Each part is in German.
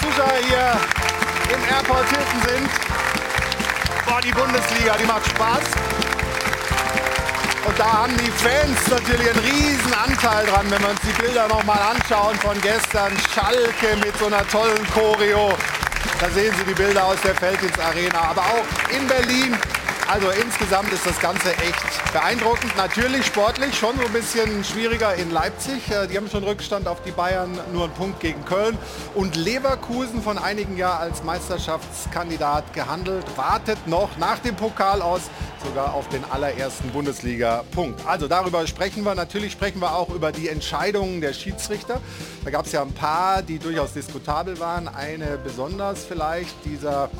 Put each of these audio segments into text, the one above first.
Zuschauer hier im Airport Hilton sind. Boah, die Bundesliga, die macht Spaß. Und da haben die Fans natürlich einen riesen Anteil dran, wenn wir uns die Bilder noch mal anschauen von gestern. Schalke mit so einer tollen Choreo. Da sehen Sie die Bilder aus der Feldins Arena. Aber auch in Berlin also insgesamt ist das Ganze echt beeindruckend. Natürlich sportlich schon so ein bisschen schwieriger in Leipzig. Äh, die haben schon Rückstand auf die Bayern, nur einen Punkt gegen Köln. Und Leverkusen von einigen Jahren als Meisterschaftskandidat gehandelt, wartet noch nach dem Pokal aus sogar auf den allerersten Bundesliga-Punkt. Also darüber sprechen wir. Natürlich sprechen wir auch über die Entscheidungen der Schiedsrichter. Da gab es ja ein paar, die durchaus diskutabel waren. Eine besonders vielleicht dieser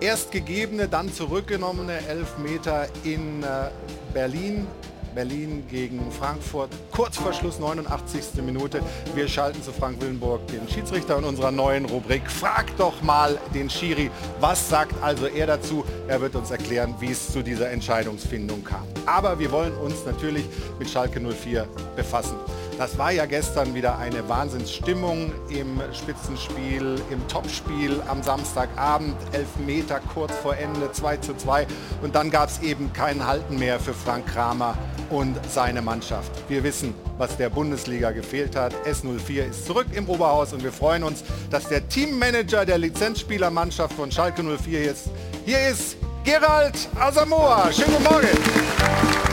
erst gegebene, dann zurückgenommene Elfmeter in äh, Berlin. Berlin gegen Frankfurt. Kurz vor Schluss, 89. Minute. Wir schalten zu Frank Willenburg, den Schiedsrichter in unserer neuen Rubrik. Frag doch mal den Schiri, was sagt also er dazu? Er wird uns erklären, wie es zu dieser Entscheidungsfindung kam. Aber wir wollen uns natürlich mit Schalke 04 befassen. Das war ja gestern wieder eine Wahnsinnsstimmung im Spitzenspiel, im Topspiel am Samstagabend. Elf Meter kurz vor Ende, 2 zu 2. Und dann gab es eben kein Halten mehr für Frank Kramer und seine Mannschaft. Wir wissen, was der Bundesliga gefehlt hat. S04 ist zurück im Oberhaus und wir freuen uns, dass der Teammanager der Lizenzspielermannschaft von Schalke 04 jetzt hier ist. Gerald Asamoah. Schönen guten Morgen.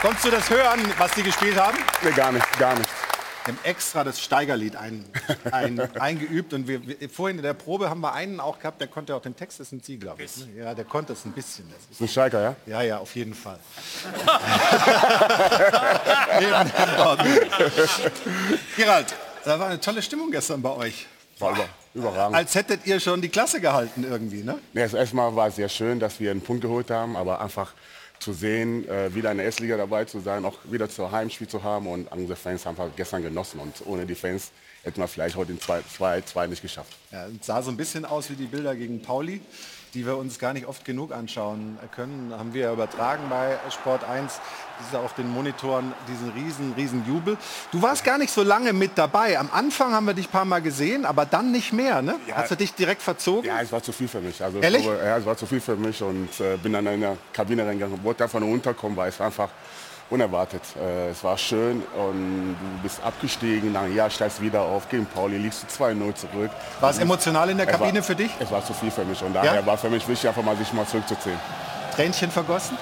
Konntest du das hören, was die gespielt haben? Nee, gar nicht, gar nicht. Wir haben extra das Steigerlied ein, ein, eingeübt und wir, wir, vorhin in der Probe haben wir einen auch gehabt, der konnte auch den Text, das sind Sie, glaube ich. Ne? Ja, der konnte es ein bisschen. Das ist ein Steiger, ja? Ja, ja, auf jeden Fall. Gerald, da war eine tolle Stimmung gestern bei euch. War über, überragend. Als hättet ihr schon die Klasse gehalten irgendwie, ne? Ja, erstmal war es sehr schön, dass wir einen Punkt geholt haben, aber einfach zu sehen, äh, wieder in der S-Liga dabei zu sein, auch wieder zu Heimspiel zu haben. Und unsere Fans haben wir gestern genossen. Und ohne die Fans hätten wir vielleicht heute den 2-2 nicht geschafft. Ja, sah so ein bisschen aus wie die Bilder gegen Pauli die wir uns gar nicht oft genug anschauen können, haben wir übertragen bei Sport 1. Ja auf den Monitoren diesen riesen, riesen Jubel. Du warst gar nicht so lange mit dabei. Am Anfang haben wir dich ein paar Mal gesehen, aber dann nicht mehr. Ne? Ja, Hast du dich direkt verzogen? Ja, es war zu viel für mich. Also, Ehrlich? Glaube, ja, es war zu viel für mich und äh, bin dann in der Kabine reingegangen, wollte einfach nur runterkommen, weil es einfach unerwartet. Äh, es war schön und du bist abgestiegen, einem Jahr steigst wieder auf, gegen Pauli liegst du 2-0 zurück. War es emotional in der Kabine war, für dich? Es war zu viel für mich und daher ja? war für mich wichtig, einfach mal sich mal zurückzuziehen. Tränchen vergossen?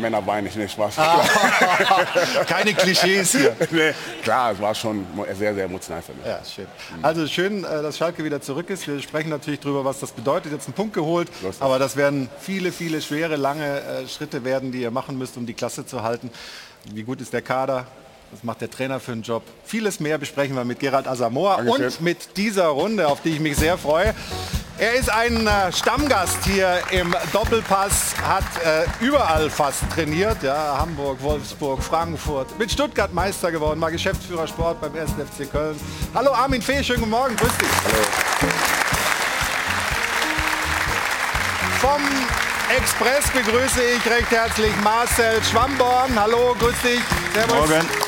Männer weinen nicht, Spaß. Ah, keine Klischees hier. nee, klar, es war schon sehr, sehr emotional für mich. Ja, schön. Also schön, äh, dass Schalke wieder zurück ist. Wir sprechen natürlich darüber, was das bedeutet. Jetzt einen Punkt geholt, Los, aber das werden viele, viele schwere, lange äh, Schritte werden, die ihr machen müsst, um die Klasse zu halten. Wie gut ist der Kader? Was macht der Trainer für einen Job? Vieles mehr besprechen wir mit Gerald Asamoah und mit dieser Runde, auf die ich mich sehr freue. Er ist ein äh, Stammgast hier im Doppelpass, hat äh, überall fast trainiert, ja, Hamburg, Wolfsburg, Frankfurt, mit Stuttgart Meister geworden, war Geschäftsführer Sport beim 1. FC Köln. Hallo Armin Fee, schönen guten Morgen, grüß dich. Hallo. Vom Express begrüße ich recht herzlich Marcel Schwamborn. Hallo, grüß dich. Servus. Morgen.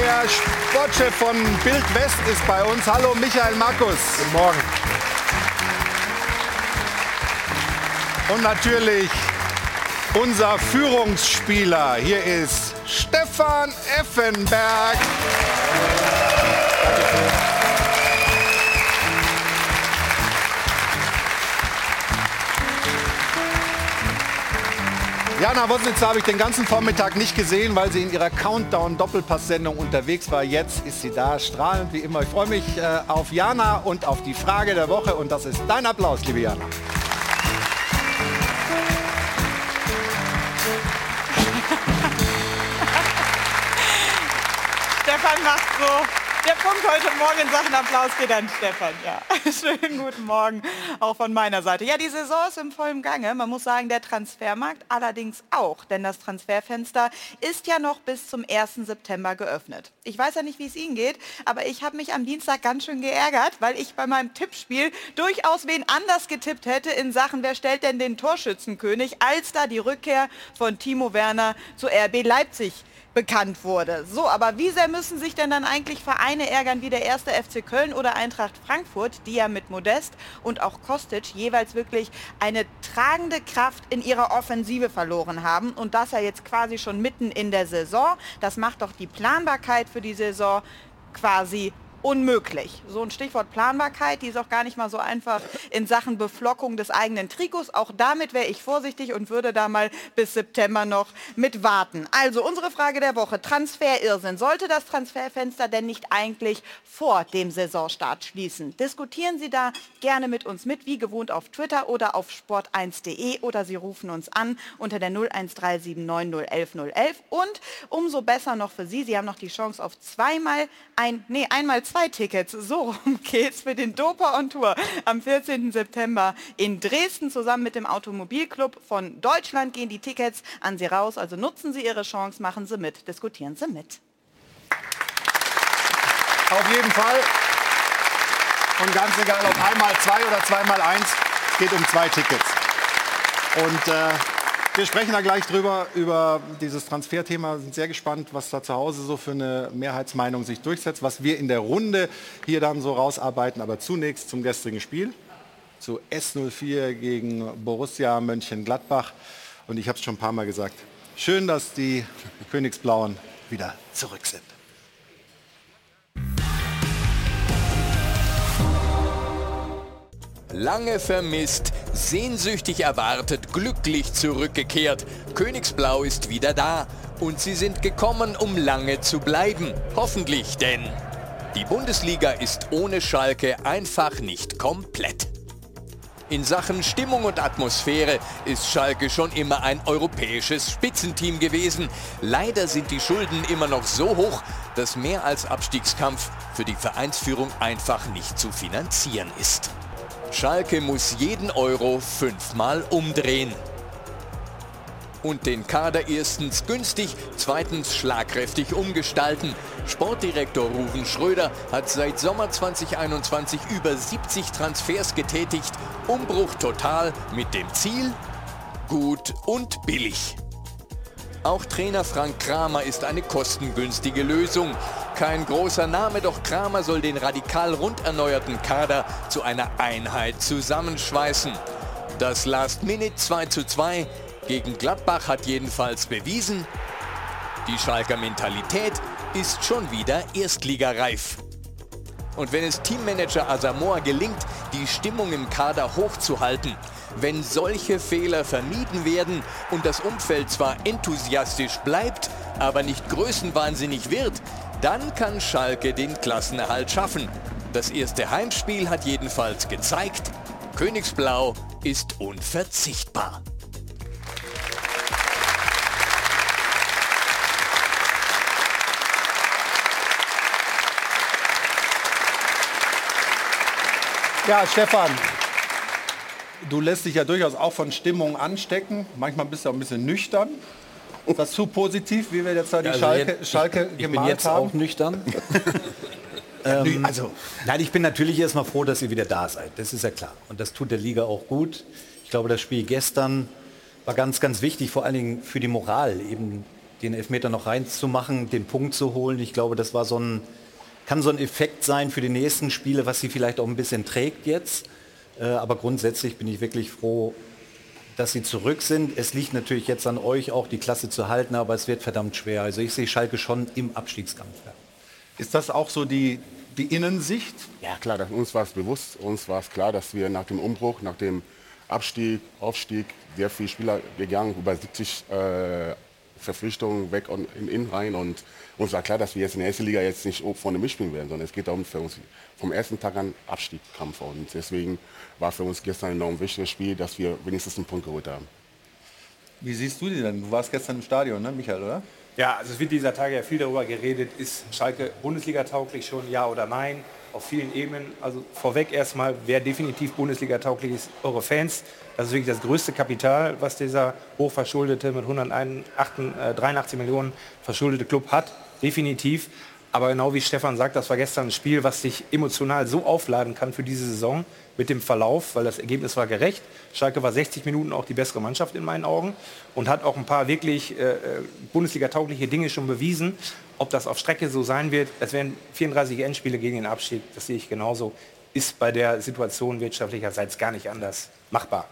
Der Sportchef von Bild West ist bei uns. Hallo Michael Markus. Guten Morgen. Und natürlich unser Führungsspieler. Hier ist Stefan Effenberg. Jana Wosnitzer habe ich den ganzen Vormittag nicht gesehen, weil sie in ihrer Countdown-Doppelpass-Sendung unterwegs war. Jetzt ist sie da, strahlend wie immer. Ich freue mich äh, auf Jana und auf die Frage der Woche. Und das ist dein Applaus, liebe Jana. Stefan macht so Der Punkt heute Morgen in Sachen Applaus geht an Stefan. Ja. Schönen guten Morgen auch von meiner Seite. Ja, die Saison ist im vollen Gange. Man muss sagen, der Transfermarkt allerdings auch. Denn das Transferfenster ist ja noch bis zum 1. September geöffnet. Ich weiß ja nicht, wie es Ihnen geht, aber ich habe mich am Dienstag ganz schön geärgert, weil ich bei meinem Tippspiel durchaus wen anders getippt hätte in Sachen, wer stellt denn den Torschützenkönig, als da die Rückkehr von Timo Werner zu RB Leipzig bekannt wurde. So, aber wie sehr müssen sich denn dann eigentlich Vereine ärgern wie der erste FC Köln oder Eintracht Frankfurt, die ja mit Modest und auch Kostic jeweils wirklich eine tragende Kraft in ihrer Offensive verloren haben und das ja jetzt quasi schon mitten in der Saison. Das macht doch die Planbarkeit für die Saison quasi unmöglich. So ein Stichwort Planbarkeit, die ist auch gar nicht mal so einfach in Sachen Beflockung des eigenen Trikots. Auch damit wäre ich vorsichtig und würde da mal bis September noch mit warten. Also unsere Frage der Woche, Transferirrsinn. Sollte das Transferfenster denn nicht eigentlich vor dem Saisonstart schließen? Diskutieren Sie da gerne mit uns mit, wie gewohnt auf Twitter oder auf sport1.de oder Sie rufen uns an unter der 01379011011 und umso besser noch für Sie, Sie haben noch die Chance auf zweimal ein, nee, einmal zwei Tickets. So rum geht's für den Doper on Tour am 14. September in Dresden zusammen mit dem Automobilclub von Deutschland gehen die Tickets an Sie raus. Also nutzen Sie Ihre Chance, machen Sie mit, diskutieren Sie mit. Auf jeden Fall. Und ganz egal, ob einmal zwei oder zweimal eins, es geht um zwei Tickets. Und äh, wir sprechen da gleich drüber, über dieses Transferthema. Wir sind sehr gespannt, was da zu Hause so für eine Mehrheitsmeinung sich durchsetzt, was wir in der Runde hier dann so rausarbeiten. Aber zunächst zum gestrigen Spiel, zu S04 gegen Borussia Mönchengladbach. Und ich habe es schon ein paar Mal gesagt, schön, dass die Königsblauen wieder zurück sind. Lange vermisst, sehnsüchtig erwartet, glücklich zurückgekehrt. Königsblau ist wieder da und sie sind gekommen, um lange zu bleiben. Hoffentlich, denn die Bundesliga ist ohne Schalke einfach nicht komplett. In Sachen Stimmung und Atmosphäre ist Schalke schon immer ein europäisches Spitzenteam gewesen. Leider sind die Schulden immer noch so hoch, dass mehr als Abstiegskampf für die Vereinsführung einfach nicht zu finanzieren ist. Schalke muss jeden Euro fünfmal umdrehen. Und den Kader erstens günstig, zweitens schlagkräftig umgestalten. Sportdirektor Ruven Schröder hat seit Sommer 2021 über 70 Transfers getätigt. Umbruch total mit dem Ziel gut und billig. Auch Trainer Frank Kramer ist eine kostengünstige Lösung. Kein großer Name, doch Kramer soll den radikal rund erneuerten Kader zu einer Einheit zusammenschweißen. Das Last Minute 2 zu 2 gegen Gladbach hat jedenfalls bewiesen, die Schalker Mentalität ist schon wieder erstligareif. Und wenn es Teammanager Asamoah gelingt, die Stimmung im Kader hochzuhalten, wenn solche Fehler vermieden werden und das Umfeld zwar enthusiastisch bleibt, aber nicht größenwahnsinnig wird, dann kann Schalke den Klassenerhalt schaffen. Das erste Heimspiel hat jedenfalls gezeigt, Königsblau ist unverzichtbar. Ja, Stefan, du lässt dich ja durchaus auch von Stimmung anstecken. Manchmal bist du auch ein bisschen nüchtern. Ist das zu positiv, wie wir jetzt da die Also Schalke, jetzt- Schalke ich, ich bin gemalt jetzt haben? auch nüchtern. ähm, also, nein, ich bin natürlich erstmal froh, dass ihr wieder da seid. Das ist ja klar. Und das tut der Liga auch gut. Ich glaube, das Spiel gestern war ganz, ganz wichtig, vor allen Dingen für die Moral, eben den Elfmeter noch reinzumachen, den Punkt zu holen. Ich glaube, das war so ein, kann so ein Effekt sein für die nächsten Spiele, was sie vielleicht auch ein bisschen trägt jetzt. Äh, aber grundsätzlich bin ich wirklich froh, dass sie zurück sind. Es liegt natürlich jetzt an euch auch, die Klasse zu halten, aber es wird verdammt schwer. Also ich sehe Schalke schon im Abstiegskampf. Ja. Ist das auch so die, die Innensicht? Ja klar, das, uns war es bewusst, uns war es klar, dass wir nach dem Umbruch, nach dem Abstieg, Aufstieg, sehr viele Spieler gegangen, über 70 äh, Verpflichtungen weg und in, in rein und uns war klar, dass wir jetzt in der ersten Liga jetzt nicht vorne mitspielen werden, sondern es geht darum für uns vom ersten Tag an Abstiegskampf und deswegen war für uns gestern ein enorm wichtiges Spiel, dass wir wenigstens einen Punkt geholt haben. Wie siehst du die denn? Du warst gestern im Stadion, ne, Michael, oder? Ja, also es wird dieser Tage ja viel darüber geredet, ist Schalke Bundesliga tauglich schon, ja oder nein, auf vielen Ebenen. Also vorweg erstmal, wer definitiv Bundesliga tauglich ist, eure Fans. Das ist wirklich das größte Kapital, was dieser hochverschuldete mit 183 äh, Millionen verschuldete Club hat, definitiv. Aber genau wie Stefan sagt, das war gestern ein Spiel, was sich emotional so aufladen kann für diese Saison mit dem Verlauf, weil das Ergebnis war gerecht. Schalke war 60 Minuten auch die bessere Mannschaft in meinen Augen und hat auch ein paar wirklich äh, äh, Bundesliga-taugliche Dinge schon bewiesen. Ob das auf Strecke so sein wird, es werden 34 Endspiele gegen den Abstieg, das sehe ich genauso, ist bei der Situation wirtschaftlicherseits gar nicht anders machbar.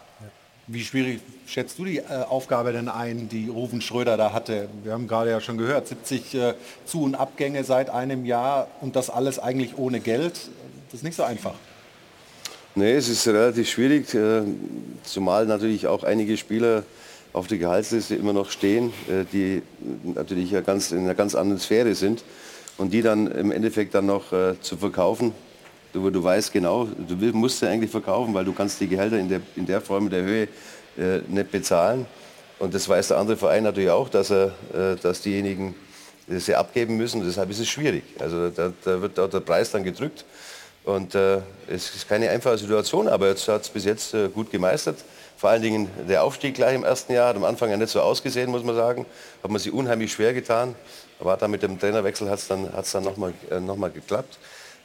Wie schwierig schätzt du die äh, Aufgabe denn ein, die Rufen Schröder da hatte? Wir haben gerade ja schon gehört, 70 äh, Zu- und Abgänge seit einem Jahr und das alles eigentlich ohne Geld. Das ist nicht so einfach. Nee, es ist relativ schwierig, äh, zumal natürlich auch einige Spieler auf der Gehaltsliste immer noch stehen, äh, die natürlich ja ganz, in einer ganz anderen Sphäre sind und die dann im Endeffekt dann noch äh, zu verkaufen, du, du weißt genau, du musst sie eigentlich verkaufen, weil du kannst die Gehälter in der, in der Form, in der Höhe äh, nicht bezahlen. Und das weiß der andere Verein natürlich auch, dass, er, äh, dass diejenigen sie abgeben müssen. Deshalb ist es schwierig. Also da, da wird auch der Preis dann gedrückt. Und äh, es ist keine einfache Situation, aber jetzt hat es bis jetzt äh, gut gemeistert. Vor allen Dingen der Aufstieg gleich im ersten Jahr hat am Anfang ja nicht so ausgesehen, muss man sagen. Hat man sich unheimlich schwer getan. Aber dann mit dem Trainerwechsel hat es dann, dann nochmal äh, noch geklappt.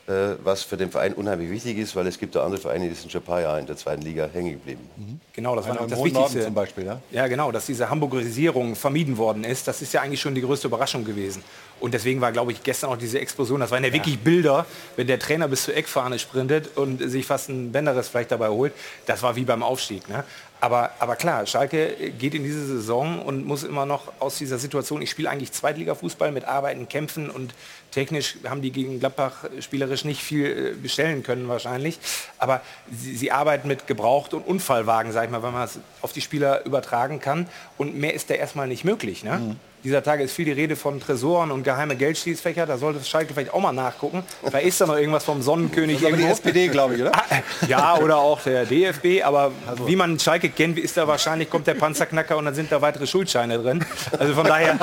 Äh, was für den Verein unheimlich wichtig ist, weil es gibt auch andere Vereine, die sind schon ein paar Jahre in der zweiten Liga hängen geblieben. Mhm. Genau, das war Einer im das hohen Norden Wichtigste. zum Beispiel, ja? Ja, genau, dass diese Hamburgerisierung vermieden worden ist, das ist ja eigentlich schon die größte Überraschung gewesen. Und deswegen war, glaube ich, gestern auch diese Explosion, das waren ja wirklich Bilder, wenn der Trainer bis zur Eckfahne sprintet und sich fast ein Bänderriss vielleicht dabei holt, das war wie beim Aufstieg. Ne? Aber, aber klar, Schalke geht in diese Saison und muss immer noch aus dieser Situation, ich spiele eigentlich Zweitliga-Fußball mit Arbeiten, Kämpfen und technisch haben die gegen Gladbach spielerisch nicht viel äh, bestellen können wahrscheinlich. Aber sie, sie arbeiten mit Gebraucht- und Unfallwagen, sag ich mal, wenn man es auf die Spieler übertragen kann. Und mehr ist da erstmal nicht möglich. Ne? Dieser Tage ist viel die Rede von Tresoren und geheime Geldschließfächer. Da sollte Schalke vielleicht auch mal nachgucken. Da ist da noch irgendwas vom Sonnenkönig Aber die. SPD, glaube ich, oder? Ah, Ja, oder auch der DFB, aber wie man Schalke kennt, ist da wahrscheinlich, kommt der Panzerknacker und dann sind da weitere Schuldscheine drin. Also von daher,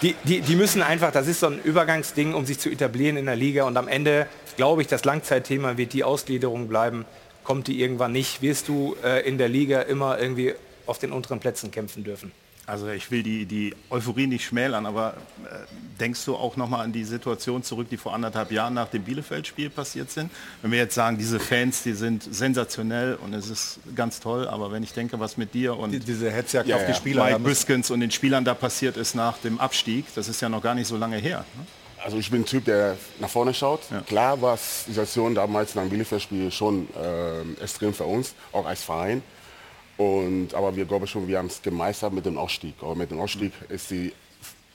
die, die, die müssen einfach, das ist so ein Übergangsding, um sich zu etablieren in der Liga und am Ende, glaube ich, das Langzeitthema wird die Ausgliederung bleiben. Kommt die irgendwann nicht, wirst du äh, in der Liga immer irgendwie auf den unteren Plätzen kämpfen dürfen. Also ich will die, die Euphorie nicht schmälern, aber äh, denkst du auch nochmal an die Situation zurück, die vor anderthalb Jahren nach dem Bielefeld-Spiel passiert sind? Wenn wir jetzt sagen, diese Fans, die sind sensationell und es ist ganz toll, aber wenn ich denke, was mit dir und Die- Diese Hetzjagd Ja, auf die ja. Spieler. Mike Biskens und den Spielern da passiert ist nach dem Abstieg, das ist ja noch gar nicht so lange her. Ne? Also ich bin ein Typ, der nach vorne schaut. Klar war die Situation damals nach dem Bielefeld-Spiel schon ähm, extrem für uns, auch als Verein. Und, aber wir glauben schon, wir haben es gemeistert mit dem Ausstieg. Aber mit dem Ausstieg ist die,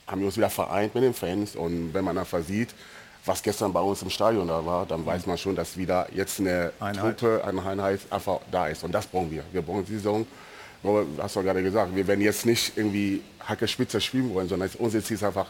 haben wir uns wieder vereint mit den Fans. Und wenn man einfach sieht, was gestern bei uns im Stadion da war, dann weiß man schon, dass wieder jetzt eine Einheit. Truppe, eine Einheit einfach da ist. Und das brauchen wir. Wir brauchen die Saison. Aber, hast du gerade gesagt, wir werden jetzt nicht irgendwie Hacke Spitze spielen wollen, sondern unser Ziel ist einfach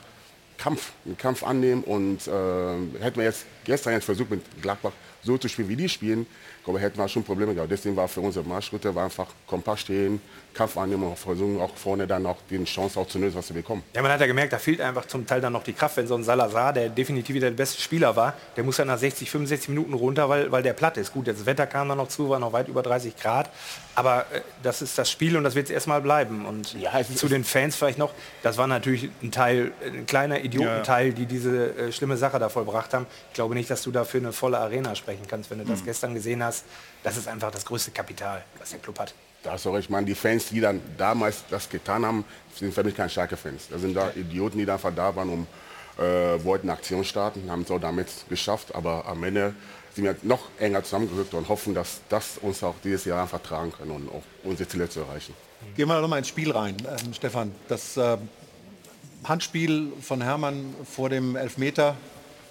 Kampf, einen Kampf annehmen und äh, hätten wir jetzt gestern jetzt versucht mit Gladbach so zu spielen, wie die spielen, glaube, hätten wir schon Probleme gehabt. Deswegen war für unsere Marschritte war einfach kompakt stehen, Kampf annehmen und versuchen auch vorne dann auch die Chance auch zu nutzen, was wir bekommen. Ja, man hat ja gemerkt, da fehlt einfach zum Teil dann noch die Kraft, wenn so ein Salazar, der definitiv wieder der beste Spieler war, der muss ja nach 60, 65 Minuten runter, weil, weil der platt ist. Gut, das Wetter kam dann noch zu, war noch weit über 30 Grad, aber äh, das ist das Spiel und das wird es erstmal bleiben. Und Ja, zu den Fans vielleicht noch, das war natürlich ein Teil, ein kleiner Idiotenteil, die diese äh, schlimme Sache da vollbracht haben. Ich glaube nicht, dass du da für eine volle Arena sprechen kannst, wenn du das gestern gesehen hast. Das ist einfach das größte Kapital, was der Club hat. Da hast du recht, ich meine, die Fans, die dann damals das getan haben, sind für mich keine starke Fans. Das sind da Idioten, die da einfach da waren, um, äh, wollten eine Aktion starten, haben es auch damit geschafft, aber am Ende sind wir noch enger zusammengerückt und hoffen, dass das uns auch dieses Jahr einfach tragen kann und auch unsere Ziele zu erreichen. Gehen wir noch mal ins Spiel rein, ähm, Stefan. Das äh, Handspiel von Hermann vor dem Elfmeter,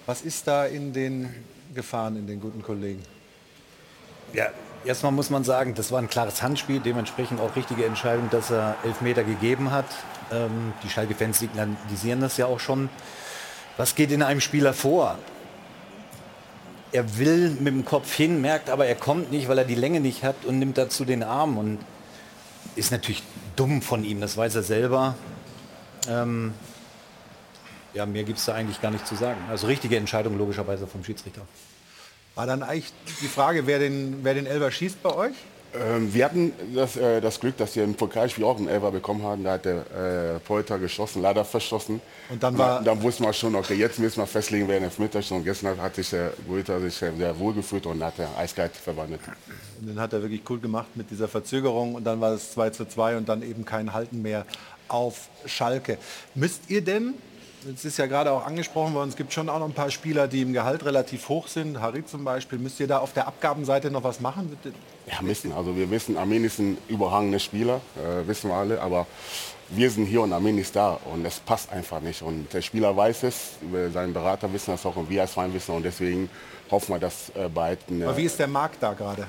was ist da in den Gefahren, in den guten Kollegen? Ja, erstmal muss man sagen, das war ein klares Handspiel, dementsprechend auch richtige Entscheidung, dass er Elfmeter gegeben hat. Ähm, die Schalke-Fans signalisieren das ja auch schon. Was geht in einem Spieler vor? Er will mit dem Kopf hin, merkt aber, er kommt nicht, weil er die Länge nicht hat und nimmt dazu den Arm und ist natürlich dumm von ihm, das weiß er selber. Ähm, Ja, mehr gibt es da eigentlich gar nicht zu sagen. Also richtige Entscheidung logischerweise vom Schiedsrichter. War dann eigentlich die Frage, wer den, wer den Elber schießt bei euch? Ähm, wir hatten das, äh, das Glück, dass wir im Pokalspiel auch einen Elfer bekommen haben. Da hat der äh, Polter geschossen, leider verschossen. Und dann war- dann wussten wir schon, okay, jetzt müssen wir festlegen, wer in der Elfmeter ist. Und gestern hat sich der Polter sich sehr wohl gefühlt und hat er eiskalt verwandelt. Und den hat er wirklich cool gemacht mit dieser Verzögerung und dann war es 2 zu 2 und dann eben kein Halten mehr auf Schalke. Müsst ihr denn, es ist ja gerade auch angesprochen worden, es gibt schon auch noch ein paar Spieler, die im Gehalt relativ hoch sind, Harry zum Beispiel, müsst ihr da auf der Abgabenseite noch was machen? Ja, müssen. Also wir wissen, Armin ist ein überragender Spieler, äh, wissen wir alle, aber wir sind hier und Armin ist da und es passt einfach nicht. Und der Spieler weiß es, seine Berater wissen das auch und wir als Verein wissen und deswegen hoffen wir, dass äh, eine, Aber wie ist der Markt da gerade?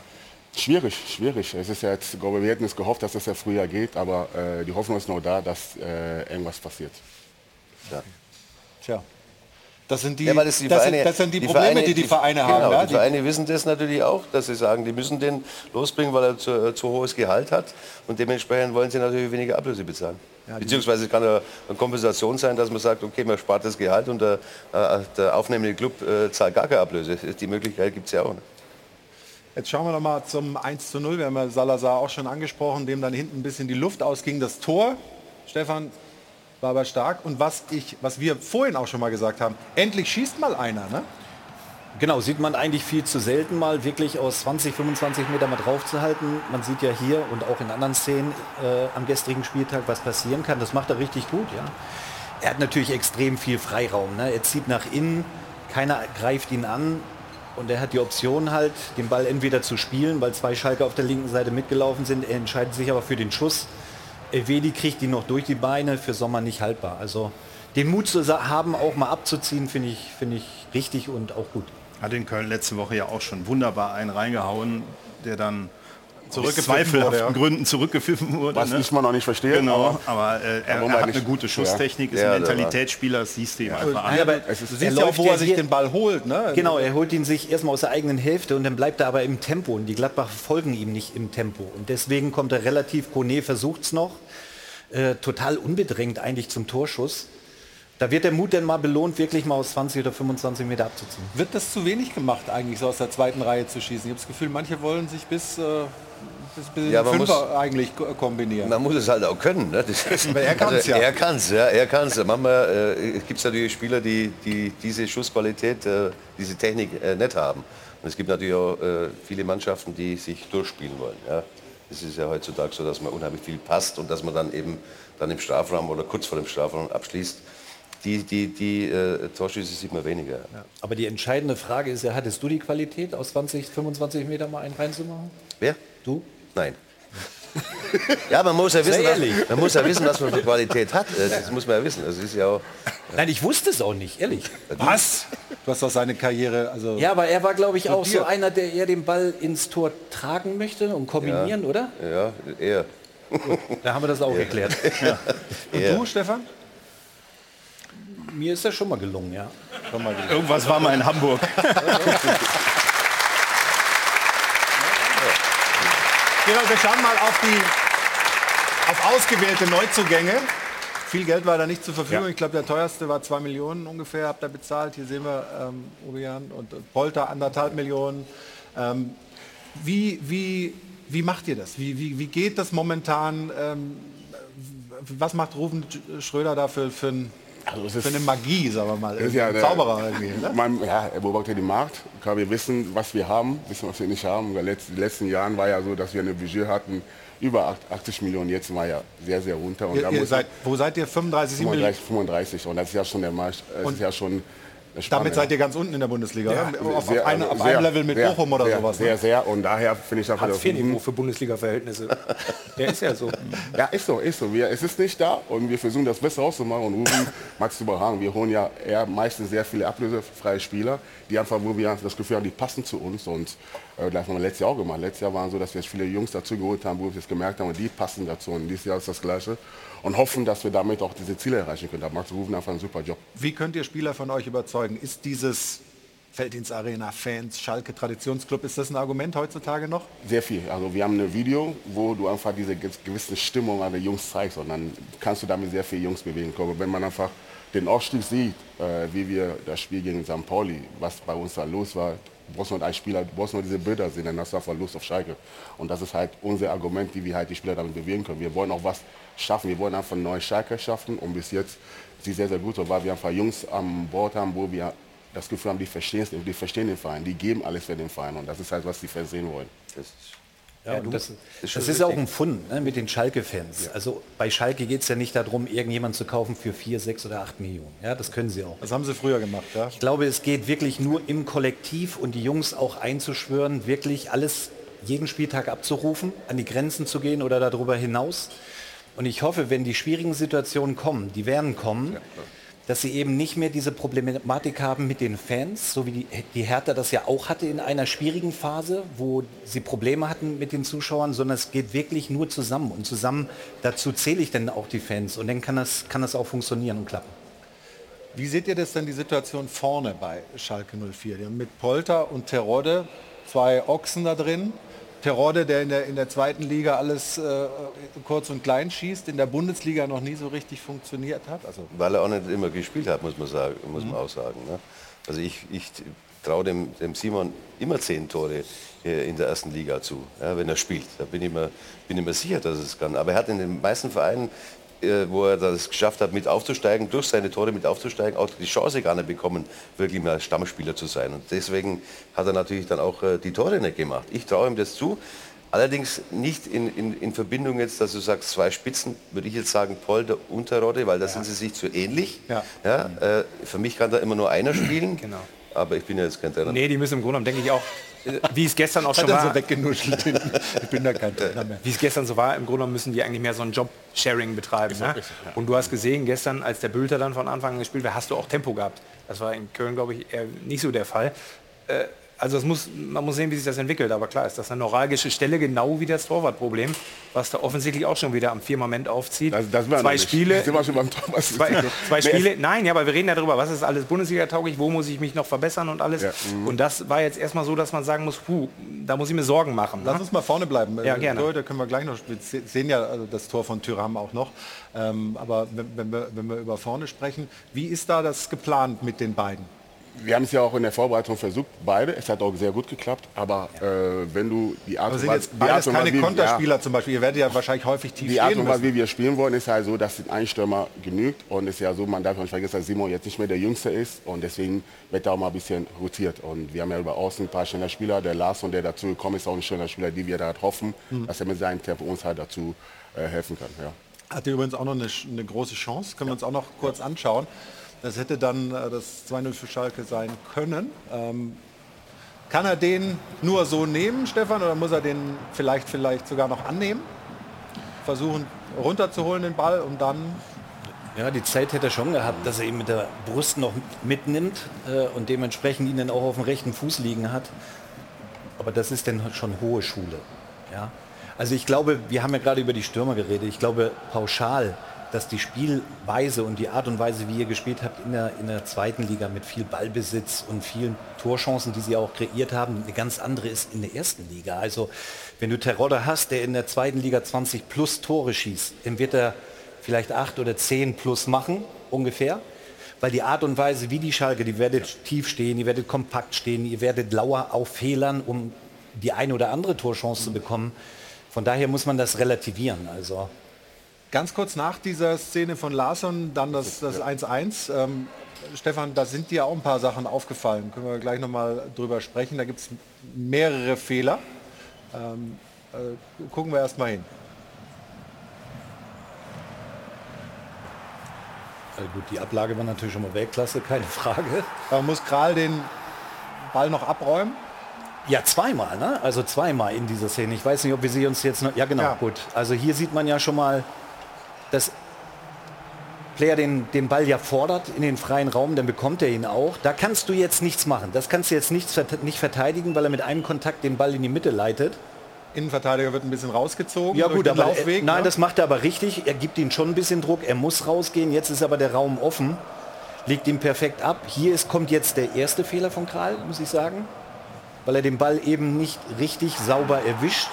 Schwierig, schwierig. Es ist ja jetzt, ich glaube, wir hätten es gehofft, dass es ja früher geht, aber äh, die Hoffnung ist noch da, dass äh, irgendwas passiert. Tja. Das sind die, Ja, das, die das, Vereine, sind, das sind die, Probleme, die die Vereine haben. Genau, ja? die Die- Vereine wissen das natürlich auch, dass sie sagen, die müssen den losbringen, weil er zu, äh, zu hohes Gehalt hat. Und dementsprechend wollen sie natürlich weniger Ablöse bezahlen. Beziehungsweise es kann eine, eine Kompensation sein, dass man sagt, okay, man spart das Gehalt und der, äh, der aufnehmende Club äh, zahlt gar keine Ablöse. Die Möglichkeit gibt es ja auch. Ne? Jetzt schauen wir noch mal zum 1 zu 0. Wir haben ja Salazar auch schon angesprochen, dem dann hinten ein bisschen die Luft ausging. Das Tor, Stefan, war aber stark. Und was, ich, was wir vorhin auch schon mal gesagt haben, endlich schießt mal einer. Ne? Genau, sieht man eigentlich viel zu selten mal, wirklich aus 20, 25 Meter mal drauf zu halten. Man sieht ja hier und auch in anderen Szenen äh, am gestrigen Spieltag, was passieren kann. Das macht er richtig gut, ja. Er hat natürlich extrem viel Freiraum. Ne? Er zieht nach innen, keiner greift ihn an. Und er hat die Option halt, den Ball entweder zu spielen, weil zwei Schalke auf der linken Seite mitgelaufen sind. Er entscheidet sich aber für den Schuss. Elvedi kriegt ihn noch durch die Beine, für Sommer nicht haltbar. Also den Mut zu haben, auch mal abzuziehen, finde ich, finde ich richtig und auch gut. Hat in Köln letzte Woche ja auch schon wunderbar einen reingehauen, der dann zweifelhaften wurde, ja. Gründen zurückgepfiffen wurde. Was ne? ich mal noch nicht verstehe. Genau, aber äh, er, er hat eine gute Schusstechnik, ist Ja, ein der war- Mentalitätsspieler, das siehst du ihm einfach an. Ja, aber Du er siehst ja auch, wo ja er sich den Ball holt. Ne? Genau, er holt ihn sich erstmal aus der eigenen Hälfte und dann bleibt er aber im Tempo und die Gladbach folgen ihm nicht im Tempo und deswegen kommt er relativ, Kone versucht es noch, äh, total unbedrängt eigentlich zum Torschuss. Da wird der Mut dann mal belohnt, wirklich mal aus 20 oder 25 Meter abzuziehen. Wird das zu wenig gemacht, eigentlich so aus der zweiten Reihe zu schießen? Ich habe das Gefühl, manche wollen sich bis, äh, bis, bis Ja, in man Fünfer muss- eigentlich ko- kombinieren. Man muss es halt auch können. Ne? Das ist, er kann's also, ja. Er kann es, ja. Er kann's. Manchmal äh, gibt es natürlich Spieler, die, die diese Schussqualität, äh, diese Technik äh, nicht haben. Und es gibt natürlich auch äh, viele Mannschaften, die sich durchspielen wollen. Ja? Es ist ja heutzutage so, dass man unheimlich viel passt und dass man dann eben dann im Strafraum oder kurz vor dem Strafraum abschließt. Die, die, die äh, Torschüsse sieht man weniger. Aber die entscheidende Frage ist ja, hattest du die Qualität, aus 20, 25 Meter mal einen reinzumachen? Wer? Du? Nein. ja, man muss ja wissen, ehrlich. man muss ja wissen, was man für Qualität hat. Äh, Das muss man ja wissen. Das ist ja auch, Nein, ich wusste es auch nicht, ehrlich. Was? Du hast doch seine Karriere, also Ja, aber er war, glaube ich, auch so einer, der eher den Ball ins Tor tragen möchte und kombinieren, oder? ja, eher. Da haben wir das auch erklärt. Und eher. du, Stefan? Mir ist das schon mal gelungen, ja. Schon mal gelesen. Irgendwas war mal in Hamburg. Genau, wir schauen mal auf die auf ausgewählte Neuzugänge. Viel Geld war da nicht zur Verfügung. Ich glaube, der teuerste war 2 Millionen ungefähr, habt ihr bezahlt. Hier sehen wir ähm, und und Polter anderthalb Millionen. Ähm, wie, wie, wie macht ihr das? Wie, wie, wie geht das momentan? Ähm, was macht Rufen Schröder da für, für, ein, Also es für ist- eine Magie, sagen wir mal? Ist ja Ein der- Zauberer irgendwie. Ne? Man, ja, er beobachtet den Markt. Klar, wir wissen, was wir haben, wissen, was wir nicht haben. In den letzten, Jahren war ja so, dass wir ein Budget hatten, über 80 Millionen. Jetzt war ja sehr, sehr runter. Und Ihr, da ihr seid, wo seid ihr? 35, 7 Millionen? 35, 35. Und das ist ja schon der Marsch, das ist ja schon eine Damit seid ihr ganz unten in der Bundesliga, ja. oder? Auf, Sehr, auf, eine, also auf sehr, einem Level mit sehr, Bochum oder sehr, sowas. Sehr, Ne? sehr. Und daher finde ich einfach, Hartz IV-Niveau für Bundesliga-Verhältnisse. Der ist ja so. Ja, ist so, ist so. Wir, es ist nicht da und wir versuchen das Beste auszumachen. Und Ruben mag es überragen. Wir holen ja eher meistens sehr viele ablösefreie Spieler, die einfach, wo wir das Gefühl haben, die passen zu uns. Und das haben wir letztes Jahr auch gemacht. Letztes Jahr waren so, dass wir viele Jungs dazu geholt haben, wo wir es gemerkt haben, und die passen dazu. Und dieses Jahr ist das Gleiche. Und hoffen, dass wir damit auch diese Ziele erreichen können. Da macht Ruben einfach einen super Job. Wie könnt ihr Spieler von euch überzeugen? Ist dieses Felddienst Arena, Fans, Schalke, Traditionsclub, ist das ein Argument heutzutage noch? Sehr viel. Also wir haben ein Video, wo du einfach diese ge- gewisse Stimmung an den Jungs zeigst und dann kannst du damit sehr viele Jungs bewegen. Aber wenn man einfach den Aufstieg sieht, äh, wie wir das Spiel gegen St. Pauli, was bei uns da los war, du brauchst nur Spieler, brauchst nur diese Bilder sehen, dann hast du einfach Lust auf Schalke. Und das ist halt unser Argument, wie wir halt die Spieler damit bewegen können. Wir wollen auch was schaffen, wir wollen einfach neue Schalke schaffen und bis jetzt sieht sehr, sehr gut aus, weil wir einfach Jungs an Bord haben, wo wir das Gefühl haben, die verstehen, die verstehen den Verein, die geben alles für den Verein und das ist halt, was die Fans sehen wollen. Das ist Ja, und das, das schon ist auch ein Fund ne, mit den Schalke-Fans. Also bei Schalke geht es ja nicht darum, irgendjemanden zu kaufen für 4, 6 oder 8 Millionen. Ja, das können sie auch. Das haben sie früher gemacht, ja. Ich glaube, es geht wirklich nur im Kollektiv und die Jungs auch einzuschwören, wirklich alles jeden Spieltag abzurufen, an die Grenzen zu gehen oder darüber hinaus. Und ich hoffe, wenn die schwierigen Situationen kommen, die werden kommen, dass sie eben nicht mehr diese Problematik haben mit den Fans, so wie die, die Hertha das ja auch hatte in einer schwierigen Phase, wo sie Probleme hatten mit den Zuschauern, sondern es geht wirklich nur zusammen. Und zusammen, dazu zähle ich dann auch die Fans. Und dann kann das, kann das auch funktionieren und klappen. Wie seht ihr das denn, die Situation vorne bei Schalke 04? Die haben mit Polter und Terodde zwei Ochsen da drin. Terodde, der in der, in der zweiten Liga alles äh, kurz und klein schießt, in der Bundesliga noch nie so richtig funktioniert hat. Also Weil er auch nicht immer gespielt hat, muss man, sagen, muss man auch sagen. Ne? Also ich, ich traue dem, dem Simon immer zehn Tore äh, in der ersten Liga zu, ja, wenn er spielt. Da bin ich, mir, bin ich mir sicher, dass er es kann. Aber er hat in den meisten Vereinen, wo er das geschafft hat, mit aufzusteigen, durch seine Tore mit aufzusteigen, auch die Chance gar nicht bekommen, wirklich mal Stammspieler zu sein. Und deswegen hat er natürlich dann auch äh, die Tore nicht gemacht. Ich traue ihm das zu. Allerdings nicht in, in, in Verbindung jetzt, dass du sagst, zwei Spitzen, würde ich jetzt sagen, Polter und Terodde, weil da sind sie sich zu ähnlich. Ja. Ja, äh, für mich kann da immer nur einer spielen. Genau. Aber ich bin ja jetzt kein Trainer. Nee, die müssen im Grunde genommen, denke ich auch, äh, wie es gestern auch schon hat er so war, weggenuschelt. Ich bin da kein Trainer mehr. wie es gestern so war, im Grunde genommen müssen die eigentlich mehr so ein Job-Sharing betreiben. Ne? Und du hast gesehen, gestern, als der Bülter dann von Anfang an gespielt hat, hast du auch Tempo gehabt. Das war in Köln, glaube ich, eher nicht so der Fall. Also es muss, man muss sehen, wie sich das entwickelt. Aber klar ist das eine neuralgische Stelle, genau wie das Torwartproblem, was da offensichtlich auch schon wieder am Firmament aufzieht. Das, das Zwei. Spiele, Sind wir schon beim Thomas? zwei, zwei Spiele, nein, ja, aber wir reden ja darüber, was ist alles Bundesliga-tauglich, wo muss ich mich noch verbessern und alles. Ja, mhm. Und das war jetzt erstmal so, dass man sagen muss, puh, da muss ich mir Sorgen machen. Lass Ne? uns mal vorne bleiben. Ja, Äh, gerne. Torhüter können wir gleich noch wir se- sehen ja also das Tor von Thüram auch noch. Ähm, aber wenn, wenn, wir, wenn wir über vorne sprechen, wie ist da das geplant mit den beiden? Wir haben es ja auch in der Vorbereitung versucht, beide. Es hat auch sehr gut geklappt. Aber äh, wenn du die Art und Weise, die Art und keine wie- Konterspieler zum Beispiel. Ihr werdet ja wahrscheinlich häufig tief Die Art und Weise, wie wir spielen wollen, ist halt so, dass ein Stürmer genügt. Und es ist ja so, man darf nicht vergessen, dass Simon jetzt nicht mehr der Jüngste ist. Und deswegen wird da auch mal ein bisschen rotiert. Und wir haben ja über außen ein paar schöner Spieler. Der Lars, der dazu gekommen ist, auch ein schöner Spieler, die wir da halt hoffen, Mhm. dass er mit seinem Tempo uns halt dazu äh, helfen kann. Ja. Hatte übrigens auch noch eine, eine große Chance. Können wir uns auch noch kurz anschauen. Das hätte dann äh, das 2-0 für Schalke sein können. Ähm, kann er den nur so nehmen, Stefan, oder muss er den vielleicht, vielleicht sogar noch annehmen? Versuchen runterzuholen den Ball und dann Ja, die Zeit hätte er schon gehabt, dass er ihn mit der Brust noch mitnimmt äh, und dementsprechend ihn dann auch auf dem rechten Fuß liegen hat. Aber das ist dann schon hohe Schule. Ja? Also ich glaube, wir haben ja gerade über die Stürmer geredet. Ich glaube pauschal, dass die Spielweise und die Art und Weise, wie ihr gespielt habt in der, in der zweiten Liga mit viel Ballbesitz und vielen Torchancen, die sie auch kreiert haben, eine ganz andere ist in der ersten Liga. Also wenn du Terodde hast, der in der zweiten Liga 20 plus Tore schießt, dann wird er vielleicht acht oder zehn plus machen, ungefähr. Weil die Art und Weise, wie die Schalke, die werdet tief stehen, ihr werdet kompakt stehen, ihr werdet lauer auf Fehlern, um die eine oder andere Torchance zu bekommen. Von daher muss man das relativieren. Also Ganz kurz nach dieser Szene von Larsson, dann das das 1-1. Ähm, Stefan, da sind dir auch ein paar Sachen aufgefallen. Können wir gleich nochmal drüber sprechen. Da gibt es mehrere Fehler. Ähm, äh, gucken wir erst mal hin. Also gut, die Ablage war natürlich schon mal Weltklasse, keine Frage. Da muss Kral den Ball noch abräumen. Ja, zweimal, ne? Also zweimal in dieser Szene. Ich weiß nicht, ob wir sie uns jetzt noch. Ja, genau, Ja. gut. Also hier sieht man ja schon mal, dass Player den, den Ball ja fordert in den freien Raum, dann bekommt er ihn auch. Da kannst du jetzt nichts machen. Das kannst du jetzt nichts, vert- nicht verteidigen, weil er mit einem Kontakt den Ball in die Mitte leitet. Innenverteidiger wird ein bisschen rausgezogen. Ja durch gut, den aber Laufweg. nein, ne? das macht er aber richtig. Er gibt ihm schon ein bisschen Druck. Er muss rausgehen. Jetzt ist aber der Raum offen. Legt ihn perfekt ab. Hier ist, kommt jetzt der erste Fehler von Kral, muss ich sagen. Weil er den Ball eben nicht richtig sauber erwischt.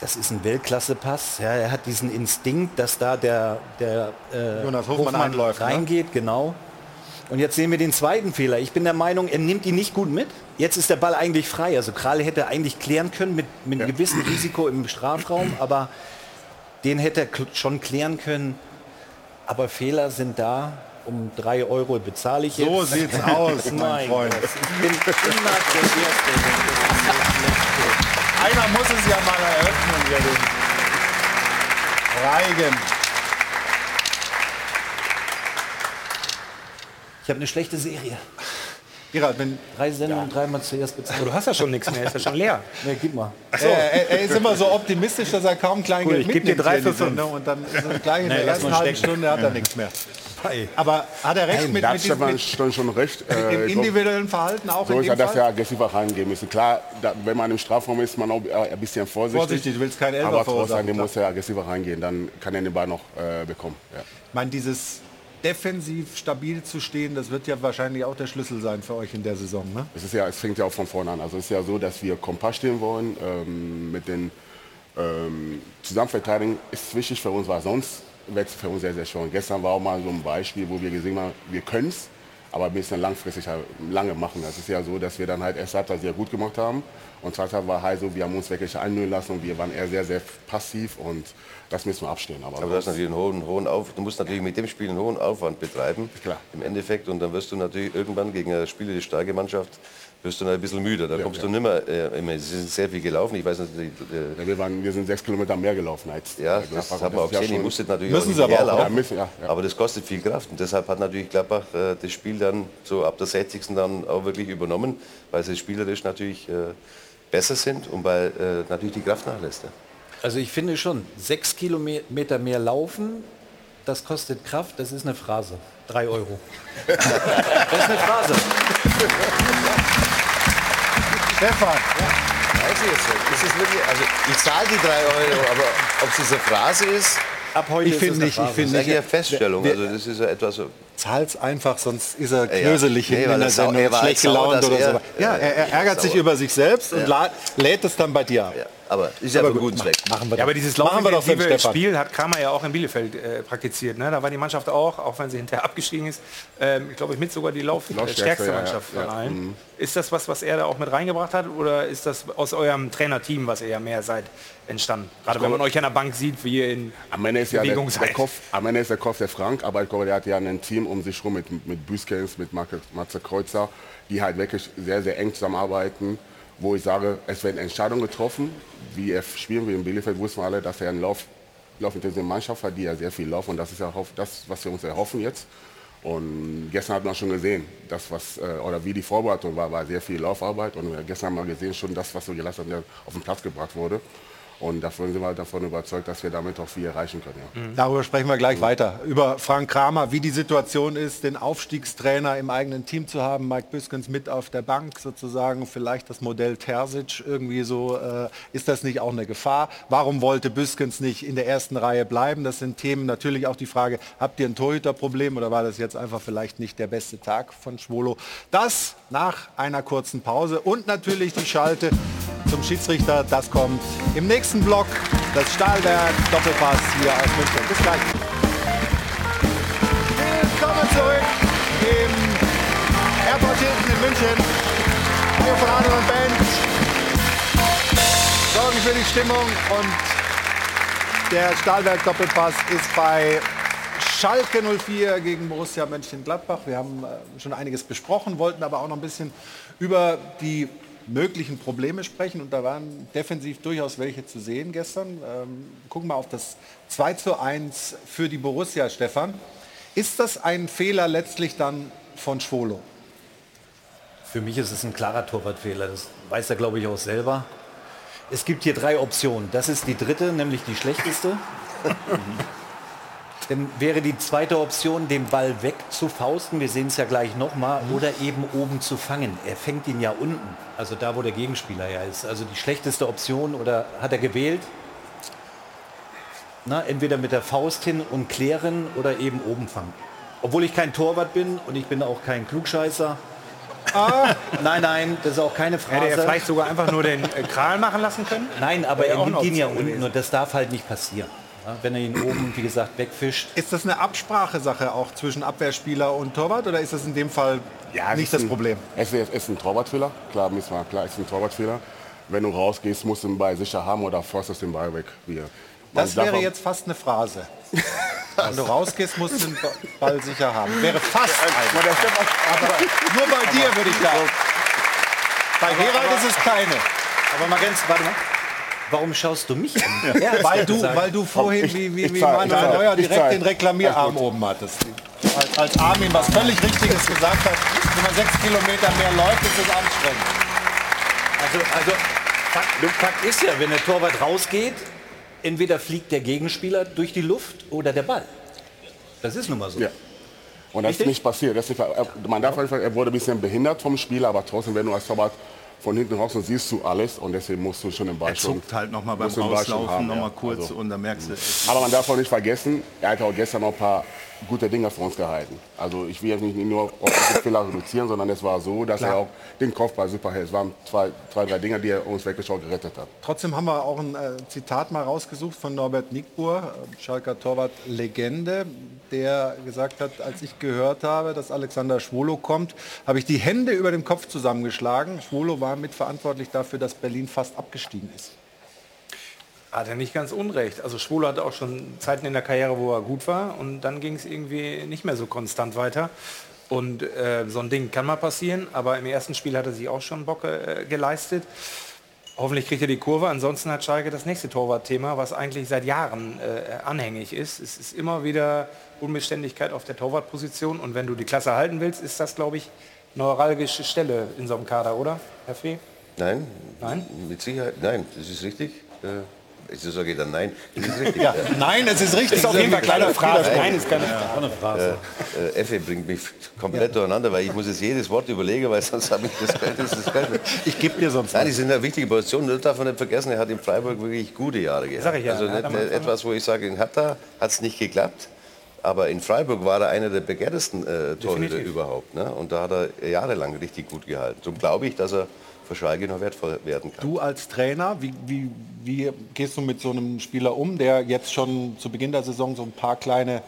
Das ist ein Weltklasse-Pass. Ja, er hat diesen Instinkt, dass da der, der äh, Jonas Hofmann einläuft, ne? reingeht, genau. Und jetzt sehen wir den zweiten Fehler. Ich bin der Meinung, er nimmt ihn nicht gut mit. Jetzt ist der Ball eigentlich frei. Also Kral hätte eigentlich klären können mit, mit einem gewissen Risiko im Strafraum, aber den hätte er schon klären können. Aber Fehler sind da. Um drei Euro bezahle ich jetzt. So sieht's aus, mein Freund. Ich bin immer der Erste. Einer muss es ja mal eröffnen, hier den Reigen. Ich habe eine schlechte Serie. Gerald, wenn, Drei Sendungen, dreimal zuerst bezahlt. Du hast ja schon nichts mehr, ist ja schon leer. Nee, gib mal. er, er, er ist immer so optimistisch, dass er kaum Kleingeld Cool, ich dir mitnimmt drei hier in die für fünf. Und dann so gleich in Nee, der ersten halben. Stunde hat er nichts mehr. Aber hat er recht mit, Da mit, hat diesem, Stefan mit schon, schon recht. dem Äh, ich glaub, individuellen Verhalten auch so in ja, dem dass wir Fall? aggressiver reingehen müssen. Klar, da, wenn man im Strafraum ist, man auch äh, ein bisschen vorsichtig. Vorsichtig, du willst keinen Elfer Aber trotzdem muss er aggressiver reingehen, dann kann er den Ball noch äh, bekommen. Ja. Ich meine, dieses defensiv stabil zu stehen, das wird ja wahrscheinlich auch der Schlüssel sein für euch in der Saison. Ne? Es, ist ja, es fängt ja auch von vorne an. Also es ist ja so, dass wir kompakt stehen wollen. Ähm, mit den ähm, Zusammenverteidigen ist wichtig für uns, weil sonst wird es für uns sehr, sehr schwer. Und gestern war auch mal so ein Beispiel, wo wir gesehen haben, wir können es, aber ein bisschen langfristig halt lange machen. Es ist ja so, dass wir dann halt erst Halbzeit sehr gut gemacht haben. Und zweite war halt so, wir haben uns wirklich einlösen lassen und wir waren eher sehr, sehr passiv und das müssen wir abstellen. Aber, Aber du hast natürlich einen hohen, hohen Auf, du musst natürlich mit dem Spiel einen hohen Aufwand betreiben. Klar. Im Endeffekt und dann wirst du natürlich irgendwann gegen eine spielerisch starke Mannschaft wirst du ein bisschen müde. Da kommst ja. du nimmer äh, immer. Sie sind sehr viel gelaufen. Ich weiß nicht, die, äh, ja, wir, waren, wir sind sechs Kilometer mehr gelaufen als ja, das Gladbach. hat man auch ja gesehen. Die schon- musstet natürlich Müssen auch sie aber auch, ja, müssen, ja, ja. Aber das kostet viel Kraft und deshalb hat natürlich Gladbach äh, das Spiel dann so ab der 60. dann auch wirklich übernommen, weil sie spielerisch natürlich äh, besser sind und weil äh, natürlich die Kraft nachlässt. Ja. Also ich finde schon, sechs Kilometer mehr laufen, das kostet Kraft, das ist eine Phrase. Drei Euro. das ist eine Phrase. Stefan, Weiß ich jetzt nicht. Das ist wirklich, also ich zahle die drei Euro, aber ob es diese Phrase ist, Ab heute ich finde es eine nicht, ich Phrase. finde Das ist nicht. eine Feststellung. Wir- Also das ist ja etwas so. Zahl's einfach, sonst ist er Ja, ja. knöselig Nee, in der er Sendung, schlecht gelaunt oder er- so. Ja, er, er ärgert sich über sich selbst und Ja. la- lädt es dann bei dir ab. Ja, aber ist ja für einen guten Zweck. Machen wir Ja, aber dieses für laufintensive. Spiel hat Kramer ja auch in Bielefeld äh, praktiziert. Ne? Da war die Mannschaft auch, auch wenn sie hinterher abgestiegen ist, ähm, ich glaube, mit sogar die Lauf Laufstärkste, stärkste ja, ja. Mannschaft von Ja, allen. Ist das was, was er da auch mit reingebracht hat oder ist das aus eurem Trainerteam, was ihr ja mehr seid, entstanden? Gerade wenn man euch an der Bank sieht, wie ihr in Am Ende ist ja der, Bewegung der seid. Kopf, am Ende ist der Kopf der Frank, aber ich glaube, der hat ja ein Team um sich rum mit, mit Büskens, mit Matze Kreuzer, die halt wirklich sehr, sehr eng zusammenarbeiten, wo ich sage, es werden Entscheidungen getroffen, wie er spielen will in Bielefeld, wussten wir alle, dass er eine Lauf, laufintensive Mannschaft hat, die ja sehr viel laufen und das ist ja auch das, was wir uns erhoffen jetzt. Und gestern hat man schon gesehen, das was äh, oder wie die Vorbereitung war, war sehr viel Laufarbeit und gestern haben wir gesehen schon das, was wir gelassen der auf den Platz gebracht wurde. Und davon sind wir davon überzeugt, dass wir damit auch viel erreichen können. Ja. Darüber sprechen wir gleich weiter. Über Frank Kramer, wie die Situation ist, den Aufstiegstrainer im eigenen Team zu haben, Mike Büskens mit auf der Bank sozusagen, vielleicht das Modell Terzic irgendwie so. Äh, ist das nicht auch eine Gefahr? Warum wollte Büskens nicht in der ersten Reihe bleiben? Das sind Themen. Natürlich auch die Frage, habt ihr ein Torhüterproblem oder war das jetzt einfach vielleicht nicht der beste Tag von Schwolo? Das nach einer kurzen Pause und natürlich die Schalte zum Schiedsrichter. Das kommt im nächsten Block. Das Stahlwerk Doppelpass hier aus München. Bis gleich. Willkommen zurück im Airport Hilton in München. Hier von Arno und Band. Sorgen für die Stimmung und der Stahlwerk Doppelpass ist bei Schalke 04 gegen Borussia Mönchengladbach. Wir haben äh, schon einiges besprochen, wollten aber auch noch ein bisschen über die möglichen Probleme sprechen und da waren defensiv durchaus welche zu sehen gestern. Ähm, gucken wir auf das 2 zu 1 für die Borussia, Stefan. Ist das ein Fehler letztlich dann von Schwolo? Für mich ist es ein klarer Torwartfehler. Das weiß er, glaube ich, auch selber. Es gibt hier drei Optionen. Das ist die dritte, nämlich die schlechteste. Dann wäre die zweite Option, den Ball weg zu fausten. Wir sehen es ja gleich nochmal. Oder eben oben zu fangen. Er fängt ihn ja unten. Also da, wo der Gegenspieler ja ist. Also die schlechteste Option. Oder hat er gewählt? Na, entweder mit der Faust hin und klären oder eben oben fangen. Obwohl ich kein Torwart bin und ich bin auch kein Klugscheißer. Nein, nein, das ist auch keine Hätte er vielleicht sogar einfach nur den äh, Kral machen lassen können? Nein, aber er nimmt ihn ja unten und das darf halt nicht passieren. Wenn er ihn oben, wie gesagt, wegfischt. Ist das eine Absprachesache auch zwischen Abwehrspieler und Torwart oder ist das in dem Fall Ja, nicht ist das ein- Problem? Es ist, es ist ein Torwartfehler, klar, müssen wir, klar, es ist ein Torwartfehler. Wenn du rausgehst, musst du den Ball sicher haben oder forstest den Ball weg. Man Das wäre jetzt fast eine Phrase. Wenn du rausgehst, musst du den Ba- Ball sicher haben. Wäre fast eine. Aber nur bei dir würde ich sagen. Bei Gerald ist es keine. Aber mal ganz, warte mal. Warum schaust du mich an? Ja, Weil du, weil du vorhin Ich- wie, wie, wie zahl, Manuel Neuer direkt den Reklamierarm oben hattest. Als, als Armin was völlig Richtiges gesagt hat, wenn man sechs Kilometer mehr läuft, ist es anstrengend. Also, also Fakt, Fakt ist ja, wenn der Torwart rausgeht, entweder fliegt der Gegenspieler durch die Luft oder der Ball. Das ist nun mal so. Ja. Und das ist Richtig? nicht passiert. Das ist nicht, er, man darf einfach, er wurde ein bisschen behindert vom Spiel, aber trotzdem, wenn du als Torwart von hinten raus und siehst du alles und deswegen musst du schon den Ball Er zuckt halt noch mal beim Rauslaufen haben, noch mal ja. kurz Also, und dann merkst du, es aber man darf auch nicht vergessen, er hat auch gestern noch ein paar gute Dinge für uns gehalten. Also ich will jetzt nicht nur auf die Fehler reduzieren, sondern es war so, dass er auch den Kopfball super hält. Es waren zwei, zwei, drei Dinge, die er uns auch gerettet hat. Trotzdem haben wir auch ein äh, Zitat mal rausgesucht von Norbert Nickbur, äh, Schalker Torwart Legende, der gesagt hat, als ich gehört habe, dass Alexander Schwolo kommt, habe ich die Hände über dem Kopf zusammengeschlagen. Schwolo war mitverantwortlich dafür, dass Berlin fast abgestiegen ist. Hat er nicht ganz unrecht. Also Schwolo hatte auch schon Zeiten in der Karriere, wo er gut war und dann ging es irgendwie nicht mehr so konstant weiter. Und äh, so ein Ding kann mal passieren, aber im ersten Spiel hat er sich auch schon Bock äh, geleistet. Hoffentlich kriegt er die Kurve. Ansonsten hat Schalke das nächste Torwartthema, was eigentlich seit Jahren äh, anhängig ist. Es ist immer wieder Unbeständigkeit auf der Torwartposition. Und wenn du die Klasse halten willst, ist das, glaube ich, neuralgische Stelle in so einem Kader, oder, Herr Fee? Nein, Nein? mit Sicherheit, nein, das ist richtig. Äh, Ich sage dann nein, das ist richtig. Ja, nein, es ist richtig. Ist auf jeden Fall kleine Phrase. Nein, ist keine Frage. Äh, Effe bringt mich komplett durcheinander, weil ich muss jetzt jedes Wort überlegen, weil sonst habe ich das Feld, das ist das Feld. Ich gebe dir sonst Nein, die sind eine wichtige Position. Das darf man nicht vergessen, er hat in Freiburg wirklich gute Jahre gehabt. Sag ich ja, also nicht, nicht etwas, wo ich sage, in Hatta hat es nicht geklappt. Aber in Freiburg war er einer der begehrtesten äh, Torhüter überhaupt. Ne? Und da hat er jahrelang richtig gut gehalten. Darum glaube ich, dass er Schalke noch wertvoll werden kann. Du als Trainer, wie, wie, wie gehst du mit so einem Spieler um, der jetzt schon zu Beginn der Saison so ein paar kleine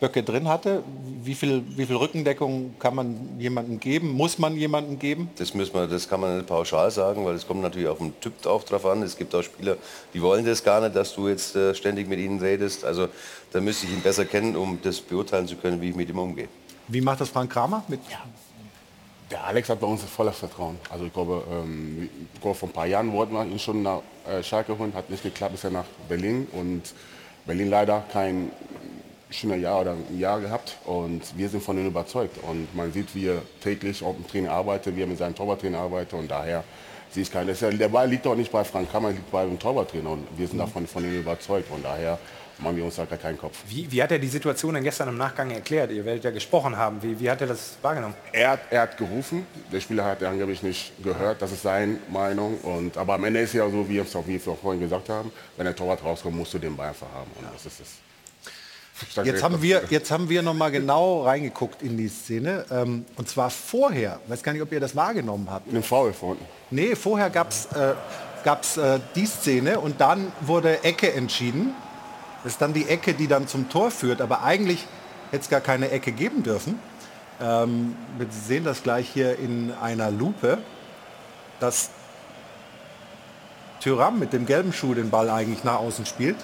Böcke drin hatte? Wie viel, wie viel Rückendeckung kann man jemandem geben? Muss man jemandem geben? Das, müssen wir, das kann man nicht pauschal sagen, weil es kommt natürlich auf den Typ auch drauf an. Es gibt auch Spieler, die wollen das gar nicht, dass du jetzt äh, ständig mit ihnen redest. Also da müsste ich ihn besser kennen, um das beurteilen zu können, wie ich mit ihm umgehe. Wie macht das Frank Kramer? Mit, Der Alex hat bei uns volles Vertrauen. Also ich glaube, ähm, ich glaube, vor ein paar Jahren wollten wir ihn schon nach äh, Schalke holen, hat nicht geklappt, ist er nach Berlin. Und Berlin leider kein schöner Jahr oder ein Jahr gehabt. Und wir sind von ihm überzeugt. Und man sieht, wie er täglich auf dem Training arbeitet, wie er mit seinem Torwarttrainer arbeitet. Und daher sehe ich keine. das ist ja- Der Ball liegt doch nicht bei Frank Kammer, liegt bei dem Torwarttrainer. Und wir sind davon von ihm überzeugt. Und daher machen wir uns da gar keinen Kopf. Wie, wie hat er die Situation denn gestern im Nachgang erklärt? Ihr werdet ja gesprochen haben. Wie, wie hat er das wahrgenommen? Er hat, er hat gerufen, der Spieler hat angeblich nicht gehört, das ist seine Meinung. Und, aber am Ende ist ja so, wie wir es auch wie wir vorhin gesagt haben, wenn der Torwart rauskommt, musst du den Ball einfach haben. Und das ist es. Jetzt haben wir, jetzt haben wir noch mal genau reingeguckt in die Szene. Ähm, und zwar vorher, weiß gar nicht, ob ihr das wahrgenommen habt. Den Foul vorhin. Nee, vorher gab es äh, gab's, äh, die Szene und dann wurde Ecke entschieden. Das ist dann die Ecke, die dann zum Tor führt. Aber eigentlich hätte es gar keine Ecke geben dürfen. Ähm, wir sehen das gleich hier in einer Lupe, dass Tyram mit dem gelben Schuh den Ball eigentlich nach außen spielt.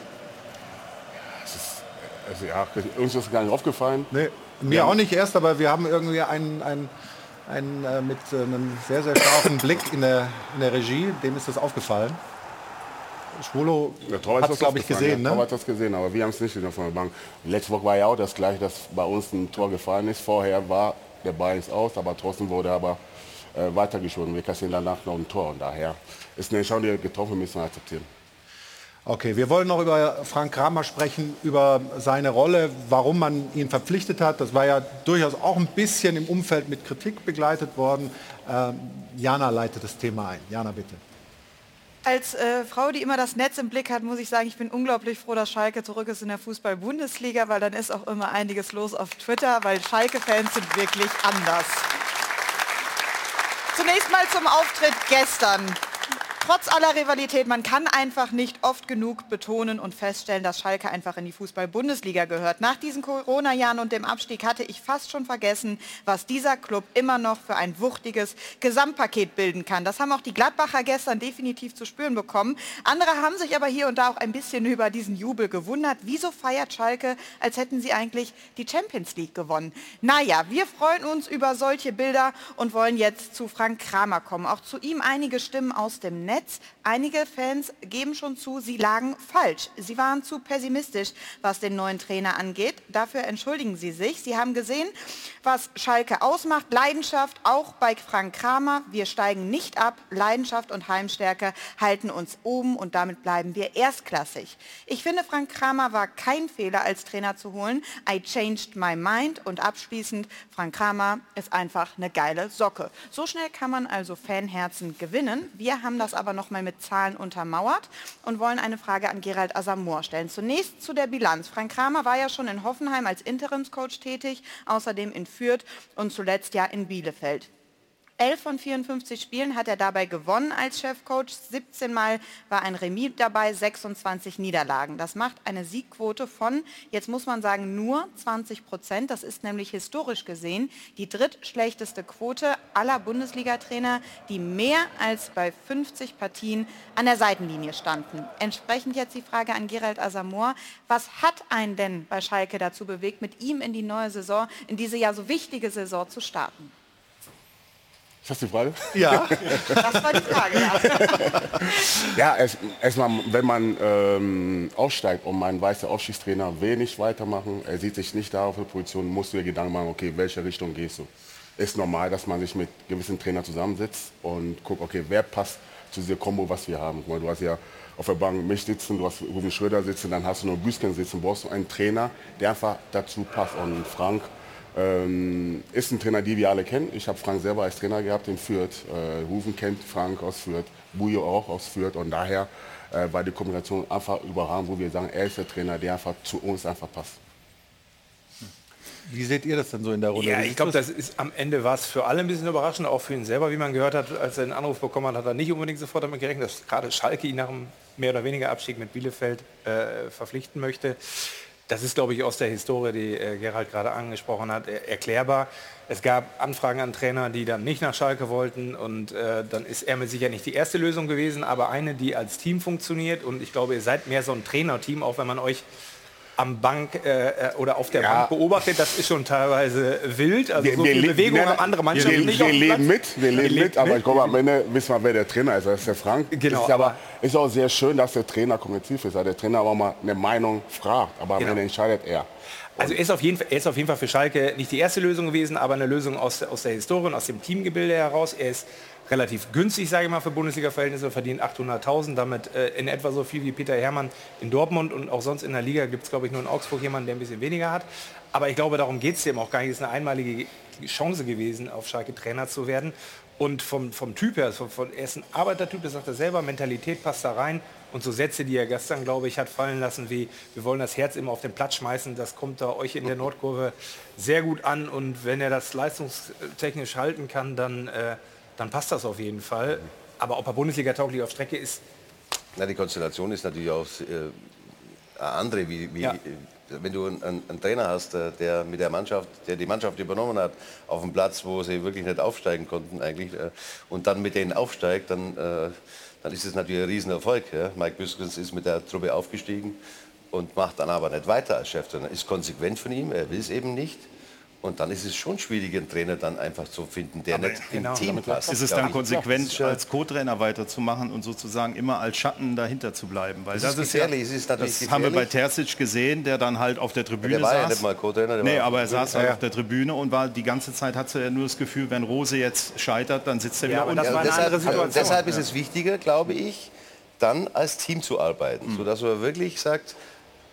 Also, ja, uns ist gar nicht aufgefallen. Nee, mir auch nicht erst, aber wir haben irgendwie einen, einen, einen äh, mit äh, einem sehr, sehr scharfen Blick in der, in der Regie, dem ist das aufgefallen. Schwolo hat es, glaube ich, gesehen. Der Ne? Hat das gesehen, aber wir haben es nicht gesehen von der Bank. Letzte Woche war ja auch das gleiche, dass bei uns ein Tor gefallen ist. Vorher war der Ball ist aus, aber trotzdem wurde er aber äh, weitergeschoben. Wir kassieren danach noch ein Tor und daher ist eine Entscheidung, die wir getroffen müssen wir akzeptieren. Okay, wir wollen noch über Frank Kramer sprechen, über seine Rolle, warum man ihn verpflichtet hat. Das war ja durchaus auch ein bisschen im Umfeld mit Kritik begleitet worden. Ähm, Jana leitet das Thema ein. Jana, bitte. Als äh, Frau, die immer das Netz im Blick hat, muss ich sagen, ich bin unglaublich froh, dass Schalke zurück ist in der Fußball-Bundesliga, weil dann ist auch immer einiges los auf Twitter, weil Schalke-Fans sind wirklich anders. Zunächst mal zum Auftritt gestern. Trotz aller Rivalität, man kann einfach nicht oft genug betonen und feststellen, dass Schalke einfach in die Fußball-Bundesliga gehört. Nach diesen Corona-Jahren und dem Abstieg hatte ich fast schon vergessen, was dieser Club immer noch für ein wuchtiges Gesamtpaket bilden kann. Das haben auch die Gladbacher gestern definitiv zu spüren bekommen. Andere haben sich aber hier und da auch ein bisschen über diesen Jubel gewundert. Wieso feiert Schalke, als hätten sie eigentlich die Champions League gewonnen? Naja, wir freuen uns über solche Bilder und wollen jetzt zu Frank Kramer kommen. Auch zu ihm einige Stimmen aus dem Netz. Netz. Einige Fans geben schon zu, sie lagen falsch. Sie waren zu pessimistisch, was den neuen Trainer angeht. Dafür entschuldigen sie sich. Sie haben gesehen, was Schalke ausmacht. Leidenschaft, auch bei Frank Kramer. Wir steigen nicht ab. Leidenschaft und Heimstärke halten uns oben und damit bleiben wir erstklassig. Ich finde, Frank Kramer war kein Fehler als Trainer zu holen. I changed my mind und abschließend, Frank Kramer ist einfach eine geile Socke. So schnell kann man also Fanherzen gewinnen. Wir haben das aber noch mal mit Zahlen untermauert und wollen eine Frage an Gerald Asamoah stellen. Zunächst zu der Bilanz. Frank Kramer war ja schon in Hoffenheim als Interimscoach tätig, außerdem in Fürth und zuletzt ja in Bielefeld. 11 von 54 Spielen hat er dabei gewonnen als Chefcoach. 17 Mal war ein Remis dabei, 26 Niederlagen. Das macht eine Siegquote von, jetzt muss man sagen, nur 20 Prozent. Das ist nämlich historisch gesehen die drittschlechteste Quote aller Bundesliga-Trainer, die mehr als bei 50 Partien an der Seitenlinie standen. Entsprechend jetzt die Frage an Gerald Asamoah. Was hat einen denn bei Schalke dazu bewegt, mit ihm in die neue Saison, in diese ja so wichtige Saison zu starten? Ist das die Frage? Ja. Das war die Frage, ja. Ja, erst- erstmal, wenn man ähm, aufsteigt und man weiß, der Aufstiegstrainer will nicht weitermachen, er sieht sich nicht da auf der Position, musst du dir Gedanken machen, okay, welche Richtung gehst du? Ist normal, dass man sich mit gewissen Trainern zusammensitzt und guckt, okay, wer passt zu dieser Kombo, was wir haben. Du hast ja auf der Bank mich sitzen, du hast Ruben Schröder sitzen, dann hast du nur Büsken sitzen, brauchst du einen Trainer, der einfach dazu passt. Und Frank ähm, ist ein Trainer, die wir alle kennen. Ich habe Frank selber als Trainer gehabt in Fürth. Äh, Rufen kennt Frank aus Fürth, Bujo auch aus Fürth. Und daher äh, war die Kombination einfach überragend, wo wir sagen, er ist der Trainer, der einfach zu uns einfach passt. Wie seht ihr das denn so in der Runde? Ja, ich glaube, das ist am Ende war es für alle ein bisschen überraschend, auch für ihn selber, wie man gehört hat, als er den Anruf bekommen hat, hat er nicht unbedingt sofort damit gerechnet, dass gerade Schalke ihn nach einem mehr oder weniger Abstieg mit Bielefeld äh, verpflichten möchte. Das ist, glaube ich, aus der Historie, die äh, Gerald gerade angesprochen hat, er erklärbar. Es gab Anfragen an Trainer, die dann nicht nach Schalke wollten und äh, dann ist er mit Sicherheit nicht die erste Lösung gewesen, aber eine, die als Team funktioniert und ich glaube, ihr seid mehr so ein Trainerteam, auch wenn man euch am Bank äh, äh, oder auf der Ja. Bank beobachtet, das ist schon teilweise wild. Also so viel le- Bewegung nein, haben andere Mannschaften wir, nicht wir leben mit, wir leben lebt mit, aber mit. ich glaube, am Ende wissen wir, wer der Trainer ist. Das ist der Frank. Genau, ist aber, ist auch sehr schön, dass der Trainer kommunikativ ist, der Trainer aber mal eine Meinung fragt, aber am Genau. Ende entscheidet er. Also er ist, auf jeden Fall, er ist auf jeden Fall für Schalke nicht die erste Lösung gewesen, aber eine Lösung aus, aus der Historie und aus dem Teamgebilde heraus. Er ist relativ günstig, sage ich mal, für Bundesliga-Verhältnisse, verdient 800.000, damit äh, in etwa so viel wie Peter Hermann in Dortmund und auch sonst in der Liga gibt es, glaube ich, nur in Augsburg jemanden, der ein bisschen weniger hat. Aber ich glaube, darum geht es dem auch gar nicht. Es ist eine einmalige Chance gewesen, auf Schalke Trainer zu werden. Und vom, vom Typ her, von, von, er ist ein Arbeitertyp, das sagt er selber, Mentalität passt da rein. Und so Sätze, die er gestern, glaube ich, hat fallen lassen, wie wir wollen das Herz immer auf den Platz schmeißen, das kommt da euch in der Nordkurve sehr gut an. Und wenn er das leistungstechnisch halten kann, dann, äh, dann passt das auf jeden Fall. Aber ob er Bundesliga tauglich auf Strecke ist, Na, die Konstellation ist natürlich auch äh, eine andere, wie, wie Ja. äh, wenn du einen, einen Trainer hast, äh, der mit der Mannschaft, der die Mannschaft übernommen hat, auf dem Platz, wo sie wirklich nicht aufsteigen konnten eigentlich, äh, und dann mit denen aufsteigt, dann, äh, dann ist es natürlich ein Riesenerfolg. Ja? Mike Büskens ist mit der Truppe aufgestiegen und macht dann aber nicht weiter als Cheftrainer. Ist konsequent von ihm, er will es eben nicht. Und dann ist es schon schwierig, einen Trainer dann einfach zu finden, der nicht genau, im Team passt. Ist es dann konsequent, Das als Co-Trainer weiterzumachen und sozusagen immer als Schatten dahinter zu bleiben? Weil Das ist gefährlich, es ist natürlich das haben wir bei gefährlich. Terzic gesehen, der dann halt auf der Tribüne Der war ja saß. nicht mal Co-Trainer. Nee, aber er saß Ja, halt ja. auf der Tribüne und war die ganze Zeit hatte er nur das Gefühl, wenn Rose jetzt scheitert, dann sitzt er Ja, wieder aber unten. das eine deshalb, deshalb ist es wichtiger, glaube ich, dann als Team zu arbeiten, Mhm. sodass man wirklich sagt,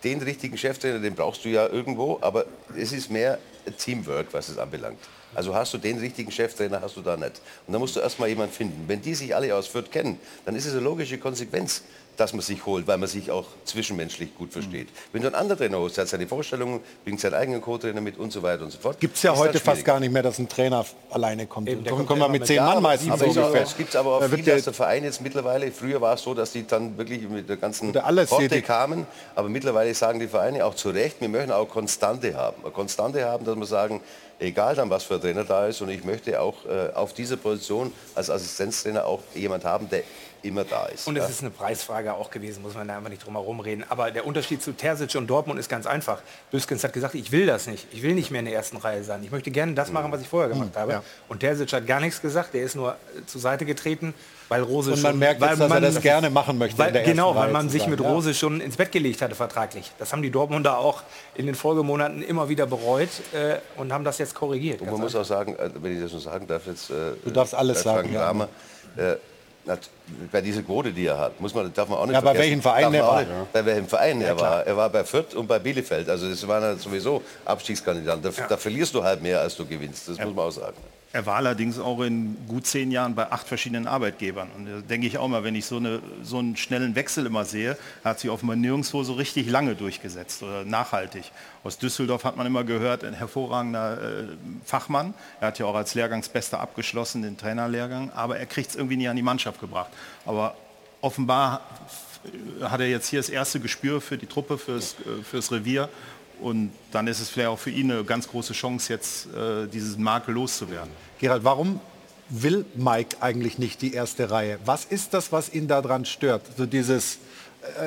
den richtigen Cheftrainer, den brauchst du ja irgendwo, aber es ist mehr Teamwork, was es anbelangt. Also hast du den richtigen Cheftrainer, hast du da nicht. Und da musst du erstmal jemanden finden. Wenn die sich alle aus Fürth kennen, dann ist es eine logische Konsequenz, dass man sich holt, weil man sich auch zwischenmenschlich gut versteht. Wenn du einen anderen Trainer holst, der hat seine Vorstellungen, bringt seinen eigenen Co-Trainer mit und so weiter und so fort. Gibt es ja heute fast gar nicht mehr, dass ein Trainer alleine kommt. Eben, der Kommen kommt wir immer mit zehn Mann meistens aber so es, ungefähr. es gibt aber auch Da wird viel, der- dass der Verein jetzt mittlerweile, früher war es so, dass die dann wirklich mit der ganzen. Horte kamen, aber mittlerweile sagen die Vereine auch zu Recht, wir möchten auch Konstante haben. Eine Konstante haben, dass wir sagen, egal dann was für ein Trainer da ist und ich möchte auch äh, auf dieser Position als Assistenztrainer auch jemand haben, der immer da ist. Und ja. es ist eine Preisfrage auch gewesen, muss man da einfach nicht drum herum reden. Aber der Unterschied zu Terzic und Dortmund ist ganz einfach. Büskens hat gesagt, ich will das nicht. Ich will nicht mehr in der ersten Reihe sein. Ich möchte gerne das machen, was ich vorher gemacht habe. ja. Und Terzic hat gar nichts gesagt. Der ist nur äh, zur Seite getreten, weil Rose Und man schon... merkt weil jetzt, dass er das gerne machen möchte, Weil, in der ersten genau, weil man sich mit ja. Rose schon ins Bett gelegt hatte vertraglich. Das haben die Dortmunder auch in den Folgemonaten immer wieder bereut äh, und haben das jetzt korrigiert. Und man muss auch sagen, äh, wenn ich das nur sagen darf, jetzt, äh, Du darfst alles bei Frank sagen, ja. Kramer, äh, bei dieser Quote, die er hat, muss man, darf man auch nicht Ja, bei welchem Verein er war. nicht- Bei welchem Verein er war. Er war bei Fürth und bei Bielefeld. Also das waren ja sowieso Abstiegskandidaten. Da, da verlierst du halt mehr, als du gewinnst. Das muss man auch sagen. Er war allerdings auch in gut zehn Jahren bei acht verschiedenen Arbeitgebern. Und da denke ich auch mal, wenn ich so, eine, so einen schnellen Wechsel immer sehe, hat sich offenbar nirgendwo so richtig lange durchgesetzt oder nachhaltig. Aus Düsseldorf hat man immer gehört, ein hervorragender äh, Fachmann. Er hat ja auch als Lehrgangsbester abgeschlossen, den Trainerlehrgang. Aber er kriegt es irgendwie nie an die Mannschaft gebracht. Aber offenbar hat er jetzt hier das erste Gespür für die Truppe, fürs, äh, fürs Revier. Und dann ist es vielleicht auch für ihn eine ganz große Chance, jetzt äh, dieses Makel loszuwerden. Gerald, warum will Mike eigentlich nicht die erste Reihe? Was ist das, was ihn daran stört? So dieses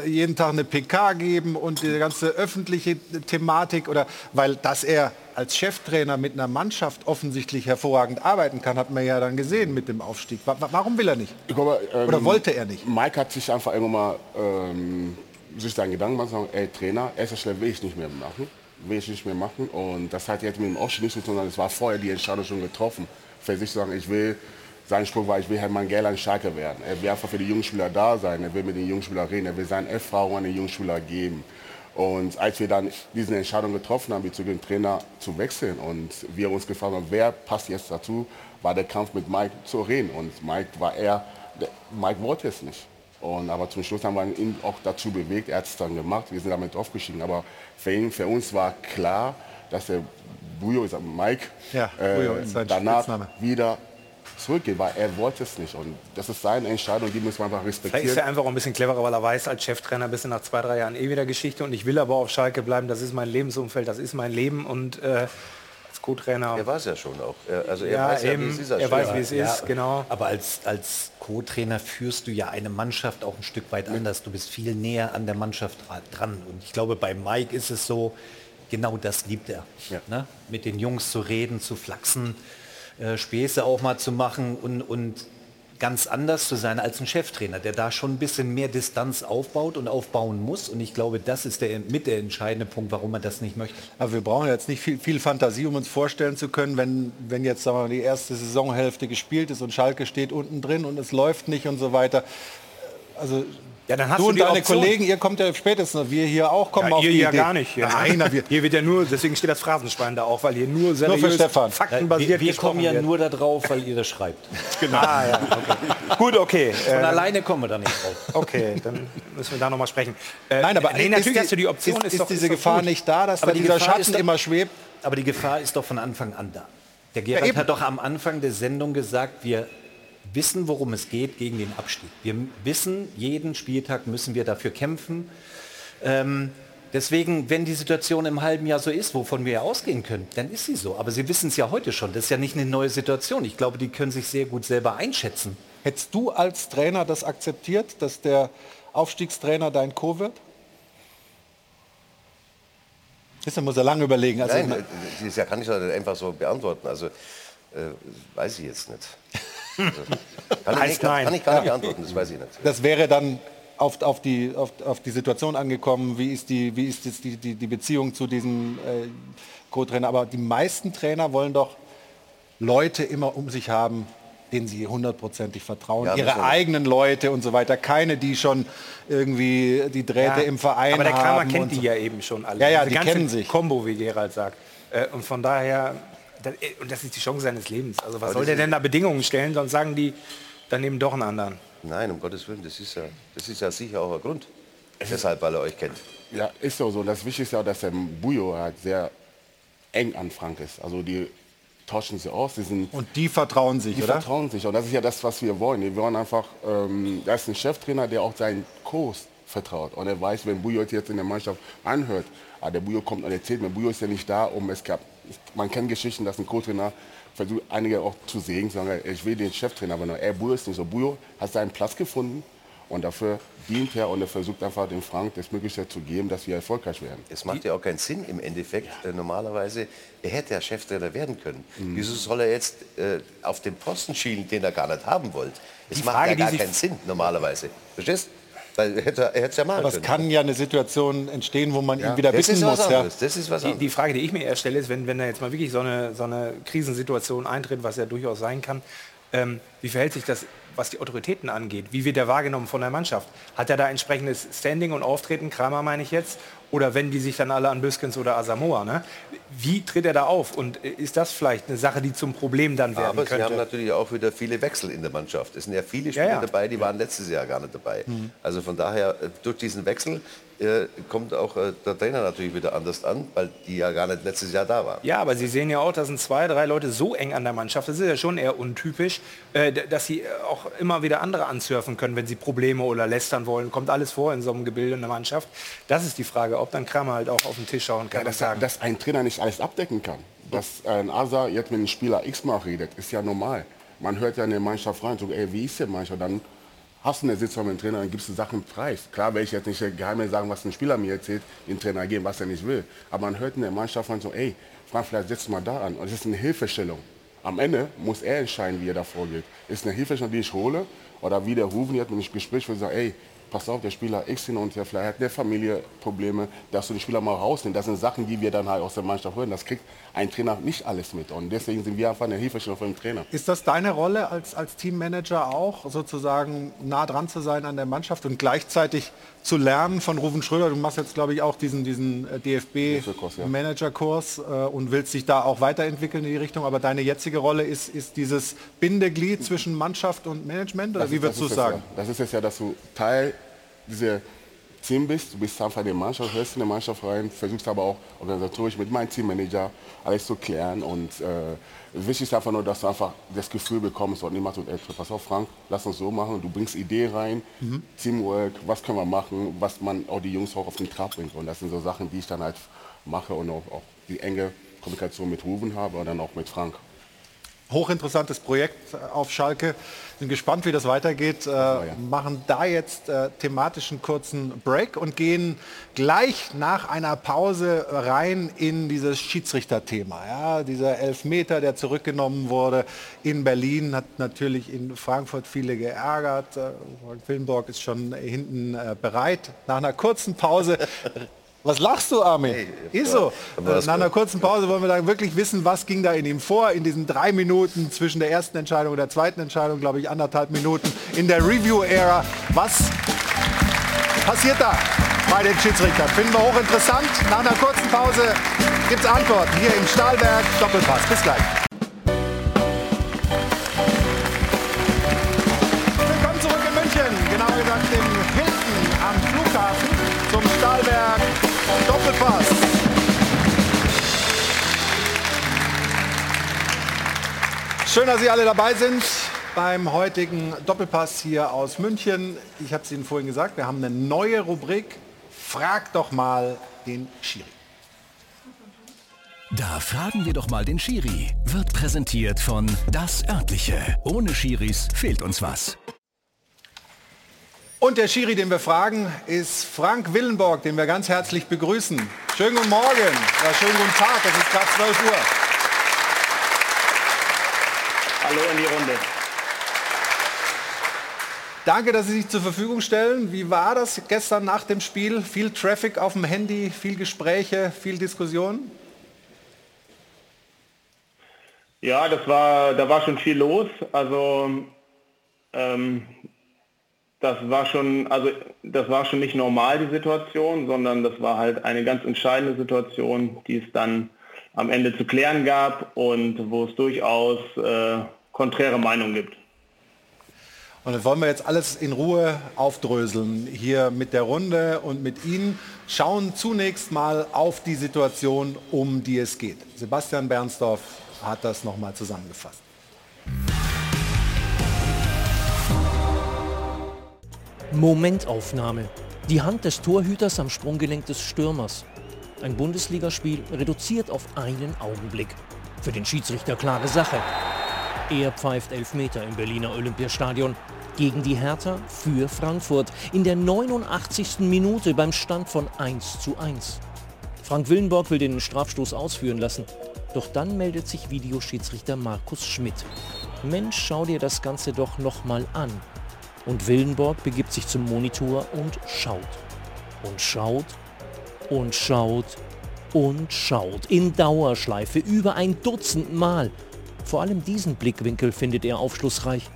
äh, jeden Tag eine PK geben und die ganze öffentliche Thematik oder weil dass er als Cheftrainer mit einer Mannschaft offensichtlich hervorragend arbeiten kann, hat man ja dann gesehen mit dem Aufstieg. Wa wa- warum will er nicht? Ich glaube, ähm, Oder wollte er nicht? Mike hat sich einfach irgendwann mal ähm, sich seinen Gedanken gemacht, sagen, ey Trainer, erster Stelle will ich nicht mehr machen, will ich nicht mehr machen. Und das hat jetzt mit dem Aufstieg nichts zu tun, sondern es war vorher die Entscheidung schon getroffen, für sich zu sagen, ich will, sein Spruch war, ich will Hermann Gerland Schalke werden. Er will einfach für die Jungspieler da sein, er will mit den Jungspielern reden, er will seine Erfahrung an den Jungspieler geben. Und als wir dann diese Entscheidung getroffen haben, zu dem Trainer zu wechseln und wir uns gefragt haben, wer passt jetzt dazu, war der Kampf mit Mike zu reden. Und Mike war der, Mike wollte es nicht. Und, aber zum Schluss haben wir ihn auch dazu bewegt, er hat es dann gemacht, wir sind damit aufgestiegen. Aber für, ihn, für uns war klar, dass der Bujo, ist Mike, Ja, Bujo ist danach Spitzname. wieder zurückgeht, weil er wollte es nicht. Und das ist seine Entscheidung, die muss man einfach Vielleicht ist respektieren. er einfach auch ein bisschen cleverer, weil er weiß, als Cheftrainer bist du nach zwei, drei Jahren eh wieder Geschichte und ich will aber auf Schalke bleiben, das ist mein Lebensumfeld, das ist mein Leben und äh, Co-Trainer... Er war es ja schon auch. Er, also er Ja, weiß ja, wie eben. es ist. Er weiß, wie es ist, genau. Aber als, als Co-Trainer führst du ja eine Mannschaft auch ein Stück weit anders. Du bist viel näher an der Mannschaft dra- dran. Und ich glaube, bei Mike ist es so, genau das liebt er. Ja. Ne? Mit den Jungs zu reden, zu flachsen, äh, Späße auch mal zu machen und, und ganz anders zu sein als ein Cheftrainer, der da schon ein bisschen mehr Distanz aufbaut und aufbauen muss. Und ich glaube, das ist der, mit der entscheidende Punkt, warum er das nicht möchte. Aber wir brauchen jetzt nicht viel, viel Fantasie, um uns vorstellen zu können, wenn, wenn jetzt sagen wir, mal, die erste Saisonhälfte gespielt ist und Schalke steht unten drin und es läuft nicht und so weiter. Also Ja, dann hast du du und die deine Option. Kollegen, ihr kommt ja spätestens, wir hier auch kommen Ja, auf ihr die ja Idee. gar nicht. Hier, Nein, na, wir, hier wird ja nur, deswegen steht das Phrasenschwein da auch, weil hier nur Stefan. faktenbasiert wir wir kommen ja wird. nur da drauf, weil ihr das schreibt. Ah, ja, okay. Gut, okay. Von Äh, alleine kommen wir da nicht drauf. okay, dann müssen wir da noch mal sprechen. Äh, Nein, aber nee, ist natürlich die- hast du die Option. Ist, ist, doch- diese doch Gefahr gut. nicht da, dass Aber da die dieser Gefahr ist Schatten doch- immer schwebt? Aber die Gefahr ist doch von Anfang an da. Der Gerald eben. hat doch am Anfang der Sendung gesagt, wir wissen, worum es geht gegen den Abstieg. Wir wissen, jeden Spieltag müssen wir dafür kämpfen. Ähm, deswegen, wenn die Situation im halben Jahr so ist, wovon wir ja ausgehen können, dann ist sie so. Aber Sie wissen es ja heute schon. Das ist ja nicht eine neue Situation. Ich glaube, die können sich sehr gut selber einschätzen. Hättest du als Trainer das akzeptiert, dass der Aufstiegstrainer dein Co wird? Das muss er lange überlegen. Also Nein, das kann ich doch nicht einfach so beantworten. Also, äh, weiß ich jetzt nicht. Kann, ich, Heißt nicht kann, nein. kann ich gar nicht beantworten, das weiß ich nicht. das wäre dann auf, auf, die, auf, auf die Situation angekommen, wie ist die, wie ist jetzt die, die, die Beziehung zu diesem äh, Co-Trainer. Aber die meisten Trainer wollen doch Leute immer um sich haben, denen sie hundertprozentig vertrauen. Ja, Ihre eigenen Leute und so weiter. Keine, die schon irgendwie die Drähte Ja, im Verein Aber der Kramer haben. kennt die so. ja eben schon alle. Ja, ja, Diese die ganze kennen sich. Kombo, wie Gerald sagt. Äh, Und von daher, das, äh, und das ist die Chance seines Lebens. Also was Aber soll der denn da Bedingungen stellen, sonst sagen die, dann nehmen doch einen anderen. Nein, um Gottes Willen, das ist ja, das ist ja sicher auch ein Grund. Deshalb, weil er euch kennt. Ja, ist so. so. Das Wichtigste ist ja, dass der Bujo halt sehr eng an Frank ist. Also die tauschen sie aus. Die, sind, Und die vertrauen sich, die oder? vertrauen sich. Und das ist ja das, was wir wollen. Wir wollen einfach, ähm, da ist ein Cheftrainer, der auch seinen Kurs vertraut. Und er weiß, wenn Bujo jetzt in der Mannschaft anhört, ah, der Bujo kommt und erzählt mir, Bujo ist ja nicht da, um es Man kennt Geschichten, dass ein Co-Trainer versucht, einige auch zu sehen, sagen, ich will den Cheftrainer, aber nur, ey, Bujo ist nicht so. Bujo hat seinen Platz gefunden und dafür dient er und er versucht einfach dem Frank das Möglichste zu geben, dass wir erfolgreich werden. Es macht ja auch keinen Sinn im Endeffekt. Äh, normalerweise, er hätte ja Cheftrainer werden können. Wieso soll er jetzt äh, auf den Posten schielen, den er gar nicht haben wollte? Es macht Frage, ja gar keinen Sinn normalerweise. Verstehst? Weil er hätte er hätte es ja machen Aber es können. kann ja eine Situation entstehen, wo man ihn wieder das bitten ist was muss. Ja. Das ist was Die, anderes. die Frage, die ich mir eher stelle, ist, wenn, wenn da jetzt mal wirklich so eine, so eine Krisensituation eintritt, was ja durchaus sein kann, ähm, wie verhält sich das, was die Autoritäten angeht? Wie wird er wahrgenommen von der Mannschaft? Hat er da entsprechendes Standing und Auftreten, Kramer meine ich jetzt? Oder wenden die sich dann alle an Büskens oder Asamoah? Ne? Wie tritt er da auf? Und äh, ist das vielleicht eine Sache, die zum Problem dann werden Aber sie könnte? haben natürlich auch wieder viele Wechsel in der Mannschaft. Es sind ja viele Spieler ja. dabei, die waren letztes Jahr gar nicht dabei. Also von daher, äh, durch diesen Wechsel äh, kommt auch äh, der Trainer natürlich wieder anders an, weil die ja gar nicht letztes Jahr da waren. Ja, aber Sie sehen ja auch, da sind zwei, drei Leute so eng an der Mannschaft, das ist ja schon eher untypisch, äh, dass sie äh, auch immer wieder andere ansurfen können, wenn sie Probleme oder lästern wollen. Kommt alles vor in so einem Gebilde in der Mannschaft. Das ist die Frage, ob dann Kramer halt auch auf den Tisch schauen kann. Ja, dass, sagen, dass ein Trainer nicht alles abdecken kann. Dass ein Asa jetzt mit einem Spieler X mal redet, ist ja normal. Man hört ja in der Mannschaft rein, so, ey, wie ist der Mannschaft? Dann hast du eine Sitzung mit dem Trainer, dann gibst du Sachen preis. Klar werde ich jetzt nicht geheim sagen, was ein Spieler mir erzählt, den Trainer geben, was er nicht will. Aber man hört in der Mannschaft rein, so, ey, Frank, vielleicht setzt mal da an. Und es ist eine Hilfestellung. Am Ende muss er entscheiden, wie er da vorgeht. Ist eine Hilfestellung, die ich hole, oder wie der Rufen jetzt mit dem Gespräch will, sagen, ey, pass auf, der Spieler X hin und her, vielleicht hat der Familie Probleme, dass du den Spieler mal rausnimmst. Das sind Sachen, die wir dann halt aus der Mannschaft hören. Das kriegt ein Trainer nicht alles mit. Und deswegen sind wir einfach eine Hilfestellung für den Trainer. Ist das deine Rolle als, als Teammanager auch, sozusagen nah dran zu sein an der Mannschaft und gleichzeitig zu lernen von Ruven Schröder? Du machst jetzt, glaube ich, auch diesen, diesen äh, DFB-Kurs, ja. DFB-Manager-Kurs äh, und willst dich da auch weiterentwickeln in die Richtung. Aber deine jetzige Rolle ist, ist dieses Bindeglied zwischen Mannschaft und Management? Oder Das wie ist- würdest du es sagen? Ja. Das ist es ja, dass du Teil dieser Team bist. Du bist einfach in der Mannschaft, hörst in der Mannschaft rein, versuchst aber auch organisatorisch mit meinem Teammanager alles zu klären. Und äh, wichtig ist einfach nur, dass du einfach das Gefühl bekommst und niemand sagt, ey, pass auf Frank, lass uns so machen. Du bringst Ideen rein, Teamwork, was können wir machen, was man auch die Jungs auch auf den Trab bringt. Und das sind so Sachen, die ich dann halt mache und auch, auch die enge Kommunikation mit Ruben habe und dann auch mit Frank. Hochinteressantes Projekt auf Schalke. Sind gespannt, wie das weitergeht. Äh, Machen da jetzt äh, thematischen kurzen Break und gehen gleich nach einer Pause rein in dieses Schiedsrichterthema. Ja, dieser Elfmeter, der zurückgenommen wurde in Berlin, hat natürlich in Frankfurt viele geärgert. Äh, Willenborg ist schon hinten äh, bereit. Nach einer kurzen Pause was lachst du, Armin? Ist so. Äh, Nach einer kurzen Pause wollen wir dann wirklich wissen, was ging da in ihm vor, in diesen drei Minuten zwischen der ersten Entscheidung und der zweiten Entscheidung, glaube ich, anderthalb Minuten in der Review-Ära. Was passiert da bei den Schiedsrichtern? Finden wir hochinteressant. Nach einer kurzen Pause gibt es Antworten hier im Stahlberg Doppelpass. Bis gleich. Willkommen zurück in München, genauer gesagt im Hilton am Flughafen zum Stahlberg Doppelpass. Schön, dass Sie alle dabei sind beim heutigen Doppelpass hier aus München. Ich habe es Ihnen vorhin gesagt, wir haben eine neue Rubrik. Frag doch mal den Schiri. Da fragen wir doch mal den Schiri. Wird präsentiert von Das Örtliche. Ohne Schiris fehlt uns was. Und der Schiri, den wir fragen, ist Frank Willenborg, den wir ganz herzlich begrüßen. Schönen guten Morgen, ja, schönen guten Tag, es ist gerade 12 Uhr. Hallo in die Runde. Danke, dass Sie sich zur Verfügung stellen. Wie war das gestern nach dem Spiel? Viel Traffic auf dem Handy, viel Gespräche, viel Diskussion? Ja, das war, da war schon viel los. Also ähm, das war schon, also das war schon nicht normal die Situation, sondern das war halt eine ganz entscheidende Situation, die es dann am Ende zu klären gab und wo es durchaus äh, konträre Meinungen gibt. Und das wollen wir jetzt alles in Ruhe aufdröseln hier mit der Runde und mit Ihnen. Schauen zunächst mal auf die Situation, um die es geht. Sebastian Bernsdorf hat das nochmal zusammengefasst. Momentaufnahme. Die Hand des Torhüters am Sprunggelenk des Stürmers. Ein Bundesligaspiel reduziert auf einen Augenblick. Für den Schiedsrichter klare Sache. Er pfeift Elfmeter im Berliner Olympiastadion gegen die Hertha für Frankfurt in der 89. Minute beim Stand von 1 zu 1. Frank Willenborg will den Strafstoß ausführen lassen. Doch dann meldet sich Videoschiedsrichter Markus Schmidt. Mensch, schau dir das Ganze doch noch mal an. Und Willenborg begibt sich zum Monitor und schaut. Und schaut und schaut und schaut in Dauerschleife über ein Dutzend Mal. Vor allem diesen Blickwinkel findet er aufschlussreich.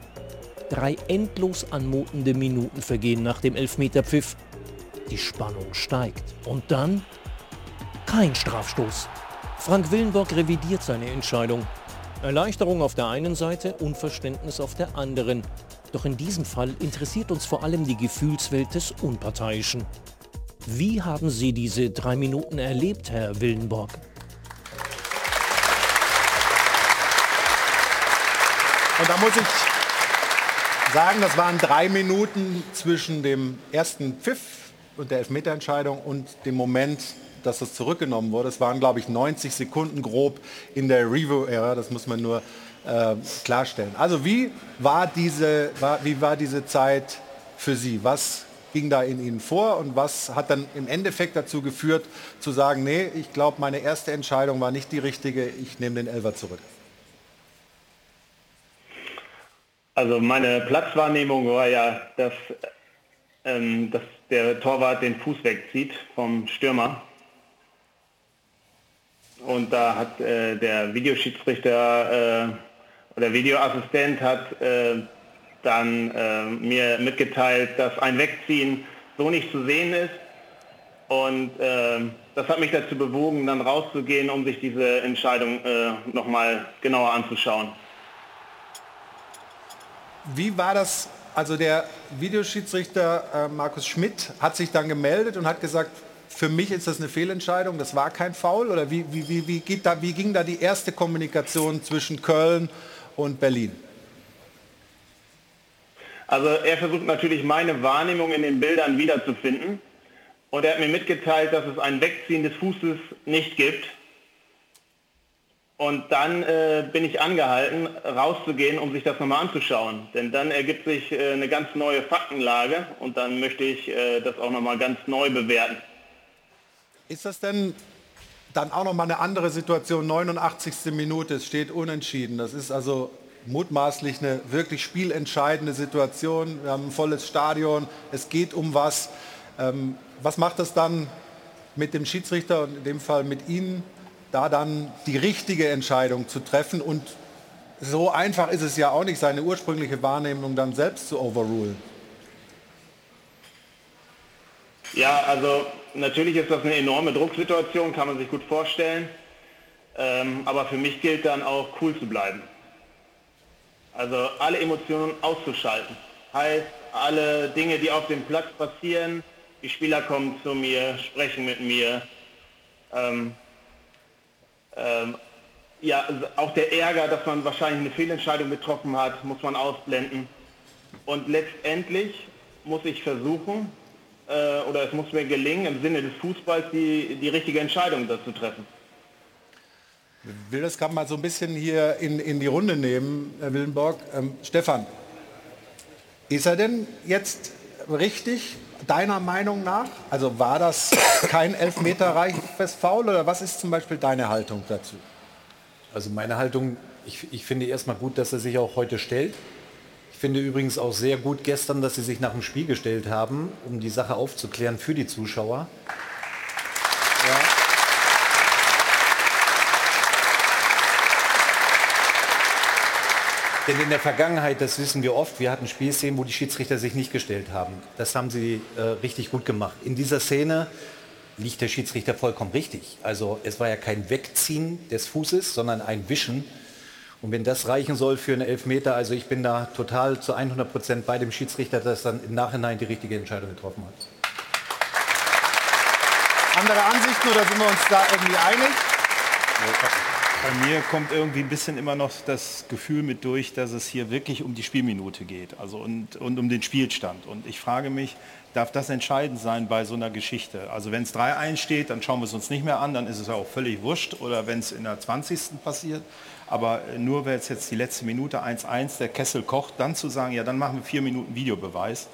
Drei endlos anmutende Minuten vergehen nach dem Elfmeterpfiff. Die Spannung steigt. Und dann kein Strafstoß. Frank Willenborg revidiert seine Entscheidung. Erleichterung auf der einen Seite, Unverständnis auf der anderen. Doch in diesem Fall interessiert uns vor allem die Gefühlswelt des Unparteiischen. Wie haben Sie diese drei Minuten erlebt, Herr Willenborg? Und da muss ich sagen, das waren drei Minuten zwischen dem ersten Pfiff und der Elfmeterentscheidung und dem Moment, dass das zurückgenommen wurde. Es waren, glaube ich, 90 Sekunden grob in der Review-Ära. Das muss man nur äh, klarstellen. Also wie war, diese, war, wie war diese Zeit für Sie? Was ging da in Ihnen vor und was hat dann im Endeffekt dazu geführt, zu sagen, nee, ich glaube, meine erste Entscheidung war nicht die richtige, ich nehme den Elfer zurück? Also meine Platzwahrnehmung war ja, dass, ähm, dass der Torwart den Fuß wegzieht vom Stürmer. Und da hat äh, der Videoschiedsrichter oder Videoassistent hat äh, dann äh, mir mitgeteilt, dass ein Wegziehen so nicht zu sehen ist. Und äh, das hat mich dazu bewogen, dann rauszugehen, um sich diese Entscheidung äh, nochmal genauer anzuschauen. Wie war das? Also der Videoschiedsrichter äh, Markus Schmidt hat sich dann gemeldet und hat gesagt, für mich ist das eine Fehlentscheidung, das war kein Foul? Oder wie, wie, wie, wie, da, wie ging da die erste Kommunikation zwischen Köln Berlin? Also er versucht natürlich meine Wahrnehmung in den Bildern wiederzufinden. Und er hat mir mitgeteilt, dass es ein Wegziehen des Fußes nicht gibt. Und dann äh, bin ich angehalten, rauszugehen, um sich das nochmal anzuschauen. Denn dann ergibt sich äh, eine ganz neue Faktenlage und dann möchte ich äh, das auch nochmal ganz neu bewerten. Ist das denn dann auch nochmal eine andere Situation? 89. Minute, es steht unentschieden. Das ist also mutmaßlich eine wirklich spielentscheidende Situation. Wir haben ein volles Stadion, es geht um was. Ähm, was macht das dann mit dem Schiedsrichter und in dem Fall mit Ihnen? da dann die richtige Entscheidung zu treffen. Und so einfach ist es ja auch nicht, seine ursprüngliche Wahrnehmung dann selbst zu overrulen. Ja, also natürlich ist das eine enorme Drucksituation, kann man sich gut vorstellen. Ähm, aber für mich gilt dann auch cool zu bleiben. Also alle Emotionen auszuschalten. Heißt, alle Dinge, die auf dem Platz passieren, die Spieler kommen zu mir, sprechen mit mir. Ähm, ähm, ja, auch der Ärger, dass man wahrscheinlich eine Fehlentscheidung getroffen hat, muss man ausblenden. Und letztendlich muss ich versuchen, äh, oder es muss mir gelingen, im Sinne des Fußballs die, die richtige Entscheidung dazu treffen. Ich will das gerade mal so ein bisschen hier in, in die Runde nehmen, Herr Willenborg. Ähm, Stefan, ist er denn jetzt richtig, deiner Meinung nach? Also war das kein elfmeterreiches Foul oder was ist zum Beispiel deine Haltung dazu? Also meine Haltung, ich, ich finde erstmal gut, dass er sich auch heute stellt. Ich finde übrigens auch sehr gut gestern, dass sie sich nach dem Spiel gestellt haben, um die Sache aufzuklären für die Zuschauer. Ja. Denn in der Vergangenheit, das wissen wir oft, wir hatten Spielszenen, wo die Schiedsrichter sich nicht gestellt haben. Das haben sie äh, richtig gut gemacht. In dieser Szene liegt der Schiedsrichter vollkommen richtig. Also es war ja kein Wegziehen des Fußes, sondern ein Wischen. Und wenn das reichen soll für einen Elfmeter, also ich bin da total zu 100 Prozent bei dem Schiedsrichter, dass dann im Nachhinein die richtige Entscheidung getroffen hat. Andere Ansichten oder sind wir uns da irgendwie einig? Bei mir kommt irgendwie ein bisschen immer noch das Gefühl mit durch, dass es hier wirklich um die Spielminute geht also und, und um den Spielstand. Und ich frage mich, darf das entscheidend sein bei so einer Geschichte? Also wenn es 3-1 steht, dann schauen wir es uns nicht mehr an, dann ist es ja auch völlig wurscht. Oder wenn es in der 20. passiert. Aber nur weil es jetzt die letzte Minute 1-1, der Kessel kocht, dann zu sagen, ja, dann machen wir vier Minuten Videobeweis.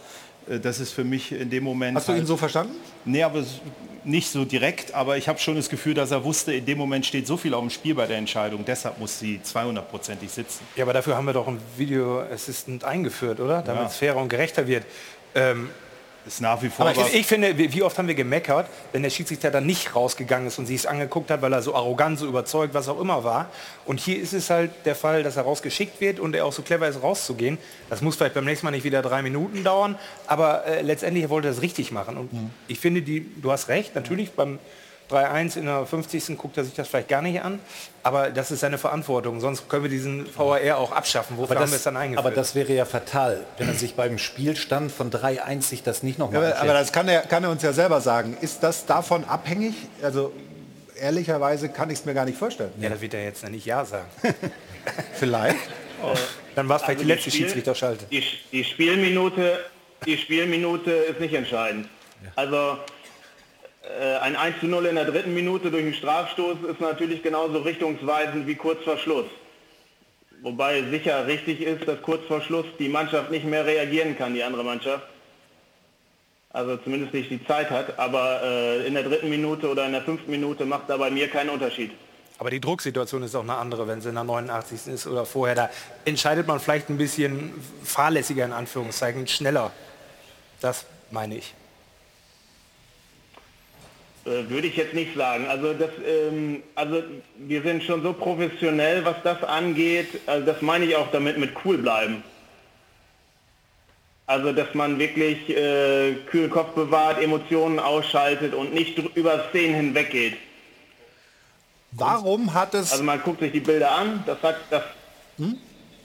äh, Das ist für mich in dem Moment. Hast du ihn so verstanden? Nee, aber nicht so direkt. Aber ich habe schon das Gefühl, dass er wusste, in dem Moment steht so viel auf dem Spiel bei der Entscheidung. Deshalb muss sie 200-prozentig sitzen. Ja, aber dafür haben wir doch einen Video Assistant eingeführt, oder? Damit Ja. es fairer und gerechter wird. Ähm, ist nach wie vor. Aber ich, ich finde, wie oft haben wir gemeckert, wenn der Schiedsrichter dann nicht rausgegangen ist und sich es angeguckt hat, weil er so arrogant, so überzeugt, was auch immer war. Und hier ist es halt der Fall, dass er rausgeschickt wird und er auch so clever ist, rauszugehen. Das muss vielleicht beim nächsten Mal nicht wieder drei Minuten dauern, aber äh, letztendlich wollte er es richtig machen. Und ich finde, die, du hast recht, natürlich beim 3-1 in der 50. guckt er sich das vielleicht gar nicht an, aber das ist seine Verantwortung. Sonst können wir diesen VAR auch abschaffen. Wofür Aber haben wir es das, dann eingeführt? aber das wäre ja fatal, wenn er sich beim Spielstand von 3-1 sich das nicht Ja, nochmal aber, aber das kann er, kann er uns ja selber sagen. Ist das davon abhängig? Also ehrlicherweise kann ich es mir gar nicht vorstellen. Ja, das wird er jetzt nicht Ja sagen. Vielleicht. Dann war es vielleicht Also die letzte Spiel- Schiedsrichterschalte. Die, die, Spielminute, die Spielminute ist nicht entscheidend. Also äh, ein 1 zu 0 in der dritten Minute durch einen Strafstoß ist natürlich genauso richtungsweisend wie kurz vor Schluss. Wobei sicher richtig ist, dass kurz vor Schluss die Mannschaft nicht mehr reagieren kann, die andere Mannschaft. Also zumindest nicht die Zeit hat. Aber äh, in der dritten Minute oder in der fünften Minute macht da bei mir keinen Unterschied. Aber die Drucksituation ist auch eine andere, wenn es in der 89. ist oder vorher. Da entscheidet man vielleicht ein bisschen fahrlässiger in Anführungszeichen, schneller. Das meine ich. Äh, Würde ich jetzt nicht sagen. Also, das, ähm, also wir sind schon so professionell, was das angeht. Also das meine ich auch damit mit cool bleiben. Also dass man wirklich äh, kühlen Kopf bewahrt, Emotionen ausschaltet und nicht über Szenen hinweggeht. Warum hat es... Also man guckt sich die Bilder an. Das hat, das,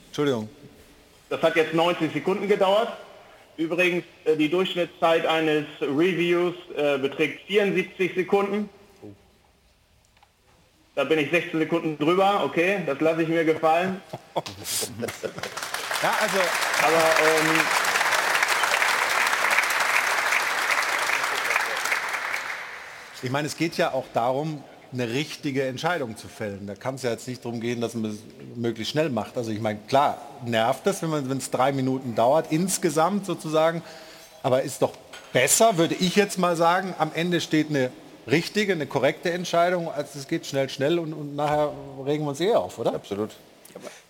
Entschuldigung. das hat jetzt 90 Sekunden gedauert. Übrigens, äh, die Durchschnittszeit eines Reviews äh, beträgt 74 Sekunden. Da bin ich 16 Sekunden drüber, okay, das lasse ich mir gefallen. Ja, also... Aber ähm, Ich meine, es geht ja auch darum, eine richtige Entscheidung zu fällen. Da kann es ja jetzt nicht darum gehen, dass man es möglichst schnell macht. Also ich meine, klar, nervt es, wenn man- wenn es drei Minuten dauert, insgesamt sozusagen. Aber ist doch besser, würde ich jetzt mal sagen, am Ende steht eine richtige, eine korrekte Entscheidung, als es geht schnell, schnell und, und nachher regen wir uns eh auf, oder? Absolut.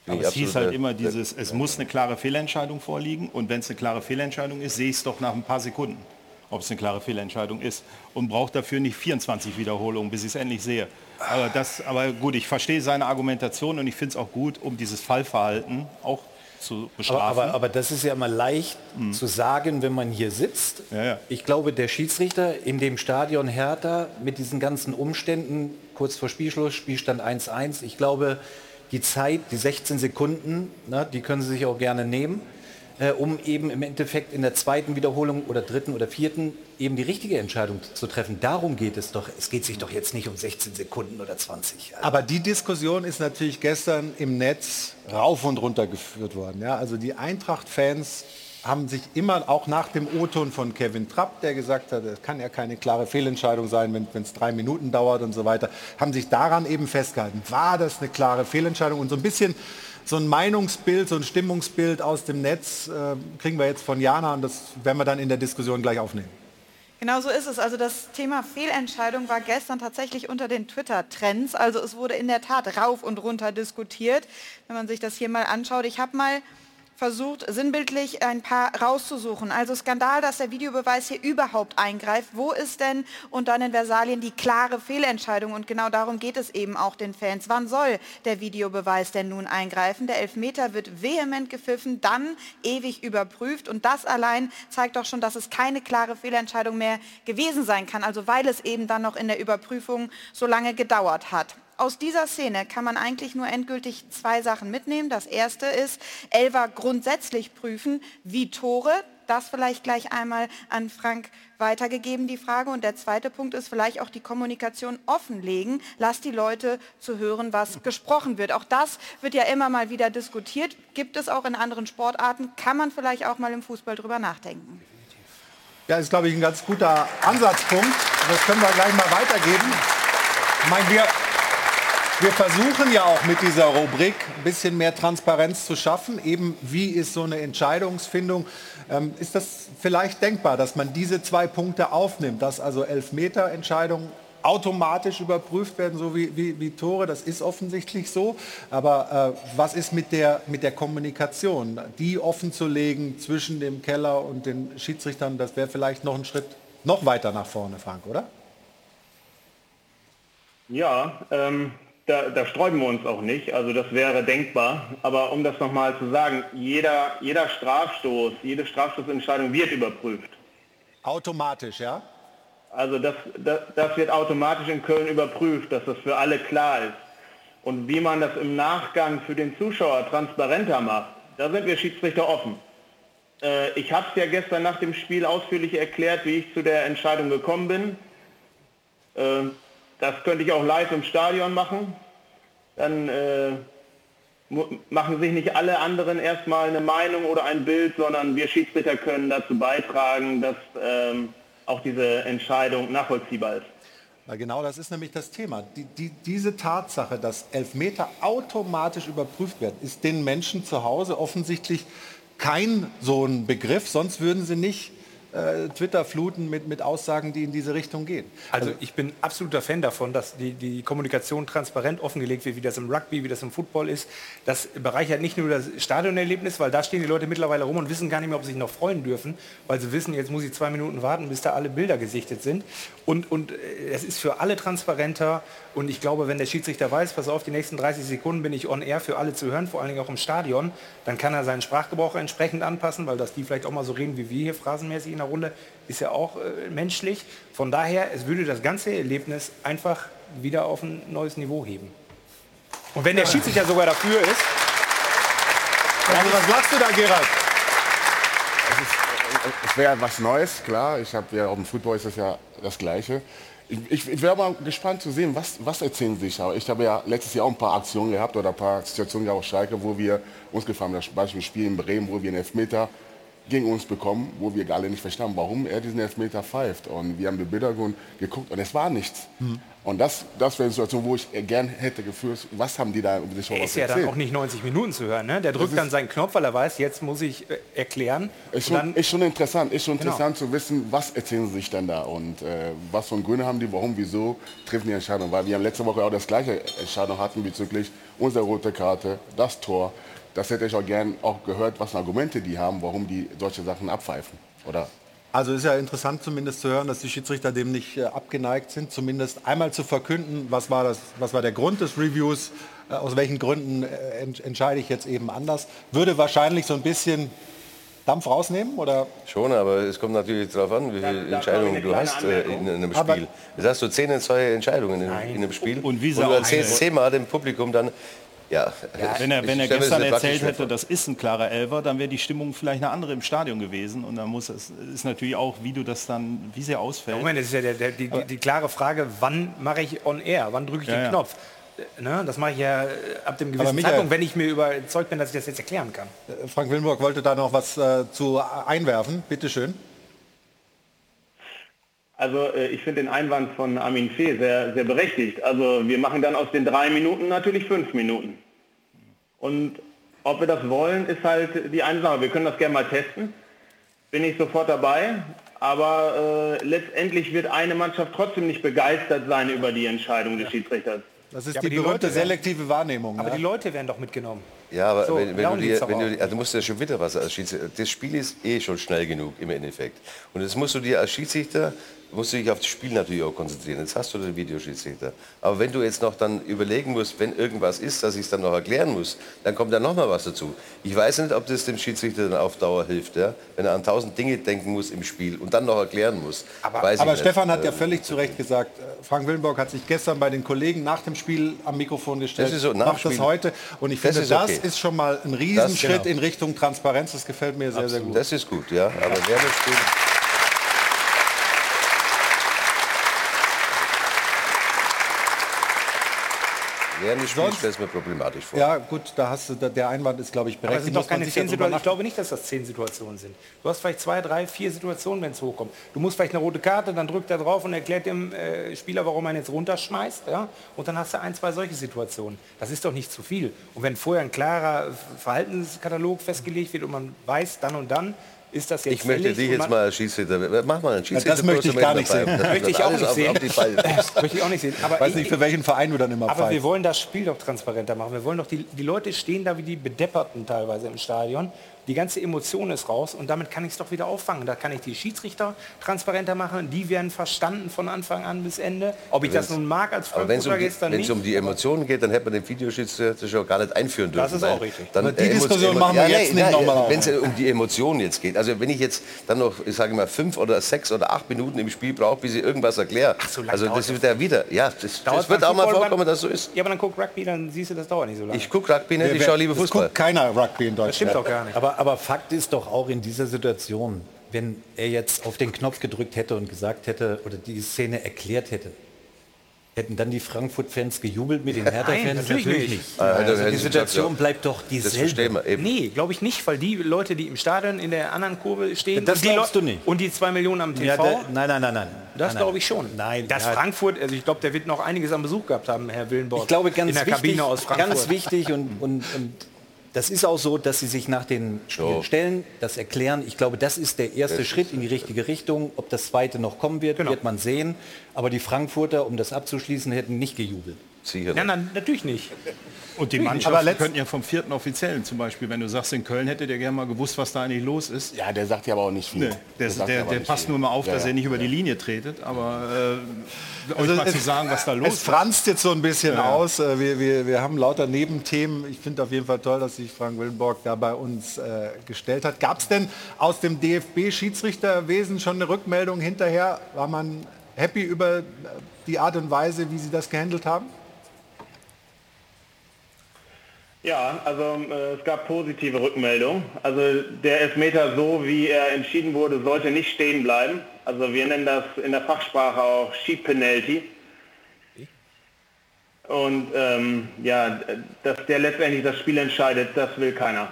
Aber es hieß halt immer dieses, es muss eine klare Fehlentscheidung vorliegen und wenn es eine klare Fehlentscheidung ist, sehe ich es doch nach ein paar Sekunden, ob es eine klare Fehlentscheidung ist und brauche dafür nicht 24 Wiederholungen, bis ich es endlich sehe. Aber, das, aber gut, ich verstehe seine Argumentation und ich finde es auch gut, um dieses Fallverhalten auch zu Aber, bestrafen. aber, aber das ist ja immer leicht zu sagen, wenn man hier sitzt. Ja, ja. Ich glaube, der Schiedsrichter in dem Stadion Hertha mit diesen ganzen Umständen, kurz vor Spielschluss, Spielstand 1-1, ich glaube, die Zeit, die 16 Sekunden, na, die können Sie sich auch gerne nehmen, äh, um eben im Endeffekt in der zweiten Wiederholung oder dritten oder vierten eben die richtige Entscheidung zu treffen. Darum geht es doch. Es geht sich doch jetzt nicht um 16 Sekunden oder 20. Aber die Diskussion ist natürlich gestern im Netz rauf und runter geführt worden. Ja? Also die Eintracht-Fans haben sich immer, auch nach dem O-Ton von Kevin Trapp, der gesagt hat, es kann ja keine klare Fehlentscheidung sein, wenn es drei Minuten dauert und so weiter, haben sich daran eben festgehalten. War das eine klare Fehlentscheidung? Und so ein bisschen so ein Meinungsbild, so ein Stimmungsbild aus dem Netz äh, kriegen wir jetzt von Jana und das werden wir dann in der Diskussion gleich aufnehmen. Genau so ist es. Also das Thema Fehlentscheidung war gestern tatsächlich unter den Twitter-Trends. Also es wurde in der Tat rauf und runter diskutiert, wenn man sich das hier mal anschaut. Ich habe mal versucht, sinnbildlich ein paar rauszusuchen. Also Skandal, dass der Videobeweis hier überhaupt eingreift. Wo ist denn und dann in Versalien die klare Fehlentscheidung? Und genau darum geht es eben auch den Fans. Wann soll der Videobeweis denn nun eingreifen? Der Elfmeter wird vehement gepfiffen, dann ewig überprüft. Und das allein zeigt doch schon, dass es keine klare Fehlentscheidung mehr gewesen sein kann. Also weil es eben dann noch in der Überprüfung so lange gedauert hat. Aus dieser Szene kann man eigentlich nur endgültig zwei Sachen mitnehmen. Das erste ist, Elva grundsätzlich prüfen, wie Tore, das vielleicht gleich einmal an Frank weitergegeben, die Frage. Und der zweite Punkt ist vielleicht auch die Kommunikation offenlegen. Lass die Leute zu hören, was gesprochen wird. Auch das wird ja immer mal wieder diskutiert. Gibt es auch in anderen Sportarten. Kann man vielleicht auch mal im Fußball drüber nachdenken. Ja, ist, glaube ich, ein ganz guter Ansatzpunkt. Das können wir gleich mal weitergeben. Ich meine, wir, wir versuchen ja auch mit dieser Rubrik ein bisschen mehr Transparenz zu schaffen. Eben, wie ist so eine Entscheidungsfindung? Ähm, ist das vielleicht denkbar, dass man diese zwei Punkte aufnimmt, dass also Elfmeter-Entscheidungen automatisch überprüft werden, so wie, wie, wie, Tore. Das ist offensichtlich so. Aber äh, was ist mit der, mit der Kommunikation? Die offen zu legen zwischen dem Keller und den Schiedsrichtern, das wäre vielleicht noch ein Schritt noch weiter nach vorne, Frank, oder? Ja, ähm, da, da sträuben wir uns auch nicht. Also das wäre denkbar. Aber um das nochmal zu sagen, jeder, jeder Strafstoß, jede Strafstoßentscheidung wird überprüft. Automatisch, ja? Also das, das, das wird automatisch in Köln überprüft, dass das für alle klar ist. Und wie man das im Nachgang für den Zuschauer transparenter macht, da sind wir Schiedsrichter offen. Äh, ich habe es ja gestern nach dem Spiel ausführlich erklärt, wie ich zu der Entscheidung gekommen bin. Äh, das könnte ich auch live im Stadion machen. Dann äh, machen sich nicht alle anderen erstmal eine Meinung oder ein Bild, sondern wir Schiedsrichter können dazu beitragen, dass ähm, auch diese Entscheidung nachvollziehbar ist. Na genau das ist nämlich das Thema. Die, die, diese Tatsache, dass Elfmeter automatisch überprüft werden, ist den Menschen zu Hause offensichtlich kein so ein Begriff, sonst würden sie nicht äh, Twitter fluten mit, mit Aussagen, die in diese Richtung gehen. Also, ich bin absoluter Fan davon, dass die, die Kommunikation transparent offengelegt wird, wie das im Rugby, wie das im Football ist. Das bereichert nicht nur das Stadionerlebnis, weil da stehen die Leute mittlerweile rum und wissen gar nicht mehr, ob sie sich noch freuen dürfen, weil sie wissen, jetzt muss ich zwei Minuten warten, bis da alle Bilder gesichtet sind. Und, und äh, es ist für alle transparenter und ich glaube, wenn der Schiedsrichter weiß, pass auf, die nächsten 30 Sekunden bin ich on air für alle zu hören, vor allen Dingen auch im Stadion, dann kann er seinen Sprachgebrauch entsprechend anpassen, weil dass die vielleicht auch mal so reden wie wir hier phrasenmäßig der Runde, ist ja auch äh, menschlich. Von daher, es würde das ganze Erlebnis einfach wieder auf ein neues Niveau heben. Und wenn der Schiedsrichter sogar dafür ist... Also was lachst du da, Gerald? Es wäre was Neues, klar. Ich habe ja auf dem Football ist das ja das Gleiche. Ich, ich, ich wäre mal gespannt zu sehen, was, was erzählen sie sich. Ich habe ja letztes Jahr auch ein paar Aktionen gehabt oder ein paar Situationen ja auch Schalke, wo wir uns gefahren haben. Zum Beispiel ein Spiel in Bremen, wo wir einen Elfmeter gegen uns bekommen, wo wir alle nicht verstanden, warum er diesen Elfmeter pfeift. Und wir haben die Bilder geguckt und es war nichts. Mhm. Und das, das wäre eine Situation, wo ich gern hätte gefühlt, was haben die da Show Er ist ja erzählt? dann auch nicht 90 Minuten zu hören. Ne? Der drückt dann seinen Knopf, weil er weiß, jetzt muss ich äh, erklären. Ist schon, ist schon interessant, ist schon genau. interessant zu wissen, was erzählen sie sich denn da und äh, was von Gründe haben die, warum, wieso treffen die Entscheidung. Weil wir haben letzte Woche auch das gleiche Entscheidung hatten bezüglich unserer rote Karte, das Tor das hätte ich auch gern auch gehört, was für Argumente die haben, warum die solche Sachen abpfeifen. Oder also ist ja interessant zumindest zu hören, dass die Schiedsrichter dem nicht äh, abgeneigt sind, zumindest einmal zu verkünden, was war, das, was war der Grund des Reviews, äh, aus welchen Gründen äh, ent, entscheide ich jetzt eben anders. Würde wahrscheinlich so ein bisschen Dampf rausnehmen? Oder? Schon, aber es kommt natürlich darauf an, wie viele Entscheidungen du hast äh, in, in, einem Spiel. Aber Jetzt hast du zehn neue Entscheidungen in, in, einem Spiel. Und, wie und du erzählst zehnmal dem Publikum dann, ja, ja, wenn er, wenn er gestern erzählt hätte, das ist ein klarer Elfer, dann wäre die Stimmung vielleicht eine andere im Stadion gewesen. Und dann muss es ist natürlich auch, wie du das dann, wie sehr ausfällt. Moment, das ist ja der, der, die, die, die, klare Frage, wann mache ich on air, wann drücke ich ja, den Knopf? Ne, das mache ich ja ab dem gewissen Michael, Zeitpunkt, wenn ich mir überzeugt bin, dass ich das jetzt erklären kann. Äh, Frank Willenburg wollte da noch was äh, zu einwerfen. Bitte schön. Also äh, ich finde den Einwand von Armin Fee sehr, sehr berechtigt. Also wir machen dann aus den drei Minuten natürlich fünf Minuten. Und ob wir das wollen, ist halt die eine Sache. Wir können das gerne mal testen. Bin ich sofort dabei. Aber äh, letztendlich wird eine Mannschaft trotzdem nicht begeistert sein über die Entscheidung des Schiedsrichters. Das ist ja, die, die berühmte selektive Wahrnehmung. Aber ja? die Leute werden doch mitgenommen. Ja, aber So, wenn, wenn, du dir, wenn du, also du musst ja schon wieder was als Schiedsrichter. Das Spiel ist eh schon schnell genug im Endeffekt. Und das musst du dir als Schiedsrichter, musst du dich auf das Spiel natürlich auch konzentrieren. Jetzt hast du den Videoschiedsrichter. Aber wenn du jetzt noch dann überlegen musst, wenn irgendwas ist, dass ich es dann noch erklären muss, dann kommt da noch mal was dazu. Ich weiß nicht, ob das dem Schiedsrichter dann auf Dauer hilft, ja? wenn er an tausend Dinge denken muss im Spiel und dann noch erklären muss. Aber, aber. Stefan hat ja Ähm, völlig zu Recht gesagt, äh, Frank Willenborg hat sich gestern bei den Kollegen nach dem Spiel am Mikrofon gestellt, Das ist so, nach macht dem das Spiel. heute. Und ich Das finde, ist das okay. ist schon mal ein Riesenschritt Das- genau. in Richtung Transparenz. Das gefällt mir sehr, sehr gut. Das ist gut, ja. Aber während des Während des Spiels stellt es mir problematisch vor. Ja, gut, da hast du, da- der Einwand ist, glaube ich, Aber berechtigt. es sind doch keine zehn Situationen. Ich glaube nicht, dass das zehn Situationen sind. Du hast vielleicht zwei, drei, vier Situationen, wenn es hochkommt. Du musst vielleicht eine rote Karte, dann drückt er drauf und erklärt dem äh, Spieler, warum man jetzt runterschmeißt. Ja? Und dann hast du ein, zwei solche Situationen. Das ist doch nicht zu viel. Und wenn vorher ein klarer Verhaltenskatalog festgelegt wird und man weiß, dann und dann ist das jetzt Ich möchte dich jetzt mal als Schiedsrichter. Mach mal einen Schiedsrichter. das möchte ich gar nicht sehen. Das Möchte ich auch nicht sehen. Möchte ich auch nicht sehen. Aber weiß ich- nicht, für welchen Verein du dann immer Aber wir wollen das Spiel doch transparenter machen. Wir wollen doch, die, die Leute stehen da wie die Bedepperten teilweise im Stadion. Die ganze Emotion ist raus und damit kann ich es doch wieder auffangen. Da kann ich die Schiedsrichter transparenter machen. Die werden verstanden von Anfang an bis Ende. Ob ich das nun mag als wenn es Frankfurter um, die- gestern wenn's nicht. um die Emotionen geht, dann hätte man den Videoschiedsrichter schon gar nicht einführen dürfen. Das ist auch richtig. Dann die Diskussion emo- machen wir jetzt nicht noch mal auf. Wenn es um die Emotionen jetzt geht. Also wenn ich jetzt dann noch, ich sage mal, fünf oder sechs oder acht Minuten im Spiel brauche, bis ich irgendwas erkläre. so also das das wird ja wieder, ja, das, das wird auch mal vorkommen, dass so ist. Ja, aber dann guck Rugby, dann siehst du, das dauert nicht so lange. Ich gucke Rugby nicht, ich schaue lieber es Fußball. guckt keiner Rugby in das Deutschland. stimmt doch gar nicht. Aber, aber Fakt ist doch auch in dieser Situation, wenn er jetzt auf den Knopf gedrückt hätte und gesagt hätte oder die Szene erklärt hätte, hätten dann die Frankfurt-Fans gejubelt mit den Hertha-Fans? natürlich nicht. Ah, Also hätte- die Situation gesagt, bleibt doch Das dieselbe. wir eben. Nee, glaube ich nicht, weil die Leute, die im Stadion in der anderen Kurve stehen, Das und die glaubst du nicht. Und die zwei Millionen am TV, Ja, der, nein, nein, nein, nein. das glaube ich schon. Nein, dass ja, Frankfurt, also ich glaube, der wird noch einiges am Besuch gehabt haben, Herr Willenborg. Ich glaube, ganz in der wichtig, Kabine aus Frankfurt. ganz wichtig und, und, und das ist auch so, dass sie sich nach den Spielen So. stellen, das erklären. Ich glaube, das ist der erste Schritt in die richtige Richtung. Ob das zweite noch kommen wird, Genau. wird man sehen. Aber die Frankfurter, um das abzuschließen, hätten nicht gejubelt. Sicher Ja, nicht. nein, natürlich nicht. Und die Mannschaften könnten ja vom vierten Offiziellen zum Beispiel, wenn du sagst, in Köln hätte der gerne mal gewusst, was da eigentlich los ist. Ja, der sagt ja aber auch nicht viel. Nee, der, der, der nicht passt viel. nur mal auf, Ja, dass ja. er nicht über die Linie tretet. Aber äh, Also euch mal es- zu sagen, was da los Es ist. franzt jetzt so ein bisschen aus. Äh, Wir, wir, wir haben lauter Nebenthemen. Ich finde auf jeden Fall toll, dass sich Frank Willenborg da bei uns äh, gestellt hat. Gab es denn aus dem DFB-Schiedsrichterwesen schon eine Rückmeldung hinterher? War man happy über äh, die Art und Weise, wie Sie das gehandelt haben? Ja, also äh, es gab positive Rückmeldungen. Also der Elfmeter, so wie er entschieden wurde, sollte nicht stehen bleiben. Also wir nennen das in der Fachsprache auch Sheep Penalty. Und ähm, ja, dass der letztendlich das Spiel entscheidet, das will keiner.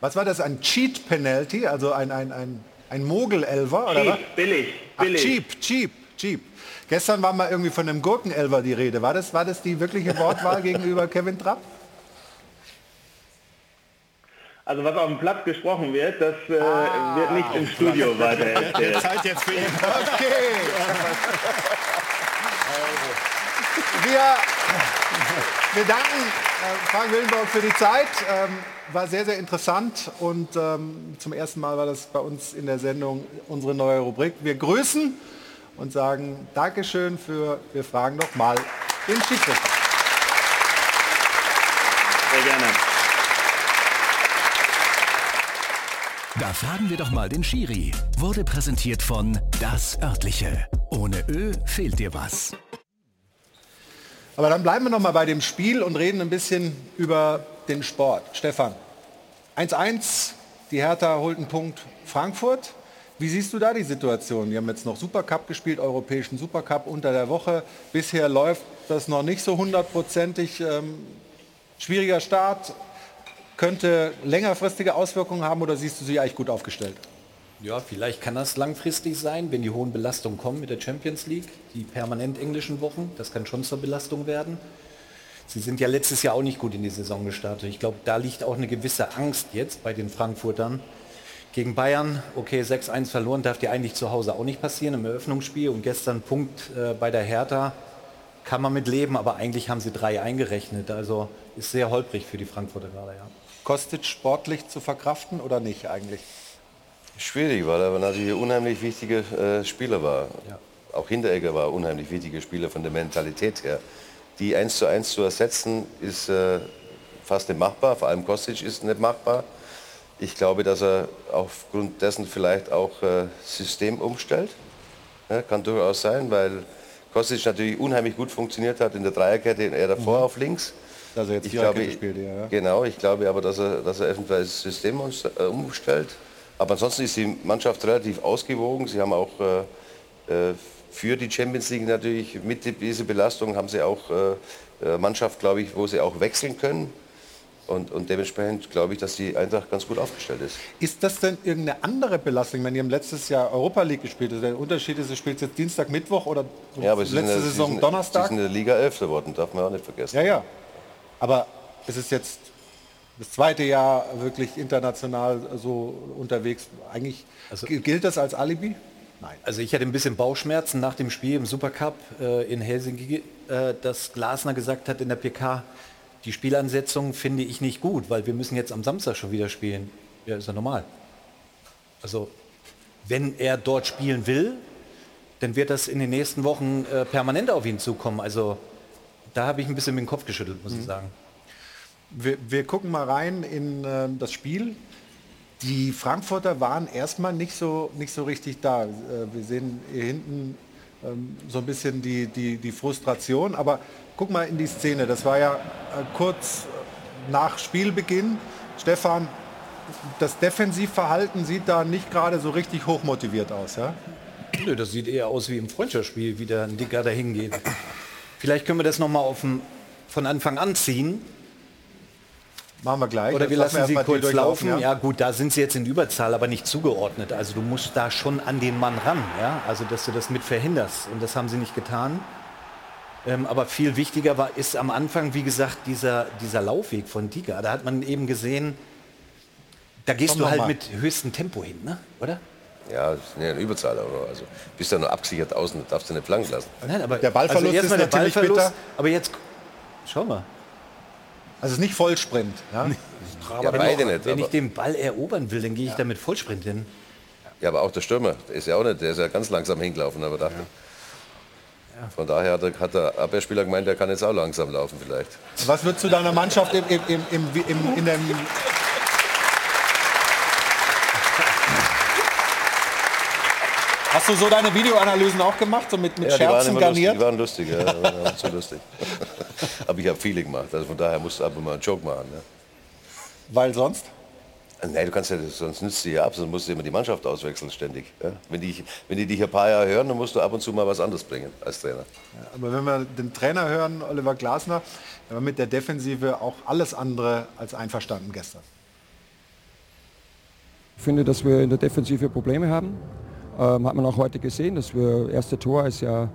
Was war das? Ein Cheat-Penalty? Also ein, ein, ein, ein Mogel-Elver? Oder was? Cheap, billig, Ach, billig. cheap, cheap, cheap. Gestern war mal irgendwie von einem Gurkenelver die Rede. War das, war das die wirkliche Wortwahl gegenüber Kevin Trapp? Also was auf dem Platz gesprochen wird, das äh, wird nicht im Studio weiter erzählt. Zeit jetzt für ihn. Okay. Wir, wir danken äh, Frank Willenborg für die Zeit. Ähm, war sehr, sehr interessant und ähm, zum ersten Mal war das bei uns in der Sendung unsere neue Rubrik. Wir grüßen und sagen Dankeschön für Wir fragen doch mal den Schiedsrichter. Sehr gerne. Da fragen wir doch mal den Schiri. Wurde präsentiert von Das Örtliche. Ohne Ö fehlt dir was. Aber dann bleiben wir noch mal bei dem Spiel und reden ein bisschen über den Sport. Stefan, 1-1, die Hertha holt einen Punkt Frankfurt. Wie siehst du da die Situation? Wir haben jetzt noch Supercup gespielt, europäischen Supercup unter der Woche. Bisher läuft das noch nicht so hundertprozentig. Ähm, schwieriger Start, könnte längerfristige Auswirkungen haben oder siehst du sie eigentlich gut aufgestellt? Ja, vielleicht kann das langfristig sein, wenn die hohen Belastungen kommen mit der Champions League, die permanent englischen Wochen, das kann schon zur Belastung werden. Sie sind ja letztes Jahr auch nicht gut in die Saison gestartet. Ich glaube, da liegt auch eine gewisse Angst jetzt bei den Frankfurtern. Gegen Bayern, okay, 6-1 verloren, darf dir eigentlich zu Hause auch nicht passieren im Eröffnungsspiel. Und gestern Punkt äh, bei der Hertha. Kann man mit leben, aber eigentlich haben sie drei eingerechnet. Also ist sehr holprig für die Frankfurter gerade, ja. Kostic sportlich zu verkraften oder nicht eigentlich? Schwierig, weil er natürlich ein unheimlich wichtiger äh, Spieler war. Ja. Auch Hinteregger war ein unheimlich wichtiger Spieler von der Mentalität her. Die eins zu eins zu ersetzen, ist äh, fast nicht machbar. Vor allem Kostic ist nicht machbar. Ich glaube, dass er aufgrund dessen vielleicht auch äh, System umstellt. Ja, kann durchaus sein, weil Kostic natürlich unheimlich gut funktioniert hat in der Dreierkette, er davor Mhm. auf links. Also jetzt ich glaube, spielt er, ja. Genau, ich glaube aber, dass er, dass er eventuell das System äh, umstellt. Aber ansonsten ist die Mannschaft relativ ausgewogen. Sie haben auch äh, äh, für die Champions League natürlich mit dieser Belastung haben sie auch äh, äh, Mannschaft, glaube ich, wo sie auch wechseln können. Und, und dementsprechend glaube ich, dass die Eintracht ganz gut aufgestellt ist. Ist das denn irgendeine andere Belastung? Wenn ihr im letztes Jahr Europa League gespielt habt, der Unterschied ist, ihr spielt jetzt Dienstag, Mittwoch oder Ja, letzte sie Saison sind, Donnerstag? Sie sind in der Liga Elfter geworden, darf man auch nicht vergessen. Ja, ja. Aber es ist jetzt das zweite Jahr wirklich international so unterwegs. Eigentlich gilt das als Alibi? Nein. Also ich hatte ein bisschen Bauchschmerzen nach dem Spiel im Supercup äh, in Helsinki, äh, dass Glasner gesagt hat in der PK, die Spielansetzung finde ich nicht gut, weil wir müssen jetzt am Samstag schon wieder spielen. Ja, ist ja normal. Also wenn er dort spielen will, dann wird das in den nächsten Wochen äh, permanent auf ihn zukommen. Also da habe ich ein bisschen mit dem Kopf geschüttelt, muss ich Mhm. sagen. Wir, wir gucken mal rein in äh, das Spiel. Die Frankfurter waren erstmal nicht so, nicht so richtig da. Äh, wir sehen hier hinten ähm, so ein bisschen die, die, die Frustration. Aber guck mal in die Szene. Das war ja äh, kurz nach Spielbeginn. Stefan, das Defensivverhalten sieht da nicht gerade so richtig hochmotiviert aus. Ja? Nö, das sieht eher aus wie im Freundschaftsspiel, wie der ein Dicker dahin geht. Vielleicht können wir das nochmal von Anfang an ziehen. Machen wir gleich. Oder wir lassen sie erstmal die kurz laufen. durchlaufen, Ja. gut, da sind sie jetzt in Überzahl, aber nicht zugeordnet. Also du musst da schon an den Mann ran. Ja? Also dass du das mit verhinderst. Und das haben sie nicht getan. Ähm, aber viel wichtiger war, ist am Anfang, wie gesagt, dieser, dieser Laufweg von Diga. Da hat man eben gesehen, da gehst Komm du halt mal. mit höchstem Tempo hin, ne? oder? Ja, das ist eine Überzahl. Aber also bist ja nur abgesichert außen, darfst du nicht flanken lassen. Nein, aber Der Ballverlust also erstmal ist der natürlich Ballverlust, bitter. Aber jetzt, schau mal. Also es ist nicht Vollsprint. Ja? Ja, wenn beide ich, nicht, Wenn aber- ich den Ball erobern will, dann gehe ich da mit Vollsprint hin. Ja, aber auch der Stürmer, der ist ja auch nicht, der ist ja ganz langsam hingelaufen, aber dachte. Von daher hat der, hat der Abwehrspieler gemeint, der kann jetzt auch langsam laufen vielleicht. Was wird zu deiner Mannschaft im, im, im, im, im, in dem... Hast du so deine Videoanalysen auch gemacht, so mit, mit ja, die Scherzen immer garniert? lustig, die waren lustig, ja, die waren so lustig. aber ich habe viele gemacht, also von daher musst du ab und mal einen Joke machen. Ja. Weil sonst? Nein, du kannst ja, sonst nützt du ja ab, sonst musst du immer die Mannschaft auswechseln ständig. Ja. Wenn, die, wenn die dich ein paar Jahre hören, dann musst du ab und zu mal was anderes bringen als Trainer. Aber wenn wir den Trainer hören, Oliver Glasner, er war mit der Defensive auch alles andere als einverstanden gestern. Ich finde, dass wir in der Defensive Probleme haben. Ähm, hat man auch heute gesehen. Das wir, erste Tor ist ja,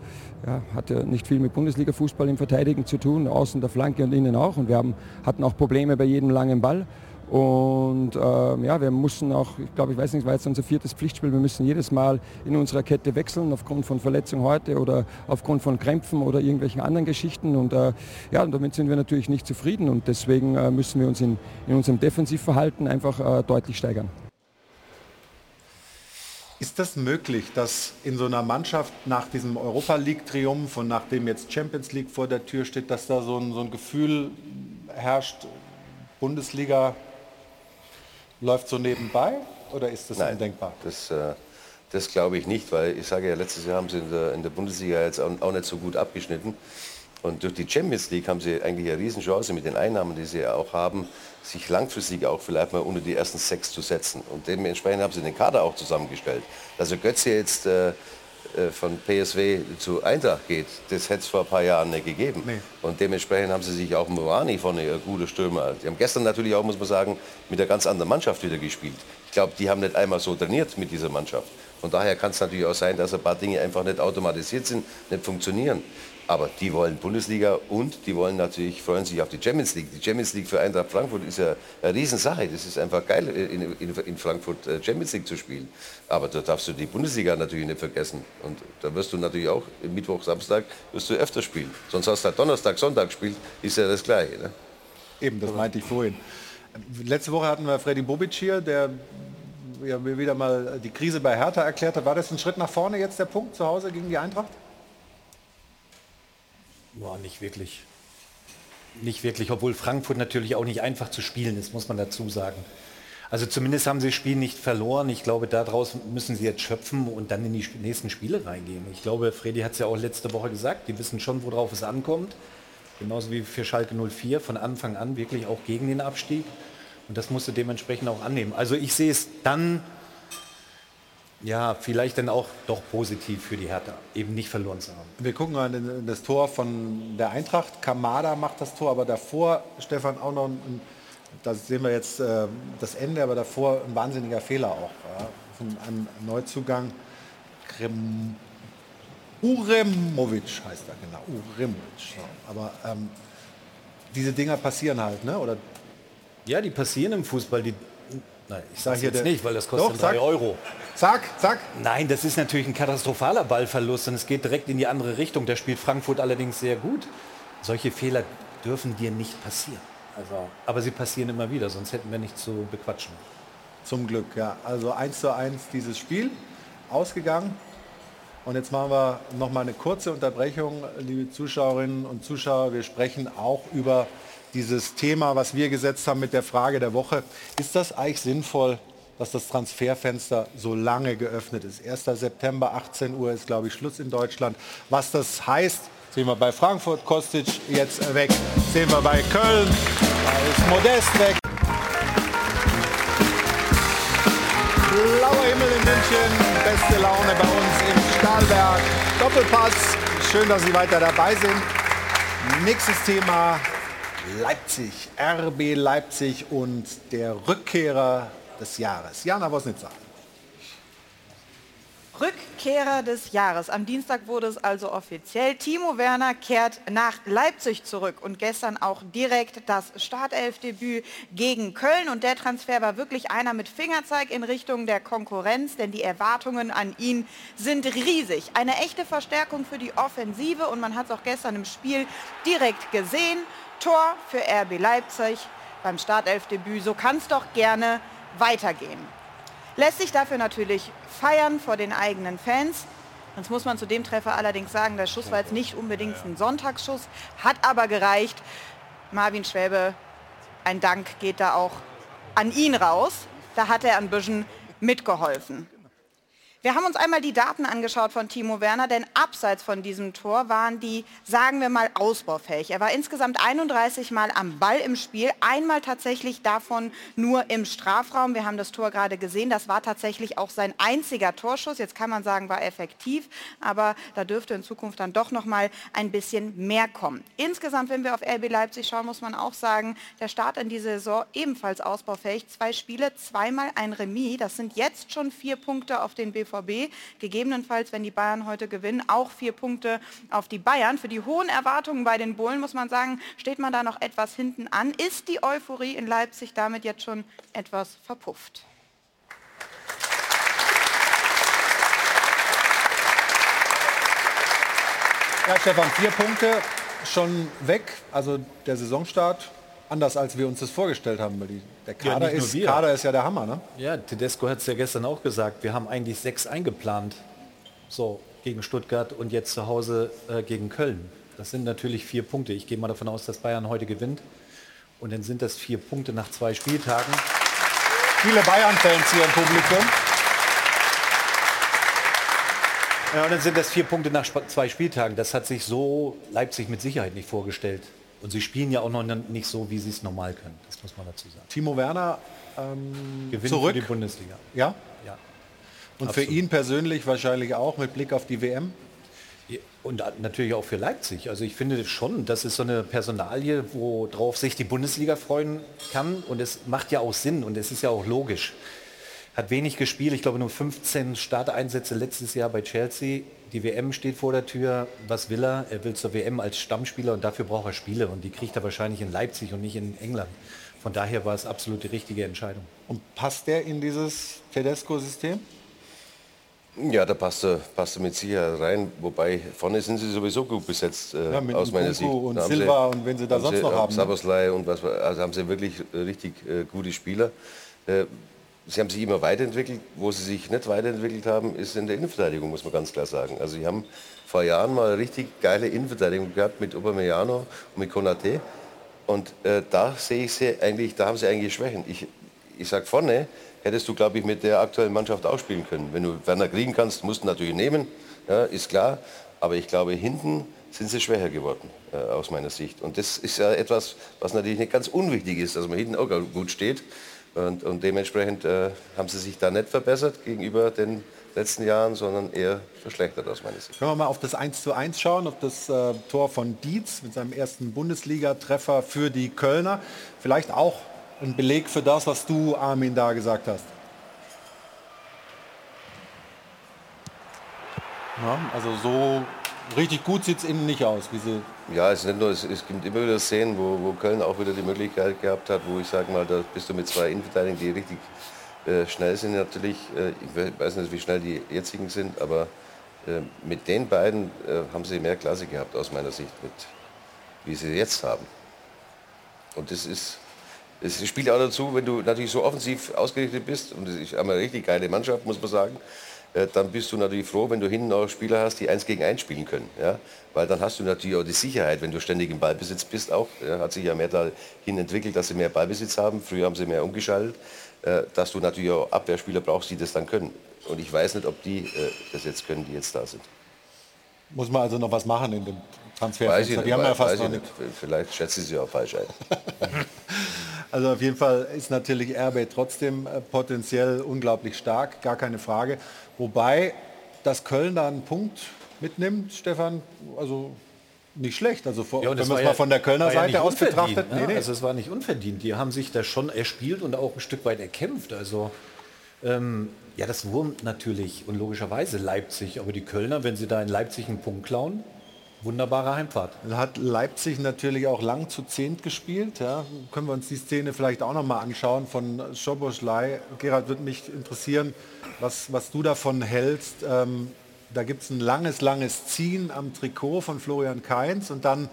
ja, hat ja nicht viel mit Bundesliga-Fußball im Verteidigen zu tun, außen der Flanke und innen auch. Und wir haben, hatten auch Probleme bei jedem langen Ball. Und ähm, ja, wir mussten auch, ich glaube, ich weiß nicht, war jetzt unser viertes Pflichtspiel, wir müssen jedes Mal in unserer Kette wechseln, aufgrund von Verletzung heute oder aufgrund von Krämpfen oder irgendwelchen anderen Geschichten. Und äh, ja, und damit sind wir natürlich nicht zufrieden und deswegen äh, müssen wir uns in, in unserem Defensivverhalten einfach äh, deutlich steigern. Ist das möglich, dass in so einer Mannschaft nach diesem Europa League-Triumph und nachdem jetzt Champions League vor der Tür steht, dass da so ein, so ein Gefühl herrscht, Bundesliga läuft so nebenbei? Oder ist das Nein, undenkbar? Das, äh, das glaube ich nicht, weil ich sage ja, letztes Jahr haben sie in der, in der Bundesliga jetzt auch, auch nicht so gut abgeschnitten. Und durch die Champions League haben sie eigentlich eine Riesenchance mit den Einnahmen, die sie ja auch haben, sich langfristig auch vielleicht mal unter die ersten sechs zu setzen. Und dementsprechend haben sie den Kader auch zusammengestellt. Also Götze jetzt äh, von PSW zu Eintracht geht, das hätte es vor ein paar Jahren nicht gegeben. Und dementsprechend haben sie sich auch Morani von eine gute Stürmer. Die haben gestern natürlich auch, muss man sagen, mit einer ganz anderen Mannschaft wieder gespielt. Ich glaube, die haben nicht einmal so trainiert mit dieser Mannschaft. Von daher kann es natürlich auch sein, dass ein paar Dinge einfach nicht automatisiert sind, nicht funktionieren. Aber die wollen Bundesliga und die wollen natürlich, freuen sich auf die Champions League. Die Champions League für Eintracht Frankfurt ist ja eine Riesensache. Das ist einfach geil, in, in, in Frankfurt äh, Champions League zu spielen. Aber da darfst du die Bundesliga natürlich nicht vergessen. Und da wirst du natürlich auch Mittwoch, Samstag wirst du öfter spielen. Sonst hast du Donnerstag, Sonntag gespielt, ist ja das Gleiche. Ne? Eben, das meinte ich vorhin. Letzte Woche hatten wir Freddy Bobic hier, der mir wieder mal die Krise bei Hertha erklärt hat. War das ein Schritt nach vorne jetzt der Punkt zu Hause gegen die Eintracht? Boah, nicht wirklich. Nicht wirklich, obwohl Frankfurt natürlich auch nicht einfach zu spielen ist, muss man dazu sagen. Also zumindest haben sie das Spiel nicht verloren. Ich glaube, daraus müssen sie jetzt schöpfen und dann in die nächsten Spiele reingehen. Ich glaube, Freddy hat es ja auch letzte Woche gesagt, die wissen schon, worauf es ankommt. Genauso wie für Schalke 04 von Anfang an wirklich auch gegen den Abstieg. Und das musste dementsprechend auch annehmen. Also ich sehe es dann ja, vielleicht dann auch doch positiv für die Hertha, eben nicht verloren zu haben. Wir gucken mal in das Tor von der Eintracht. Kamada macht das Tor, aber davor, Stefan, auch noch ein, da sehen wir jetzt äh, das Ende, aber davor ein wahnsinniger Fehler auch. Ja, von einem Neuzugang. Krem Uremovic heißt er, genau. Uremovic. So. Aber ähm, diese Dinger passieren halt, ne? Oder ja, die passieren im Fußball. Die, nein, ich sage jetzt der- nicht, weil das kostet Doch, 3 sag. Euro. Zack, zack. Nein, das ist natürlich ein katastrophaler Ballverlust und es geht direkt in die andere Richtung. Da spielt Frankfurt allerdings sehr gut. Solche Fehler dürfen dir nicht passieren. Also, aber sie passieren immer wieder, sonst hätten wir nichts zu bequatschen. Zum Glück, ja. Also 1 zu 1 dieses Spiel ausgegangen. Und jetzt machen wir noch mal eine kurze Unterbrechung, liebe Zuschauerinnen und Zuschauer. Wir sprechen auch über dieses Thema, was wir gesetzt haben mit der Frage der Woche. Ist das eigentlich sinnvoll, dass das Transferfenster so lange geöffnet ist? 1. September, 18 Uhr ist, glaube ich, Schluss in Deutschland. Was das heißt, sehen wir bei Frankfurt, Kostic jetzt weg. Sehen wir bei Köln, da ist Modest weg. Blauer Himmel in München, beste Laune bei uns im Stahlberg. Doppelpass, schön, dass Sie weiter dabei sind. Nächstes Thema Leipzig, RB Leipzig und der Rückkehrer des Jahres. Jana Wosnitzer. Rückkehrer des Jahres. Am Dienstag wurde es also offiziell. Timo Werner kehrt nach Leipzig zurück und gestern auch direkt das Startelfdebüt gegen Köln. Und der Transfer war wirklich einer mit Fingerzeig in Richtung der Konkurrenz, denn die Erwartungen an ihn sind riesig. Eine echte Verstärkung für die Offensive und man hat es auch gestern im Spiel direkt gesehen. Tor für RB Leipzig beim Startelfdebüt. So kann es doch gerne weitergehen. Lässt sich dafür natürlich feiern vor den eigenen Fans. Jetzt muss man zu dem Treffer allerdings sagen, der Schuss war jetzt nicht unbedingt ein Sonntagsschuss, hat aber gereicht. Marvin Schwäbe, ein Dank geht da auch an ihn raus. Da hat er ein bisschen mitgeholfen. Wir haben uns einmal die Daten angeschaut von Timo Werner, denn abseits von diesem Tor waren die, sagen wir mal, ausbaufähig. Er war insgesamt 31 Mal am Ball im Spiel, einmal tatsächlich davon nur im Strafraum. Wir haben das Tor gerade gesehen, das war tatsächlich auch sein einziger Torschuss. Jetzt kann man sagen, war effektiv, aber da dürfte in Zukunft dann doch noch mal ein bisschen mehr kommen. Insgesamt, wenn wir auf RB Leipzig schauen, muss man auch sagen, der Start in die Saison ebenfalls ausbaufähig. Zwei Spiele, zweimal ein Remis. Das sind jetzt schon vier Punkte auf den BVB. Gegebenenfalls, wenn die Bayern heute gewinnen, auch vier Punkte auf die Bayern. Für die hohen Erwartungen bei den Bullen muss man sagen, steht man da noch etwas hinten an. Ist die Euphorie in Leipzig damit jetzt schon etwas verpufft? Ja, Stefan, vier Punkte schon weg. Also der Saisonstart anders, als wir uns das vorgestellt haben. weil die- Der Ja, Kader, nur ist, wir. Kader ist ja der Hammer, ne? Ja, Tedesco hat es ja gestern auch gesagt. Wir haben eigentlich sechs eingeplant. So, gegen Stuttgart und jetzt zu Hause äh, gegen Köln. Das sind natürlich vier Punkte. Ich gehe mal davon aus, dass Bayern heute gewinnt. Und dann sind das vier Punkte nach zwei Spieltagen. Viele Bayern-Fans hier im Publikum. Ja, und dann sind das vier Punkte nach zwei Spieltagen. Das hat sich so Leipzig mit Sicherheit nicht vorgestellt. Und sie spielen ja auch noch nicht so, wie sie es normal können. Das muss man dazu sagen. Timo Werner ähm, Gewinnt zurück. für die Bundesliga. Ja? Ja. Und für Absolut. ihn persönlich wahrscheinlich auch mit Blick auf die WM. Und natürlich auch für Leipzig. Also ich finde schon, das ist so eine Personalie, worauf sich die Bundesliga freuen kann. Und es macht ja auch Sinn und es ist ja auch logisch. Hat wenig gespielt, ich glaube nur 15 Starteinsätze letztes Jahr bei Chelsea. Die WM steht vor der Tür. Was will er? Er will zur WM als Stammspieler und dafür braucht er Spiele. Und die kriegt er wahrscheinlich in Leipzig und nicht in England. Von daher war es absolut die richtige Entscheidung. Und passt der in dieses Tedesco-System? Ja, da passt er, passt er mit Sicherheit rein. Wobei vorne sind sie sowieso gut besetzt äh, Ja, mit aus meiner Sicht. und Da haben Silva und wen sie da sonst noch haben, ne? Saboslai und was, also haben sie wirklich äh, richtig äh, gute Spieler. Äh, sie haben sich immer weiterentwickelt. Wo sie sich nicht weiterentwickelt haben, ist in der Innenverteidigung, muss man ganz klar sagen. Also sie haben vor Jahren mal richtig geile Innenverteidigung gehabt mit Aubameyang und mit Konate. Und äh, da sehe ich sie eigentlich, da haben sie eigentlich Schwächen. Ich, ich sag vorne, hättest du, glaube ich, mit der aktuellen Mannschaft ausspielen können. Wenn du Werner kriegen kannst, musst du natürlich nehmen, ja, ist klar. Aber ich glaube, hinten sind sie schwächer geworden, äh, aus meiner Sicht. Und das ist ja etwas, was natürlich nicht ganz unwichtig ist, dass man hinten auch gut steht. Und, und dementsprechend äh, haben sie sich da nicht verbessert gegenüber den letzten Jahren, sondern eher verschlechtert aus meiner Sicht. Können wir mal auf das 1 zu 1 schauen, auf das äh, Tor von Dietz mit seinem ersten Bundesliga-Treffer für die Kölner. Vielleicht auch ein Beleg für das, was du, Armin, da gesagt hast. Ja, also so richtig gut sieht es innen nicht aus, wie sie Ja, es, ist nicht nur, es, es gibt immer wieder Szenen, wo, wo Köln auch wieder die Möglichkeit gehabt hat, wo ich sage mal, da bist du mit zwei Innenverteidigern, die richtig äh, schnell sind natürlich. Äh, ich we- weiß nicht, wie schnell die jetzigen sind, aber äh, mit den beiden äh, haben sie mehr Klasse gehabt aus meiner Sicht, mit, wie sie jetzt haben. Und das ist, es spielt auch dazu, wenn du natürlich so offensiv ausgerichtet bist, und das ist eine richtig geile Mannschaft, muss man sagen, dann bist du natürlich froh, wenn du hinten auch Spieler hast, die eins gegen eins spielen können. Ja? Weil dann hast du natürlich auch die Sicherheit, wenn du ständig im Ballbesitz bist auch. Ja? Hat sich ja mehr dahin entwickelt, dass sie mehr Ballbesitz haben. Früher haben sie mehr umgeschaltet. Äh, dass du natürlich auch Abwehrspieler brauchst, die das dann können. Und ich weiß nicht, ob die äh, das jetzt können, die jetzt da sind. muss man also noch was machen in dem ich Transferfenster. nicht, Die haben ja weiß fast ich noch nicht. nicht. Vielleicht schätze ich sie auch falsch ein. Also auf jeden Fall ist natürlich RB trotzdem äh, potenziell unglaublich stark, gar keine Frage. Wobei, dass Köln da einen Punkt mitnimmt, Stefan, also nicht schlecht. Also vor, Ja, wenn man es ja- mal von der Kölner ja Seite nicht aus betrachtet. ne? Nee, nee. Also es war nicht unverdient. Die haben sich das schon erspielt und auch ein Stück weit erkämpft. Also ähm, ja, das wurmt natürlich und logischerweise Leipzig. Aber die Kölner, wenn sie da in Leipzig einen Punkt klauen, wunderbare Heimfahrt. Hat Leipzig natürlich auch lang zu zehnt gespielt. Ja. Können wir uns die Szene vielleicht auch noch mal anschauen von Schoboschlei. Gerhard, würde mich interessieren, was, was du davon hältst. Ähm, da gibt es ein langes, langes Ziehen am Trikot von Florian Kainz und dann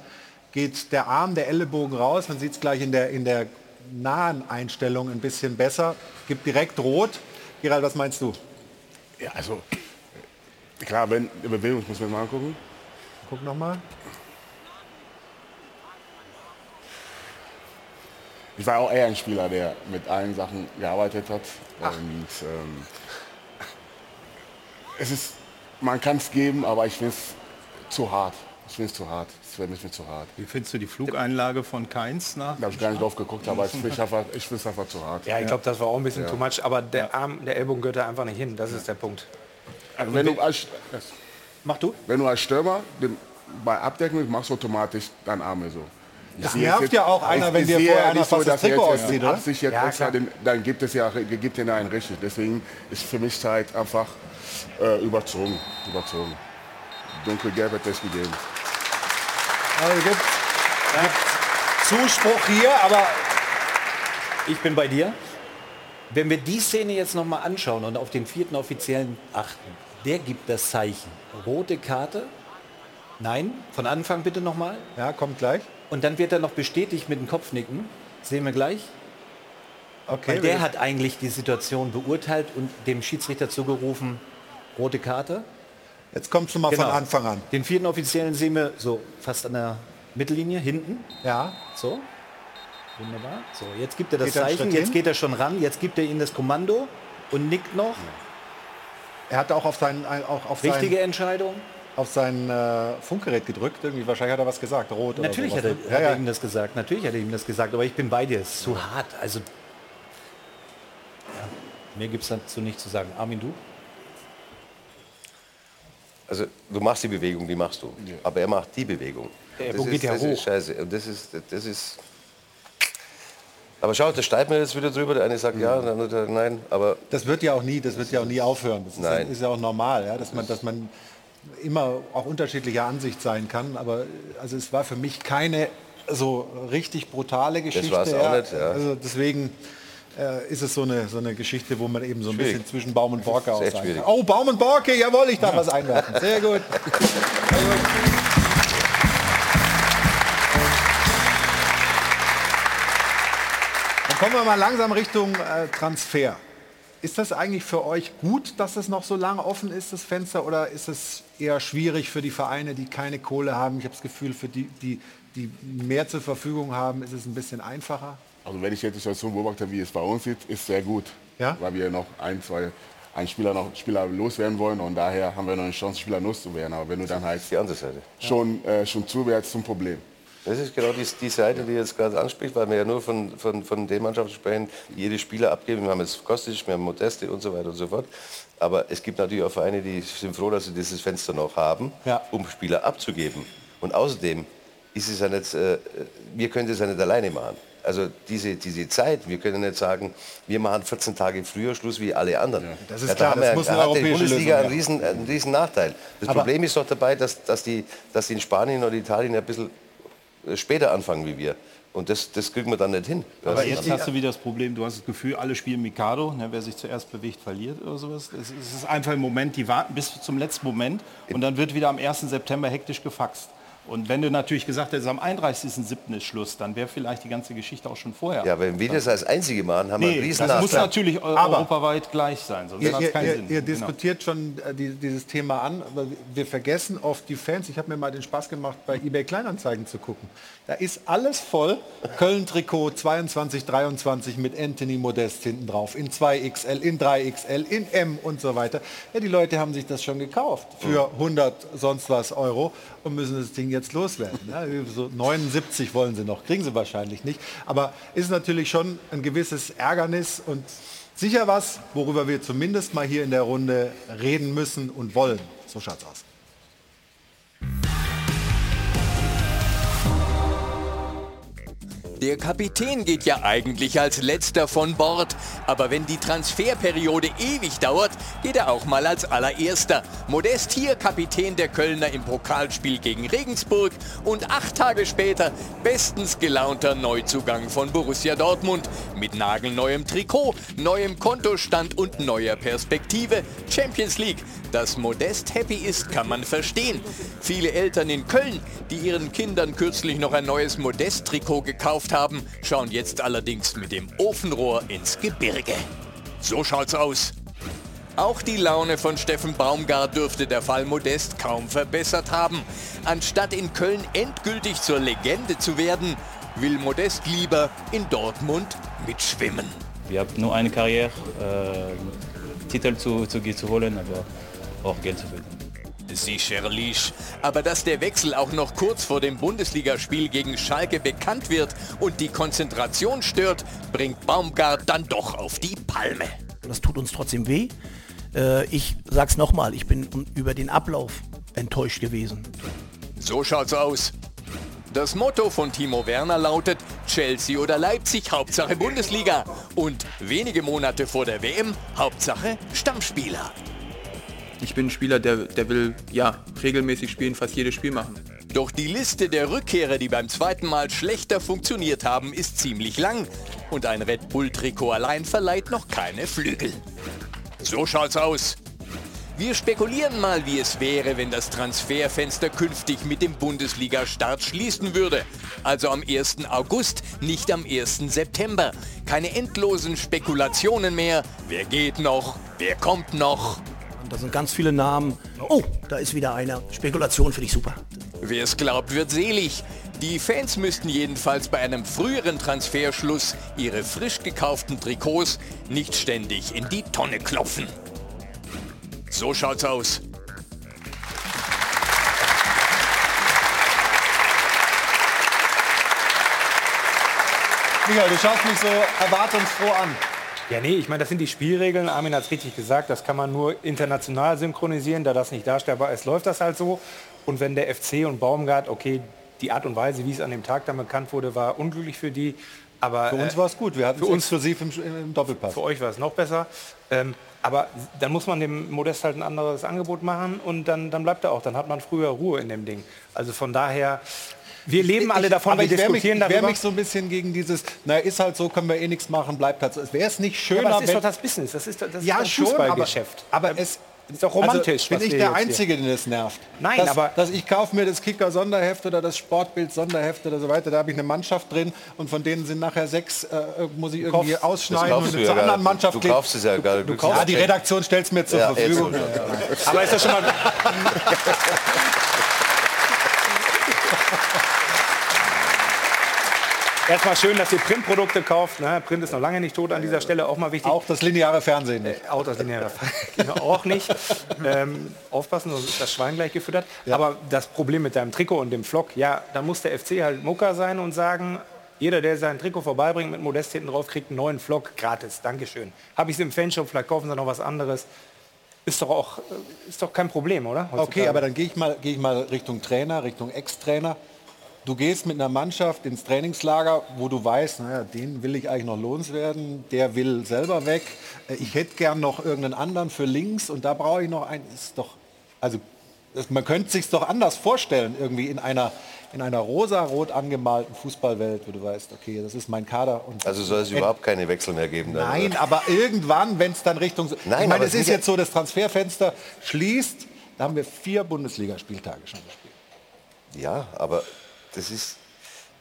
geht der Arm, der Ellenbogen raus. Man sieht es gleich in der, in der nahen Einstellung ein bisschen besser. Gibt direkt rot. Gerald, was meinst du? Ja, also klar, wenn die Bewegung, muss mir mal angucken. Guck noch mal. Ich war auch eher ein Spieler, der mit allen Sachen gearbeitet hat. Und ähm, es ist, man kann es geben, aber ich finde es zu hart. Ich finde es zu hart. Es wäre mir zu hart. Wie findest du die Flugeinlage von Keins nach? Da habe ich gar nicht drauf geguckt, aber ich finde es einfach, ich find's einfach zu hart. Ja, ich glaube, das war auch ein bisschen Ja. too much, aber der Arm, der Ellbogen gehört da einfach nicht hin. Das ist der Punkt. Also wenn du als, Mach du? Wenn du als Stürmer den, bei Abdecken machst du automatisch deine Arme so. Ich Das nervt jetzt- ja auch einer, wenn dir vorher ja einer nicht so, fast das dass Trikot jetzt auszieht, oder? Absicht jetzt Ja, extra den, dann gibt es ja gibt den einen richtig. Deswegen ist für mich halt einfach äh, überzogen. überzogen. Dunkelgelb hätte es gegeben. Also gibt, gibt Zuspruch hier, aber Ich bin bei dir. Wenn wir die Szene jetzt noch mal anschauen und auf den vierten Offiziellen achten, der gibt das Zeichen. Rote Karte. Nein, von Anfang bitte noch mal. Ja, kommt gleich. Und dann wird er noch bestätigt mit dem Kopfnicken. Sehen wir gleich. Okay, Weil der hat eigentlich die Situation beurteilt und dem Schiedsrichter zugerufen, rote Karte. Jetzt kommst du mal von Anfang an. Den vierten Offiziellen sehen wir so fast an der Mittellinie, hinten. Ja. So. Wunderbar. So, jetzt gibt er das Geht Zeichen, jetzt geht er schon ran, jetzt gibt er ihnen das Kommando und nickt noch. Er hat auch auf sein, auch auf Richtige sein, Entscheidung. auf sein äh, Funkgerät gedrückt. Irgendwie wahrscheinlich hat er was gesagt, rot Natürlich hat er, hat ja, er ja. ihm das gesagt. Natürlich hat er ihm das gesagt. Aber ich bin bei dir. Es ist zu hart. Also ja, mehr gibt es dazu nicht zu sagen. Armin, du? Also du machst die Bewegung, die machst du. Aber er macht die Bewegung. Der Das Ellbogen ist- geht ja das hoch. Ist scheiße. Und das ist, das ist Aber schaut, da steigt mir jetzt wieder drüber. Der eine sagt ja, der andere sagt nein. Aber Das wird ja auch nie, das wird ja auch nie aufhören. Das ist, ja, Nein. ist ja auch normal, ja, dass man, dass man immer auch unterschiedlicher Ansicht sein kann. Aber also es war für mich keine so richtig brutale Geschichte. war's auch nicht, ja. Also deswegen äh, ist es so eine, so eine Geschichte, wo man eben so ein Schwierig. bisschen zwischen Baum und Borke auch kann. Oh, Baum und Borke, jawohl, ich darf was einwerfen. Sehr gut. Sehr gut. Dann kommen wir mal langsam Richtung äh, Transfer. Ist das eigentlich für euch gut, dass es noch so lange offen ist, das Fenster, oder ist es eher schwierig für die Vereine, die keine Kohle haben? Ich habe das Gefühl, für die, die, die mehr zur Verfügung haben, ist es ein bisschen einfacher. Also wenn ich jetzt die Situation beobachte, wie es bei uns sieht, ist sehr gut. Ja? Weil wir noch ein, zwei, ein Spieler noch Spieler loswerden wollen und daher haben wir noch eine Chance, Spieler loszuwerden. Aber wenn du dann halt die andere Seite. schon, äh, schon zuwärts zum Problem. Das ist genau die, die Seite, die jetzt gerade anspricht, weil wir ja nur von, von, von den Mannschaften sprechen, die jede Spieler abgeben. Wir haben jetzt Kostic, wir haben Modeste und so weiter und so fort. Aber es gibt natürlich auch Vereine, die sind froh, dass sie dieses Fenster noch haben, um Spieler abzugeben. Und außerdem ist es ja nicht, äh, wir können das ja nicht alleine machen. Also diese, diese Zeit, wir können nicht sagen, wir machen 14 Tage früher Schluss wie alle anderen. Das ist da klar, haben das wir, muss da eine hat die europäische Bundesliga Lösung einen riesen, einen riesen Nachteil. Das Aber- Problem ist doch dabei, dass, dass, die, dass die in Spanien oder Italien ein bisschen äh, später anfangen wie wir. Und das, das kriegen wir dann nicht hin. Aber Das- jetzt hast du wieder das Problem, du hast das Gefühl, alle spielen Mikado, ne, wer sich zuerst bewegt, verliert oder sowas. Es, es ist einfach im Moment, die warten bis zum letzten Moment und dann wird wieder am 1. September hektisch gefaxt. Und wenn du natürlich gesagt hättest, am 31.07. ist Schluss, dann wäre vielleicht die ganze Geschichte auch schon vorher. Ja, wenn wir das als Einzige machen, haben wir einen Nee, riesen das muss natürlich Aber- europaweit gleich sein, sonst Ihr, hat es ihr, keinen ihr, Sinn. ihr Genau. diskutiert schon äh, die, dieses Thema an, aber wir vergessen oft die Fans. Ich habe mir mal den Spaß gemacht, bei eBay Kleinanzeigen zu gucken. Da ist alles voll. Köln-Trikot 22, 23 mit Anthony Modest hinten drauf. In 2XL, in 3XL, in M und so weiter. Ja, die Leute haben sich das schon gekauft für 100 sonst was Euro und müssen das Ding jetzt loswerden. Ja, so 79 wollen sie noch, kriegen sie wahrscheinlich nicht. Aber ist natürlich schon ein gewisses Ärgernis und sicher was, worüber wir zumindest mal hier in der Runde reden müssen und wollen. So schaut's aus. Der Kapitän geht ja eigentlich als letzter von Bord, aber wenn die Transferperiode ewig dauert, geht er auch mal als allererster. Modest hier Kapitän der Kölner im Pokalspiel gegen Regensburg und acht Tage später bestens gelaunter Neuzugang von Borussia Dortmund mit nagelneuem Trikot, neuem Kontostand und neuer Perspektive. Champions League. Dass Modest happy ist, kann man verstehen. Viele Eltern in Köln, die ihren Kindern kürzlich noch ein neues Modest-Trikot gekauft haben, schauen jetzt allerdings mit dem Ofenrohr ins Gebirge. So schaut's aus. Auch die Laune von Steffen Baumgart dürfte der Fall Modest kaum verbessert haben. Anstatt in Köln endgültig zur Legende zu werden, will Modest lieber in Dortmund mitschwimmen. Wir haben nur eine Karriere, äh, Titel zu, zu, zu holen, aber auch Geld zu verdienen. Sicherlich. Aber dass der Wechsel auch noch kurz vor dem Bundesligaspiel gegen Schalke bekannt wird und die Konzentration stört, bringt Baumgart dann doch auf die Palme. Das tut uns trotzdem weh. Äh, ich sag's nochmal, ich bin über den Ablauf enttäuscht gewesen. So schaut's aus. Das Motto von Timo Werner lautet Chelsea oder Leipzig, Hauptsache Bundesliga. Und wenige Monate vor der WM, Hauptsache Stammspieler. Ich bin ein Spieler, der, der will ja regelmäßig spielen, fast jedes Spiel machen. Doch die Liste der Rückkehrer, die beim zweiten Mal schlechter funktioniert haben, ist ziemlich lang. Und ein Red Bull-Trikot allein verleiht noch keine Flügel. So schaut's aus. Wir spekulieren mal, wie es wäre, wenn das Transferfenster künftig mit dem Bundesliga-Start schließen würde. Also am 1. August, nicht am 1. September. Keine endlosen Spekulationen mehr. Wer geht noch? Wer kommt noch? Und da sind ganz viele Namen. Oh, da ist wieder einer. Spekulation finde ich super. Wer es glaubt, wird selig. Die Fans müssten jedenfalls bei einem früheren Transferschluss ihre frisch gekauften Trikots nicht ständig in die Tonne klopfen. So schaut's aus. Michael, du schaust mich so erwartungsfroh an. Ja, nee, ich meine, das sind die Spielregeln. Armin hat es richtig gesagt, das kann man nur international synchronisieren. Da das nicht darstellbar ist, läuft das halt so. Und wenn der FC und Baumgart, okay, die Art und Weise, wie es an dem Tag dann bekannt wurde, war unglücklich für die. Aber, Für uns äh, war es gut. Wir hatten für uns- exklusiv im, im Doppelpass. Für euch war es noch besser. Ähm, aber dann muss man dem Modest halt ein anderes Angebot machen und dann, dann bleibt er auch. Dann hat man früher Ruhe in dem Ding. Also von daher, wir leben alle davon, aber wir ich wehr mich, diskutieren ich wehr darüber. mich so ein bisschen gegen dieses, na ist halt so, können wir eh nichts machen, bleibt halt so. Es wäre es nicht schöner, ja, aber das ist wenn... doch das Business, das ist, das ist ja, das schon, aber, Fußballgeschäft. aber es ist doch romantisch. Also, bin ich der jetzt hier- Einzige, den das nervt? Nein, dass, aber- Dass ich kaufe mir das Kicker-Sonderheft oder das Sportbild-Sonderheft oder so weiter, da habe ich eine Mannschaft drin und von denen sind nachher sechs, äh, muss ich irgendwie kaufst- ausschneiden und zur ja anderen. Mannschaft Du kaufst es ja nicht. Du Du kaufst, ja, die. Redaktion stellt es mir zur Ja, Verfügung. Aber ist das schon mal... Erstmal schön, dass ihr Printprodukte kauft. Ne? Print ist noch lange nicht tot an dieser Stelle, auch mal wichtig. Auch das lineare Fernsehen nicht. Auch das lineare Fernsehen auch nicht. Ähm, aufpassen, sonst ist das Schwein gleich gefüttert. Aber das Problem mit deinem Trikot und dem Flock, ja, da muss der FC halt Mucker sein und sagen, jeder, der sein Trikot vorbeibringt mit Modest hinten drauf, kriegt einen neuen Flock gratis. Dankeschön. Habe ich es im Fanshop, vielleicht kaufen sie noch was anderes. Ist doch auch, äh, ist doch kein Problem, oder? Okay, Heutzutage. aber dann gehe ich, mal, gehe ich mal Richtung Trainer, Richtung Ex-Trainer. Du gehst mit einer Mannschaft ins Trainingslager, wo du weißt, naja, den will ich eigentlich noch loswerden, der will selber weg. Äh, Ich hätte gern noch irgendeinen anderen für links und da brauche ich noch einen. Ist doch, also man könnte sich doch anders vorstellen, irgendwie in einer, in einer rosa-rot angemalten Fußballwelt, wo du weißt, okay, das ist mein Kader. Also soll es überhaupt keine Wechsel mehr geben? Dann, Nein, oder? aber irgendwann, wenn es dann Richtung... Nein, ich meine, es ist jetzt so, das Transferfenster schließt, da haben wir vier Bundesligaspieltage schon gespielt. Ja, aber das ist,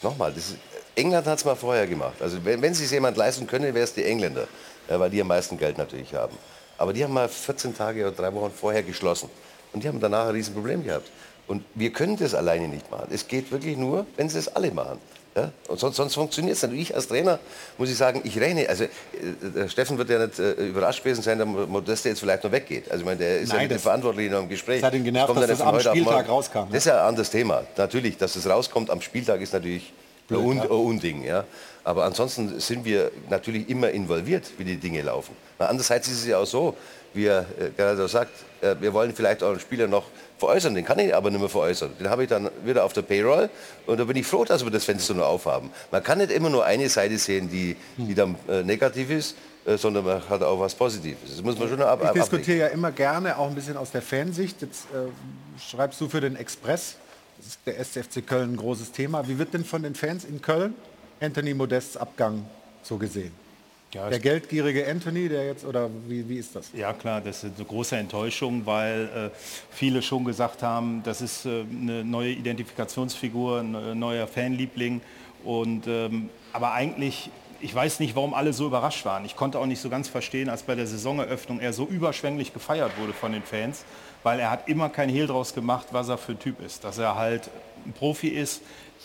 nochmal, das ist, England hat es mal vorher gemacht. Also wenn, wenn sich jemand leisten könnte, wäre es die Engländer, ja, weil die am meisten Geld natürlich haben. Aber die haben mal 14 Tage oder drei Wochen vorher geschlossen. Und die haben danach ein Riesenproblem gehabt. Und wir können das alleine nicht machen. Es geht wirklich nur, wenn sie es alle machen. Ja? Und sonst, sonst funktioniert es nicht. Und ich als Trainer muss ich sagen, ich rechne, also äh, der Steffen wird ja nicht äh, überrascht gewesen sein, dass Modeste jetzt vielleicht noch weggeht. Also ich meine, der ist ja Nein, mit dem Verantwortlichen noch im Gespräch. das hat ihn genervt, dass ja das am Spieltag rauskam, ne? Das ist ja ein anderes Thema. Natürlich, dass es rauskommt am Spieltag ist natürlich ein, Un ein Unding. Ja? Aber ansonsten sind wir natürlich immer involviert, wie die Dinge laufen. Andererseits ist es ja auch so, wie er äh, gerade sagt, äh, wir wollen vielleicht auch einen Spieler noch veräußern, den kann ich aber nicht mehr veräußern. Den habe ich dann wieder auf der Payroll und da bin ich froh, dass wir das Fenster nur aufhaben. Man kann nicht immer nur eine Seite sehen, die, die dann äh, negativ ist, äh, sondern man hat auch was Positives. Das muss man schon ab, Ich diskutiere ja immer gerne, auch ein bisschen aus der Fansicht. Jetzt äh, schreibst du für den Express, das ist der SFC Köln ein großes Thema. Wie wird denn von den Fans in Köln Anthony Modests Abgang so gesehen? Ja, der geldgierige Anthony, der jetzt, oder wie, wie ist das? Ja klar, das ist eine große Enttäuschung, weil äh, viele schon gesagt haben, das ist äh, eine neue Identifikationsfigur, ein neuer Fanliebling. Und, ähm, aber eigentlich, ich weiß nicht, warum alle so überrascht waren. Ich konnte auch nicht so ganz verstehen, als bei der Saisoneröffnung er so überschwänglich gefeiert wurde von den Fans, weil er hat immer kein Hehl draus gemacht, was er für ein Typ ist. Dass er halt ein Profi ist,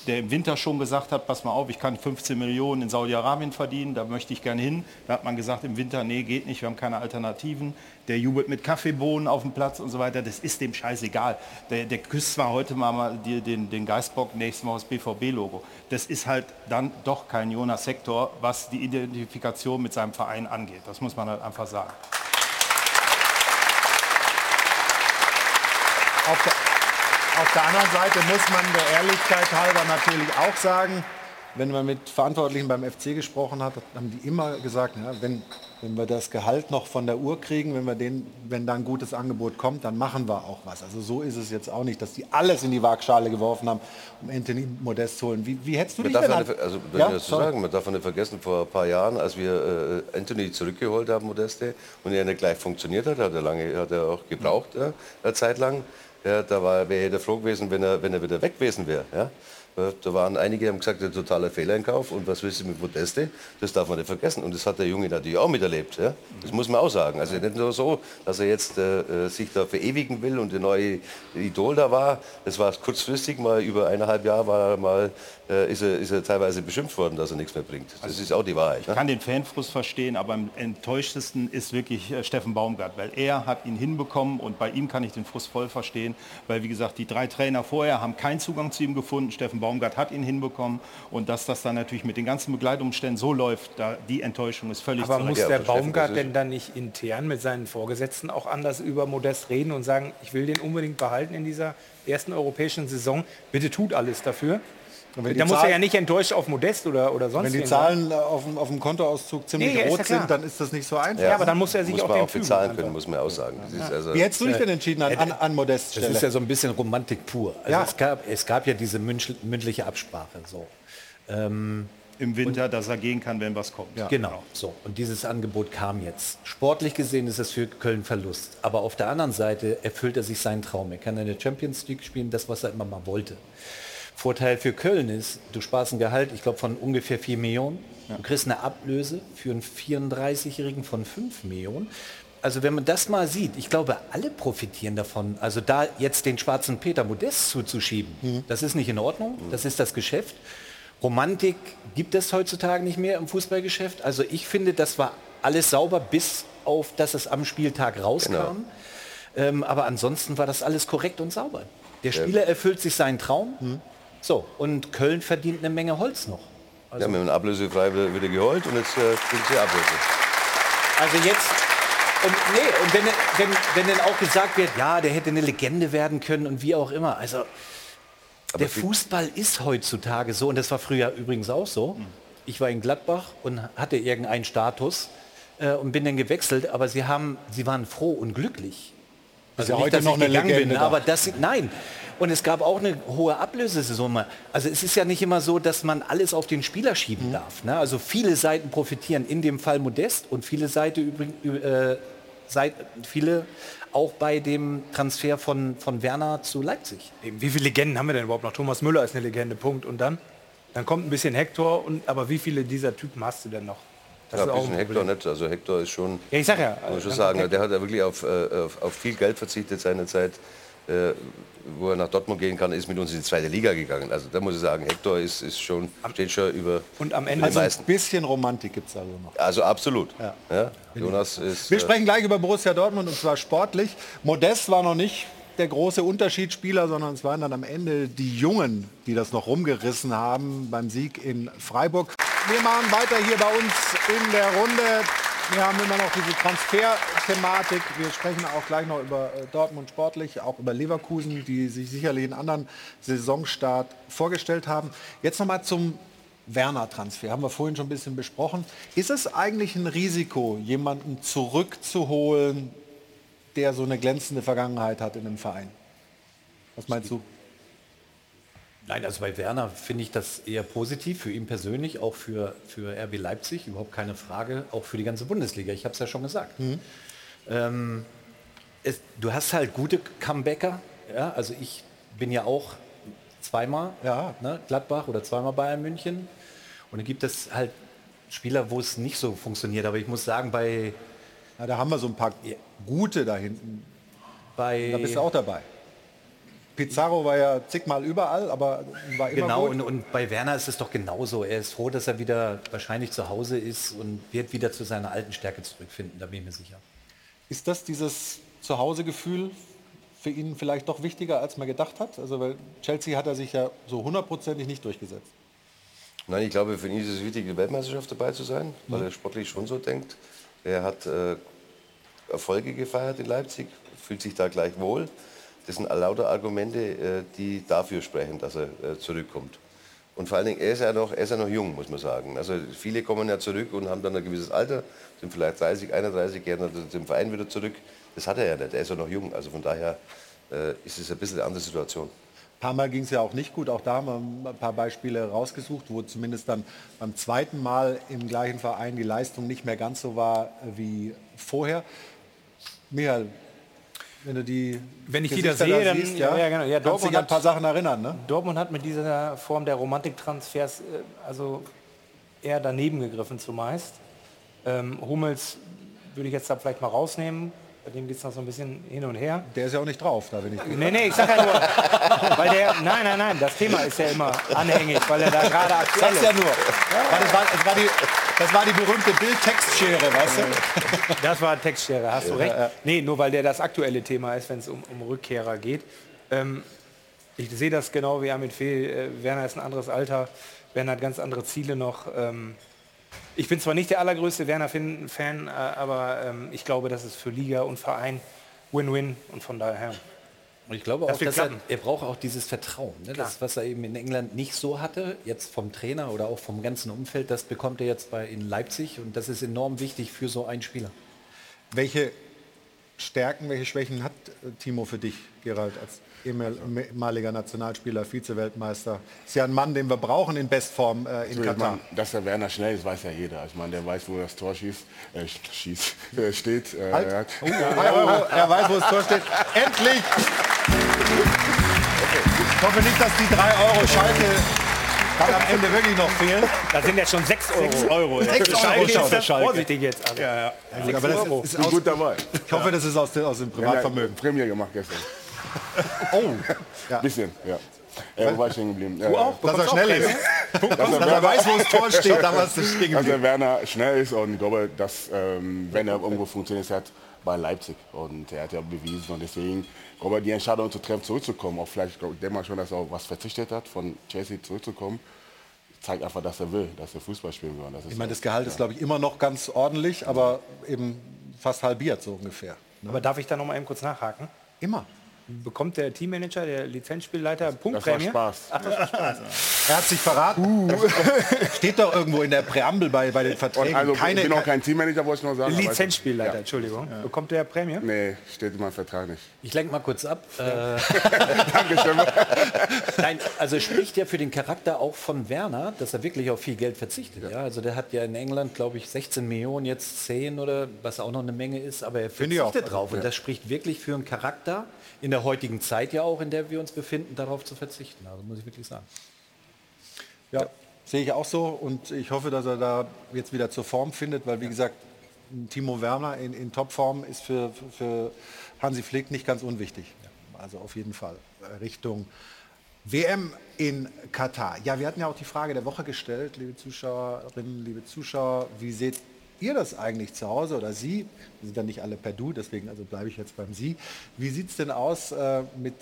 der im Winter schon gesagt hat, pass mal auf, ich kann 15 Millionen in Saudi-Arabien verdienen, da möchte ich gern hin. Da hat man gesagt im Winter, nee, geht nicht, wir haben keine Alternativen. Der jubelt mit Kaffeebohnen auf dem Platz und so weiter, das ist dem scheißegal. Der, der küsst zwar heute mal, mal die, den, den Geistbock, nächstes Mal das BVB-Logo. Das ist halt dann doch kein Jonas Sektor, was die Identifikation mit seinem Verein angeht. Das muss man halt einfach sagen. Auf der, auf der anderen Seite muss man der Ehrlichkeit halber natürlich auch sagen, wenn man mit Verantwortlichen beim FC gesprochen hat, haben die immer gesagt, ja, wenn, wenn wir das Gehalt noch von der Uhr kriegen, wenn, wir den, wenn da ein gutes Angebot kommt, dann machen wir auch was. Also so ist es jetzt auch nicht, dass die alles in die Waagschale geworfen haben, um Anthony Modest zu holen. Wie, wie hättest du Man dich denn nicht, also, wenn Ja, das so sagen, man darf nicht vergessen, vor ein paar Jahren, als wir äh, Anthony zurückgeholt haben, Modeste, und er nicht gleich funktioniert hat, hat er, lange, hat er auch gebraucht, ja, eine Zeit lang. Ja, da wäre jeder froh gewesen, wenn er, wenn er wieder weg gewesen wäre. Ja. Äh, Da waren einige, haben gesagt, ein totaler Fehleinkauf und was willst du mit Modeste? Das darf man nicht vergessen. Und das hat der Junge natürlich auch miterlebt. Ja? Das muss man auch sagen. Also nicht nur so, dass er jetzt äh, äh, sich da verewigen will und der neue Idol da war. Das war kurzfristig, mal über eineinhalb Jahre war er mal, äh, ist, er, ist er teilweise beschimpft worden, dass er nichts mehr bringt. Das ist auch die Wahrheit. Ich Ne? kann den Fanfrust verstehen, aber am enttäuschtesten ist wirklich äh, Steffen Baumgart, weil er hat ihn hinbekommen und bei ihm kann ich den Frust voll verstehen, weil wie gesagt, die drei Trainer vorher haben keinen Zugang zu ihm gefunden. Steffen Baumgart hat ihn hinbekommen und dass das dann natürlich mit den ganzen Begleitumständen so läuft, da, die Enttäuschung ist völlig Aber zu muss der Baumgart denn dann nicht intern mit seinen Vorgesetzten auch anders über Modest reden und sagen, ich will den unbedingt behalten in dieser ersten europäischen Saison, bitte tut alles dafür? Und Da muss er ja nicht enttäuscht auf Modest oder, oder sonst Wenn die. Zahlen äh, auf, dem- auf dem Kontoauszug ziemlich Nee, ja, rot ja sind, dann ist das nicht so einfach. Ja, aber dann muss er sich muss auch auch bezahlen können, muss man auch sagen. Das ist also Wie hättest du dich denn entschieden an, an, an Modest Das ist ja so ein bisschen Romantik pur. Also Ja. es, gab, es gab ja diese mündl- mündliche Absprache. So. Ähm, Im Winter, dass er gehen kann, wenn was kommt. Genau. So. Und dieses Angebot kam jetzt. Sportlich gesehen ist es für Köln Verlust. Aber auf der anderen Seite erfüllt er sich seinen Traum. Er kann in der Champions League spielen, das, was er immer mal wollte. Vorteil für Köln ist, du sparst ein Gehalt, ich glaube, von ungefähr 4 Millionen. Du kriegst eine Ablöse für einen 34-Jährigen von 5 Millionen. Also wenn man das mal sieht, ich glaube, alle profitieren davon. Also da jetzt den schwarzen Peter Modest zuzuschieben, das ist nicht in Ordnung. Das ist das Geschäft. Romantik gibt es heutzutage nicht mehr im Fußballgeschäft. Also ich finde, das war alles sauber, bis auf, dass es am Spieltag rauskam. Ähm, aber ansonsten war das alles korrekt und sauber. Der Spieler erfüllt sich seinen Traum. So, und Köln verdient eine Menge Holz noch. ja, wir haben ablösefrei wieder, wieder geholt und jetzt äh, kriegen sie Ablöse. Also jetzt, und, nee, und wenn, wenn, wenn dann auch gesagt wird, ja, der hätte eine Legende werden können und wie auch immer. Also der Fußball ist heutzutage so, und das war früher übrigens auch so. Ich war in Gladbach und hatte irgendeinen Status äh, und bin dann gewechselt, aber sie, haben, sie waren froh und glücklich. Also ja nicht, heute dass noch ich eine gegangen Legende bin, da. aber das, nein. Und es gab auch eine hohe Ablösesumme. Also es ist ja nicht immer so, dass man alles auf den Spieler schieben Mhm. darf. Ne? Also viele Seiten profitieren, in dem Fall Modest und viele Seiten übrigens, äh, Seit, viele auch bei dem Transfer von, von Werner zu Leipzig. Wie viele Legenden haben wir denn überhaupt noch? Thomas Müller ist eine Legende, Punkt. Und dann? Dann kommt ein bisschen Hector, und, aber wie viele dieser Typen hast du denn noch? Ja, ein ist ein Hector nicht. Also Hector ist schon, Ja, ich sag ja, muss ich sagen, der hat ja wirklich auf, äh, auf, auf viel Geld verzichtet seinerzeit. Äh, wo er nach Dortmund gehen kann, ist mit uns in die zweite Liga gegangen. Also da muss ich sagen, Hector ist, ist schon, steht schon über Und am Ende Also ein bisschen Romantik gibt es also noch. Also absolut. Ja. Ja. Jonas ist. Wir äh, sprechen gleich über Borussia Dortmund und zwar sportlich. Modest war noch nicht der große Unterschiedsspieler, sondern es waren dann am Ende die Jungen, die das noch rumgerissen haben beim Sieg in Freiburg. Wir machen weiter hier bei uns in der Runde. Wir haben immer noch diese Transfer-Thematik. Wir sprechen auch gleich noch über äh, Dortmund sportlich, auch über Leverkusen, die sich sicherlich einen anderen Saisonstart vorgestellt haben. Jetzt noch mal zum Werner-Transfer. Haben wir vorhin schon ein bisschen besprochen. Ist es eigentlich ein Risiko, jemanden zurückzuholen, der so eine glänzende Vergangenheit hat in einem Verein? Was meinst du? Nein, also bei Werner finde ich das eher positiv, für ihn persönlich, auch für, für RB Leipzig, überhaupt keine Frage, auch für die ganze Bundesliga, ich habe es ja schon gesagt. Ähm, es, du hast halt gute Comebacker, ja, also ich bin ja auch zweimal ne, Gladbach oder zweimal Bayern München und dann gibt es halt Spieler, wo es nicht so funktioniert, aber ich muss sagen, bei... Ja, da haben wir so ein paar gute da hinten. Bei, Da bist du auch dabei. Pizarro war ja zigmal überall, aber war immer Genau, gut. und, und bei Werner ist es doch genauso. Er ist froh, dass er wieder wahrscheinlich zu Hause ist und wird wieder zu seiner alten Stärke zurückfinden, da bin ich mir sicher. Ist das dieses Zuhausegefühl für ihn vielleicht doch wichtiger, als man gedacht hat? Also weil Chelsea hat er sich ja so hundertprozentig nicht durchgesetzt. Nein, ich glaube, für ihn ist es wichtig, die Weltmeisterschaft dabei zu sein, weil Mhm. er sportlich schon so denkt. Er hat äh, Erfolge gefeiert in Leipzig, fühlt sich da gleich wohl. Das sind lauter Argumente, äh, die dafür sprechen, dass er äh, zurückkommt. Und vor allen Dingen, er ist, ja noch, er ist ja noch jung, muss man sagen. Also viele kommen ja zurück und haben dann ein gewisses Alter, sind vielleicht 30, 31, kehren dann zum Verein wieder zurück. Das hat er ja nicht, er ist ja noch jung. Also von daher äh, ist es ein bisschen eine andere Situation. Ein paar Mal ging es ja auch nicht gut. Auch da haben wir ein paar Beispiele rausgesucht, wo zumindest dann beim zweiten Mal im gleichen Verein die Leistung nicht mehr ganz so war wie vorher. Michael, wenn du die Wenn ich die Gesichter da sehe, dann siehst, ja, ja, genau. Ja, Dortmund dich an ein paar Sachen erinnern. Ne? Dortmund hat mit dieser Form der Romantiktransfers äh, also eher daneben gegriffen zumeist. Ähm, Hummels würde ich jetzt da vielleicht mal rausnehmen. Bei dem geht es noch so ein bisschen hin und her. Der ist ja auch nicht drauf, da bin ich. Nee, nee, ich sag ja nur, weil der, nein, nein, nein, das Thema ist ja immer anhängig, weil er da gerade aktuell Sag's ja ist. nur. Das war, das, war die, das war die berühmte Bild-Textschere, weißt du? Das war Textschere, hast du recht. Nee, nur weil der das aktuelle Thema ist, wenn es um, um Rückkehrer geht. Ähm, ich sehe das genau wie Armin Fehl. Äh, Werner ist ein anderes Alter. Werner hat ganz andere Ziele noch. Ähm, ich bin zwar nicht der allergrößte Werner-Fan, äh, aber ähm, ich glaube, das ist für Liga und Verein Win-Win und von daher. Und ich glaube Das auch, dass er, er braucht auch dieses Vertrauen. Ne? Das, was er eben in England nicht so hatte, jetzt vom Trainer oder auch vom ganzen Umfeld, das bekommt er jetzt bei in Leipzig und das ist enorm wichtig für so einen Spieler. Welche Stärken, welche Schwächen hat äh, Timo für dich, Gerald, als ehemaliger Nationalspieler, Vize-Weltmeister? Ist ja ein Mann, den wir brauchen in Bestform äh, in So, ich Katar. mein, dass der Werner schnell ist, weiß ja jeder. Ich meine, der weiß, wo das Tor schießt, äh, schießt, äh, steht. Äh, Halt. er hat- Oh, drei Euro. Er weiß, wo das Tor steht. Endlich! Ich hoffe nicht, dass die 3 Euro Schalke dann am Ende wirklich noch fehlen. Da sind jetzt schon 6 Euro. 6 Euro. Sechs Sechs Schalke Euro ist schon. das Vorsichtig jetzt. Also. Ja, ja. Sechs aber das Euro. ist, aus, gut dabei. Ich hoffe, das ist aus, dem- aus dem Privatvermögen. Ja, Prämie gemacht gestern. Oh, ja. Bisschen, ja. Äh, wo war ich stehen geblieben? Du auch? Dass er schnell ist. Prämie? Dass er weiß, wo das Tor steht, da warst du stehen Dass geblieben. der Werner schnell ist und ich glaube, dass ähm, wenn er irgendwo funktioniert hat, bei Leipzig. Und er hat ja bewiesen und deswegen glaube ich, die Entscheidung zu treffen, zurückzukommen, auch vielleicht, glaub, ich denke mal schon, dass er auch was verzichtet hat, von Chelsea zurückzukommen, zeigt einfach, dass er will, dass er Fußball spielen will. Und Das ist Ich meine, das Gehalt ist, glaube ich, immer noch ganz ordentlich, aber eben fast halbiert so ungefähr. Aber darf ich da noch mal eben kurz nachhaken? Immer. Bekommt der Teammanager, der Lizenzspielleiter Das Punktprämie? war Spaß. Ach, das war Spaß. Er hat sich verraten. Das steht doch irgendwo in der Präambel bei, bei den Verträgen. Und also, Keine, ich bin auch kein Teammanager, wollte ich nur sagen. Lizenzspielleiter, Ja. Entschuldigung. Bekommt der Prämie? Nee, steht in meinem Vertrag nicht. Ich lenke mal kurz ab. Äh, Dankeschön. Nein, also es spricht ja für den Charakter auch von Werner, dass er wirklich auf viel Geld verzichtet. Ja. also der hat ja in England, glaube ich, 16 Millionen, jetzt 10 oder was auch noch eine Menge ist, aber er Finde ich auch. verzichtet drauf. Ja. Und das spricht wirklich für einen Charakter in der heutigen Zeit ja auch, in der wir uns befinden, darauf zu verzichten. Also muss ich wirklich sagen. Ja, sehe ich auch so und ich hoffe, dass er da jetzt wieder zur Form findet, weil wie gesagt, Timo Werner in, in Topform ist für, für Hansi Flick nicht ganz unwichtig. Also auf jeden Fall Richtung WM in Katar. Ja, wir hatten ja auch die Frage der Woche gestellt, liebe Zuschauerinnen, liebe Zuschauer, wie seht ihr das eigentlich zu Hause oder Sie? Wir sind ja nicht alle per Du, deswegen also bleibe ich jetzt beim Sie. Wie sieht es denn aus äh, mit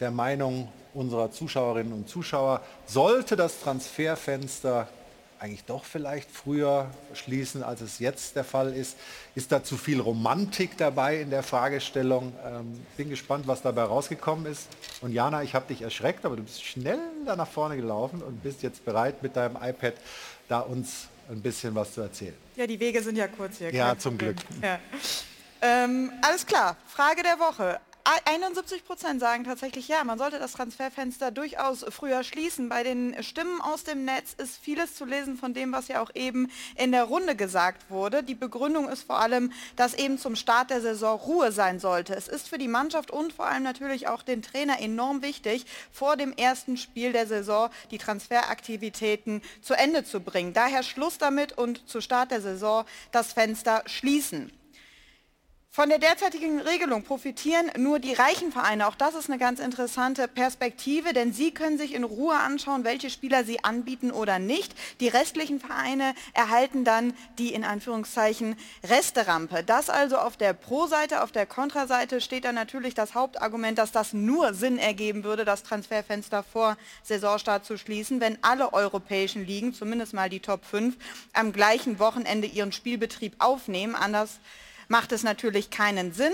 der Meinung unserer Zuschauerinnen und Zuschauer? Sollte das Transferfenster eigentlich doch vielleicht früher schließen, als es jetzt der Fall ist? Ist da zu viel Romantik dabei in der Fragestellung? Ähm, bin gespannt, was dabei rausgekommen ist. Und Jana, ich habe dich erschreckt, aber du bist schnell da nach vorne gelaufen und bist jetzt bereit, mit deinem iPad da uns ein bisschen was zu erzählen. Ja, die Wege sind ja kurz hier. Ja, zum. Glück. Ja. Ähm, alles klar, Frage der Woche. A- 71 Prozent sagen tatsächlich ja, man sollte das Transferfenster durchaus früher schließen. Bei den Stimmen aus dem Netz ist vieles zu lesen von dem, was ja auch eben in der Runde gesagt wurde. Die Begründung ist vor allem, dass eben zum Start der Saison Ruhe sein sollte. Es ist für die Mannschaft und vor allem natürlich auch den Trainer enorm wichtig, vor dem ersten Spiel der Saison die Transferaktivitäten zu Ende zu bringen. Daher Schluss damit und zu Start der Saison das Fenster schließen. Von der derzeitigen Regelung profitieren nur die reichen Vereine. Auch das ist eine ganz interessante Perspektive, denn sie können sich in Ruhe anschauen, welche Spieler sie anbieten oder nicht. Die restlichen Vereine erhalten dann die in Anführungszeichen Resterampe. Das also auf der Pro-Seite, auf der Kontraseite steht dann natürlich das Hauptargument, dass das nur Sinn ergeben würde, das Transferfenster vor Saisonstart zu schließen, wenn alle europäischen Ligen, zumindest mal die Top 5, am gleichen Wochenende ihren Spielbetrieb aufnehmen. Anders macht es natürlich keinen Sinn.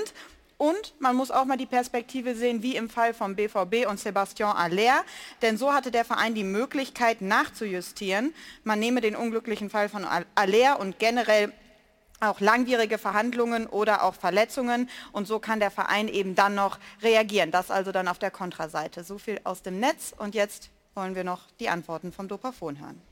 Und man muss auch mal die Perspektive sehen, wie im Fall vom BVB und Sebastian Aller. Denn so hatte der Verein die Möglichkeit nachzujustieren. Man nehme den unglücklichen Fall von Aller und generell auch langwierige Verhandlungen oder auch Verletzungen. Und so kann der Verein eben dann noch reagieren. Das also dann auf der Kontraseite. So viel aus dem Netz. Und jetzt wollen wir noch die Antworten vom Dopafon hören.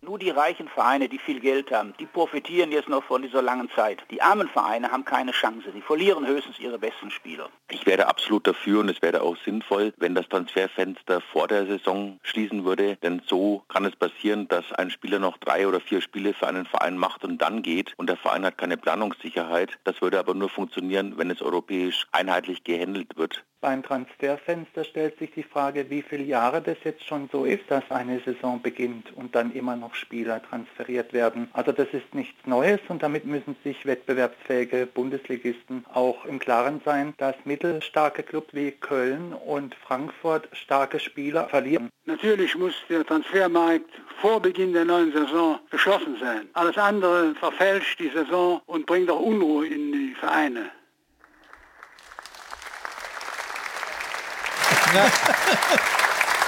Nur die reichen Vereine, die viel Geld haben, die profitieren jetzt noch von dieser langen Zeit. Die armen Vereine haben keine Chance. Sie verlieren höchstens ihre besten Spieler. Ich wäre absolut dafür und es wäre auch sinnvoll, wenn das Transferfenster vor der Saison schließen würde. Denn so kann es passieren, dass ein Spieler noch drei oder vier Spiele für einen Verein macht und dann geht und der Verein hat keine Planungssicherheit. Das würde aber nur funktionieren, wenn es europäisch einheitlich gehandelt wird. Beim Transferfenster stellt sich die Frage, wie viele Jahre das jetzt schon so ist, dass eine Saison beginnt und dann immer noch Spieler transferiert werden. Also das ist nichts Neues und damit müssen sich wettbewerbsfähige Bundesligisten auch im Klaren sein, dass mittelstarke Clubs wie Köln und Frankfurt starke Spieler verlieren. Natürlich muss der Transfermarkt vor Beginn der neuen Saison geschlossen sein. Alles andere verfälscht die Saison und bringt auch Unruhe in die Vereine.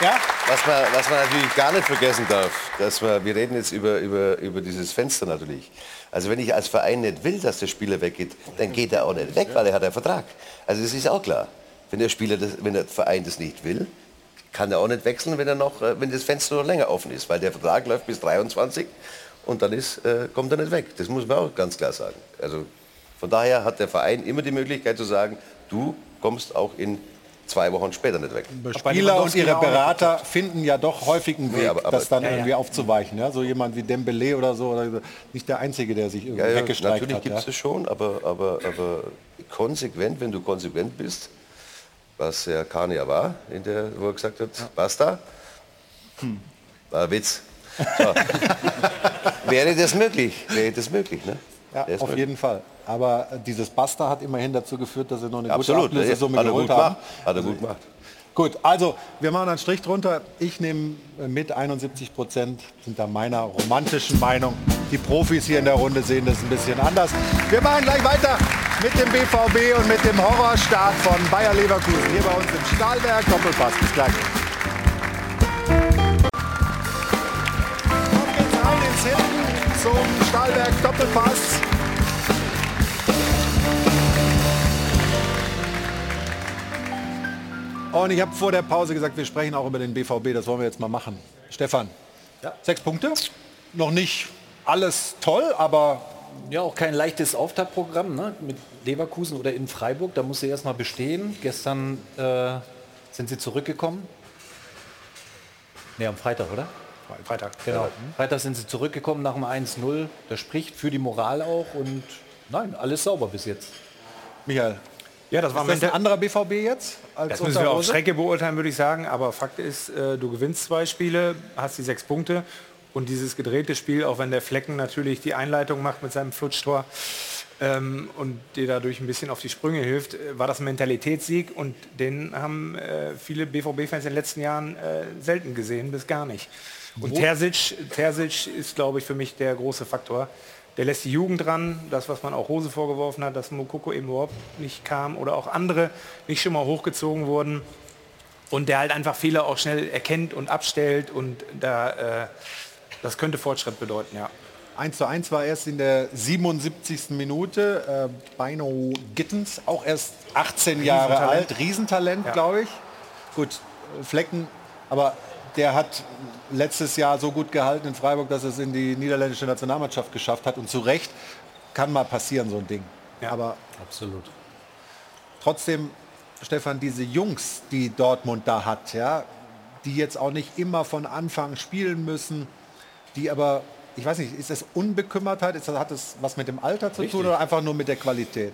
Ja? Was man, was man natürlich gar nicht vergessen darf, dass wir, wir reden jetzt über, über, über dieses Fenster natürlich. Also wenn ich als Verein nicht will, dass der Spieler weggeht, dann geht er auch nicht weg, weil er hat einen Vertrag. Also das ist auch klar. Wenn der Spieler, das, wenn der Verein das nicht will, kann er auch nicht wechseln, wenn, er noch, äh, wenn das Fenster noch länger offen ist, weil der Vertrag läuft bis 23 und dann ist, äh, kommt er nicht weg. Das muss man auch ganz klar sagen. Also von daher hat der Verein immer die Möglichkeit zu sagen, du kommst auch in zwei Wochen später nicht weg. Spieler und ihre Berater finden ja doch häufig einen Weg, Nee, aber- aber- das dann Ja, ja. irgendwie aufzuweichen. Ja? So jemand wie Dembele oder so, oder nicht der Einzige, der sich irgendwie Ja, ja, weggestreikt natürlich hat. gibt es Ja? schon, aber, aber, aber konsequent, wenn du konsequent bist, was der Kahn ja war, in der, wo er gesagt hat, basta, war ein Witz. So. Wäre das möglich? Wäre das möglich, ne? Ja, auf möglich. jeden Fall. Aber äh, dieses Basta hat immerhin dazu geführt, dass sie noch eine Absolut, gute Ablösesumme er geholt gut haben. Hat er gut gemacht. Gut, also wir machen einen Strich drunter. Ich nehme äh, mit 71 Prozent sind da meiner romantischen Meinung. Die Profis hier in der Runde sehen das ein bisschen anders. Wir machen gleich weiter mit dem BVB und mit dem Horrorstart von Bayer Leverkusen hier bei uns im Stahlberg Doppelpass. Bis gleich. Auf geht's rein ins Hinten zum Stahlberg Doppelpass. Und ich habe vor der Pause gesagt, wir sprechen auch über den BVB. Das wollen wir jetzt mal machen. Stefan, sechs Punkte. Noch nicht alles toll, aber Ja, auch kein leichtes Auftaktprogramm ne? mit Leverkusen oder in Freiburg. Da muss sie erst mal bestehen. Gestern äh, sind sie zurückgekommen. Ne, am Freitag, oder? Freitag. Genau. Freitag sind sie zurückgekommen nach dem 1-0. Das spricht für die Moral auch und nein, alles sauber bis jetzt. Michael. Ja, das war ist das ein anderer BVB jetzt? Als Das müssen wir auf? Strecke beurteilen, würde ich sagen. Aber Fakt ist, äh, du gewinnst zwei Spiele, hast die sechs Punkte. Und dieses gedrehte Spiel, auch wenn der Flecken natürlich die Einleitung macht mit seinem Flutschtor ähm, und dir dadurch ein bisschen auf die Sprünge hilft, äh, war das ein Mentalitätssieg. Und den haben äh, viele BVB-Fans in den letzten Jahren äh, selten gesehen, bis gar nicht. Und Terzic, Terzic ist, glaube ich, für mich der große Faktor. Der lässt die Jugend dran, das, was man auch Rose vorgeworfen hat, dass Mokoko eben überhaupt nicht kam oder auch andere nicht schon mal hochgezogen wurden. Und der halt einfach Fehler auch schnell erkennt und abstellt und da, äh, das könnte Fortschritt bedeuten, ja. 1 zu 1 war erst in der 77. Minute. Äh, Beino Gittens, auch erst 18 Jahre alt. Riesentalent, Ja. glaube ich. Gut, Flecken, aber der hat letztes Jahr so gut gehalten in Freiburg, dass es in die niederländische Nationalmannschaft geschafft hat. Und zu Recht kann mal passieren, so ein Ding. Aber Absolut. trotzdem, Stefan, diese Jungs, die Dortmund da hat, ja, die jetzt auch nicht immer von Anfang spielen müssen, die aber, ich weiß nicht, ist das Unbekümmertheit, ist das, hat das was mit dem Alter zu Richtig. tun oder einfach nur mit der Qualität?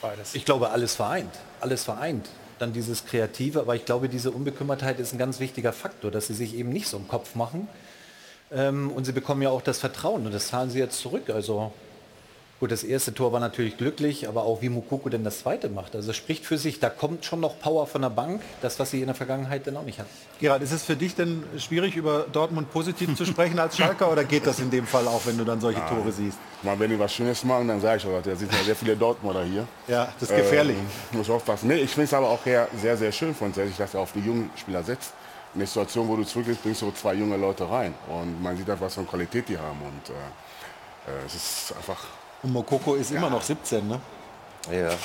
Beides. Ich glaube, alles vereint. Alles vereint. Dann dieses Kreative, aber ich glaube, diese Unbekümmertheit ist ein ganz wichtiger Faktor, dass sie sich eben nicht so einen Kopf machen. Ähm, und sie bekommen ja auch das Vertrauen und das zahlen sie jetzt zurück. Also gut, das erste Tor war natürlich glücklich, aber auch wie Mukoko denn das zweite macht. Also es spricht für sich, da kommt schon noch Power von der Bank, das, was sie in der Vergangenheit dann auch nicht hatten. Gerald, ist es für dich denn schwierig, über Dortmund positiv zu sprechen als Schalker oder geht das in dem Fall auch, wenn du dann solche Tore siehst? Mal, wenn die was Schönes machen, dann sage ich auch, da sind ja sehr viele Dortmunder hier. Ja, das ist gefährlich. Ähm, muss aufpassen. Nee, ich finde es aber auch sehr, sehr schön von sich, dass er auf die jungen Spieler setzt. In der Situation, wo du zurückgehst, bringst du zwei junge Leute rein. Und man sieht halt, was für eine Qualität die haben. Und äh, äh, es ist einfach... Und Mokoko ist immer noch 17, ne? Ja.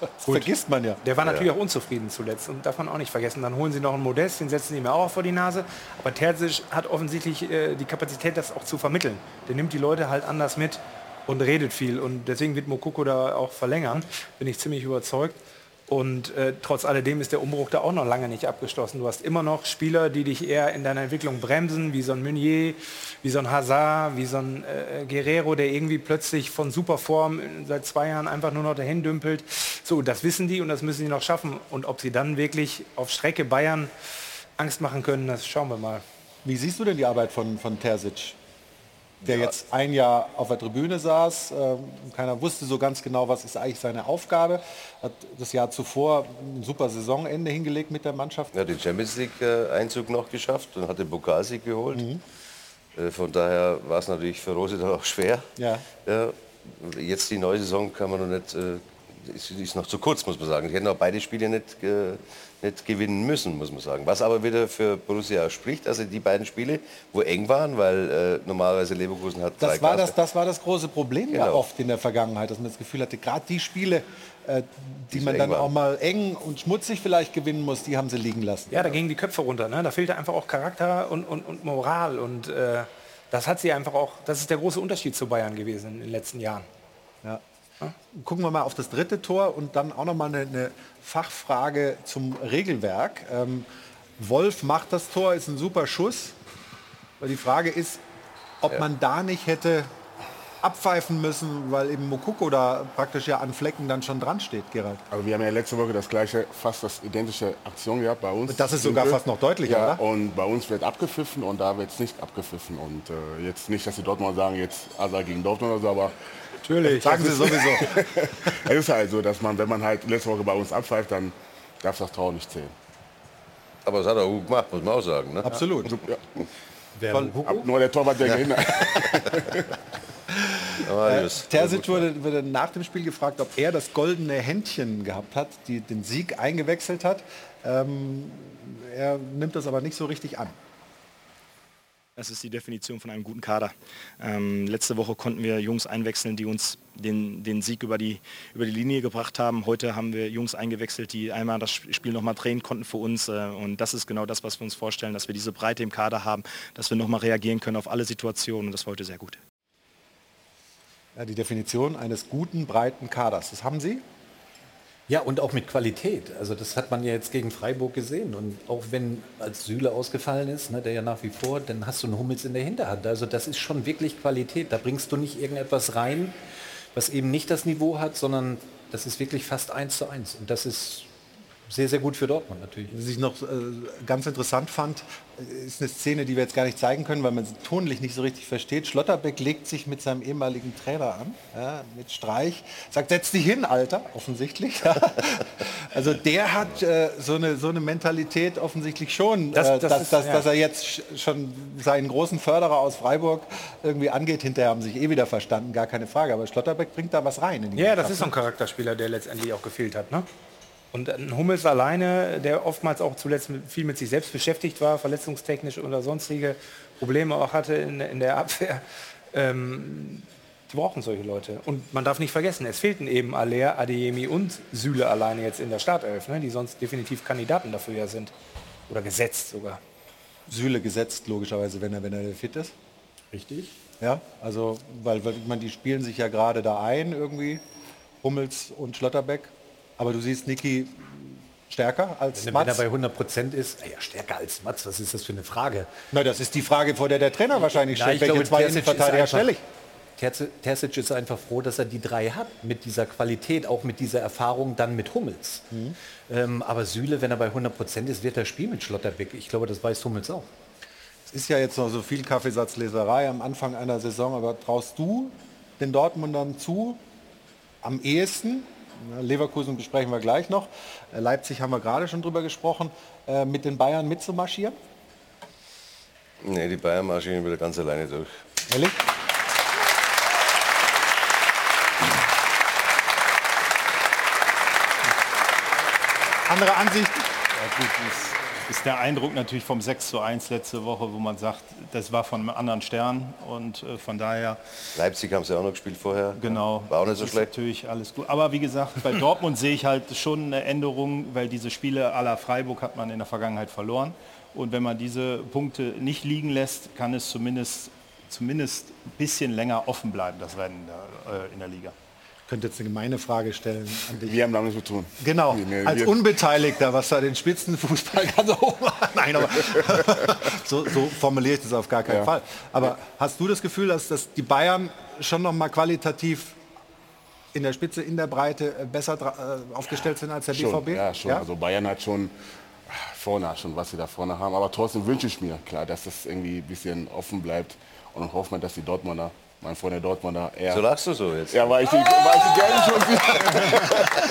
Das vergisst man ja. Der war natürlich auch unzufrieden zuletzt und darf man auch nicht vergessen. Dann holen sie noch einen Modest, den setzen sie mir auch vor die Nase. Aber Terzic hat offensichtlich äh, die Kapazität, das auch zu vermitteln. Der nimmt die Leute halt anders mit und redet viel. Und deswegen wird Mokoko da auch verlängern, bin ich ziemlich überzeugt. Und äh, trotz alledem ist der Umbruch da auch noch lange nicht abgeschlossen. Du hast immer noch Spieler, die dich eher in deiner Entwicklung bremsen, wie so ein Meunier, wie so ein Hazard, wie so ein äh, Guerrero, der irgendwie plötzlich von Superform seit zwei Jahren einfach nur noch dahin dümpelt. So, das wissen die und das müssen sie noch schaffen. Und ob sie dann wirklich auf Strecke Bayern Angst machen können, das schauen wir mal. Wie siehst du denn die Arbeit von, von Terzic? Der jetzt ein Jahr auf der Tribüne saß, ähm, keiner wusste so ganz genau, was ist eigentlich seine Aufgabe. Hat das Jahr zuvor ein super Saisonende hingelegt mit der Mannschaft. Er hat den Champions League-Einzug noch geschafft und hat den Pokalsieg geholt. Äh, Von daher war es natürlich für Rose dann auch schwer. Ja. Ja, jetzt die neue Saison kann man noch nicht äh, ist, ist noch zu kurz, muss man sagen. Die hätten auch beide Spiele nicht, ge, nicht gewinnen müssen, muss man sagen. Was aber wieder für Borussia spricht, also die beiden Spiele, wo eng waren, weil äh, normalerweise Leverkusen hat drei Das war Klasse. das, das war das große Problem ja Genau. oft in der Vergangenheit, dass man das Gefühl hatte, gerade die Spiele, äh, die man dann auch mal eng und schmutzig vielleicht gewinnen muss, die haben sie liegen lassen. Ja, da gingen die Köpfe runter. Ne? Da fehlte einfach auch Charakter und, und, und Moral. Und äh, das hat sie einfach auch, das ist der große Unterschied zu Bayern gewesen in den letzten Jahren. Ja. Gucken wir mal auf das dritte Tor und dann auch noch mal eine, eine Fachfrage zum Regelwerk. Ähm, Wolf macht das Tor, ist ein super Schuss. Aber die Frage ist, ob man da nicht hätte abpfeifen müssen, weil eben Mokoko da praktisch ja an Flecken dann schon dran steht, Gerald. Also wir haben ja letzte Woche das gleiche, fast das identische Aktion gehabt bei uns. Das ist sogar Dunkel. fast noch deutlicher, ja, oder? Und bei uns wird abgepfiffen und da wird es nicht abgepfiffen. Und äh, jetzt nicht, dass die Dortmunder sagen, jetzt Asa gegen Dortmund oder so, aber Natürlich, sagen sie es sowieso. es ist halt so, dass man, wenn man halt letzte Woche bei uns abpfeift, dann darf das Tor nicht zählen. Aber das hat er gut gemacht, muss man auch sagen. Ne? Absolut. Ja. Wer, Ab- Nur der Torwart, der gehindert. Äh, Terzic wurde, wurde nach dem Spiel gefragt, ob er das goldene Händchen gehabt hat, die den Sieg eingewechselt hat. Ähm, er nimmt das aber nicht so richtig an. Das ist die Definition von einem guten Kader. Ähm, letzte Woche konnten wir Jungs einwechseln, die uns den, den Sieg über die, über die Linie gebracht haben. Heute haben wir Jungs eingewechselt, die einmal das Spiel nochmal drehen konnten für uns. Äh, und das ist genau das, was wir uns vorstellen, dass wir diese Breite im Kader haben, dass wir nochmal reagieren können auf alle Situationen. Und das war heute sehr gut. Ja, die Definition eines guten, breiten Kaders. Das haben Sie? Ja, und auch mit Qualität. Also das hat man ja jetzt gegen Freiburg gesehen. Und auch wenn als Süle ausgefallen ist, ne, der ja nach wie vor, dann hast du einen Hummels in der Hinterhand. Also das ist schon wirklich Qualität. Da bringst du nicht irgendetwas rein, was eben nicht das Niveau hat, sondern das ist wirklich fast eins zu eins. Und das ist sehr, sehr gut für Dortmund natürlich. Was ich noch äh, ganz interessant fand, äh, ist eine Szene, die wir jetzt gar nicht zeigen können, weil man sie tonlich nicht so richtig versteht. Schlotterbeck legt sich mit seinem ehemaligen Trainer an, ja, mit Streich, sagt, setz dich hin, Alter, offensichtlich. also der hat äh, so, eine, so eine Mentalität offensichtlich schon, Das- äh, das dass, ist- dass, ja. dass er jetzt sch- schon seinen großen Förderer aus Freiburg irgendwie angeht. Hinterher haben sie sich eh wieder verstanden, gar keine Frage. Aber Schlotterbeck bringt da was rein. In die Ja, das Mannschaft, ist so ein Charakterspieler, der letztendlich auch gefehlt hat. Ne? Und ein Hummels alleine, der oftmals auch zuletzt viel mit sich selbst beschäftigt war, verletzungstechnisch oder sonstige Probleme auch hatte in, in der Abwehr. Ähm, die brauchen solche Leute. Und man darf nicht vergessen, es fehlten eben Aller, Adeyemi und Süle alleine jetzt in der Startelf, ne? die sonst definitiv Kandidaten dafür ja sind. Oder gesetzt sogar. Süle gesetzt, logischerweise, wenn er, wenn er fit ist. Richtig. Ja, also, weil, weil man, die spielen sich ja gerade da ein irgendwie, Hummels und Schlotterbeck. Aber du siehst Niki stärker als Wenn, wenn er Mats. bei 100 Prozent ist, ja, stärker als Mats, was ist das für eine Frage? Na, das ist die Frage, vor der der Trainer wahrscheinlich steht. ich Welche glaube, zwei Innenverteidiger einfach- stelle ich? Terzi- Terzic ist einfach froh, dass er die drei hat, mit dieser Qualität, auch mit dieser Erfahrung dann mit Hummels. Mhm. Ähm, aber Süle, wenn er bei 100 Prozent ist, wird er spielen mit Schlotterbeck. Ich glaube, das weiß Hummels auch. Es ist ja jetzt noch so viel Kaffeesatzleserei am Anfang einer Saison, aber traust du den Dortmundern zu, am ehesten, Leverkusen besprechen wir gleich noch, äh, Leipzig haben wir gerade schon drüber gesprochen, äh, mit den Bayern mitzumarschieren? Nee, die Bayern marschieren wieder ganz alleine durch. Ehrlich? Andere Ansichten? Ja, gut, ist, ist der Eindruck natürlich vom 6 zu 1 letzte Woche, wo man sagt, das war von einem anderen Stern und äh, von daher. Leipzig haben sie auch noch gespielt vorher. Genau. War auch nicht so ist schlecht. Natürlich alles gut. Aber wie gesagt, bei Dortmund sehe ich halt schon eine Änderung, weil diese Spiele à la Freiburg hat man in der Vergangenheit verloren. Und wenn man diese Punkte nicht liegen lässt, kann es zumindest, zumindest ein bisschen länger offen bleiben, das Rennen da, äh, in der Liga. Könnte jetzt eine gemeine Frage stellen an dich. Wir haben damit zu tun. Genau, Nee, als wir- Unbeteiligter, was da den Spitzenfußball ganz oben Nein, aber so, so formuliere ich das auf gar keinen Ja. Fall. Aber hast du das Gefühl, dass, dass die Bayern schon noch mal qualitativ in der Spitze, in der Breite äh, besser äh, aufgestellt sind als der Schon, BVB? ja, schon. Also Bayern hat schon ah, vorne schon, was sie da vorne haben. Aber trotzdem wünsche ich mir, klar, dass das irgendwie ein bisschen offen bleibt. Und dann hofft man, dass die Dortmunder, mein Freund der Dortmunder, eher... So lachst du so jetzt. Ja, weil ich die, weil ich die Gelben schon sehe.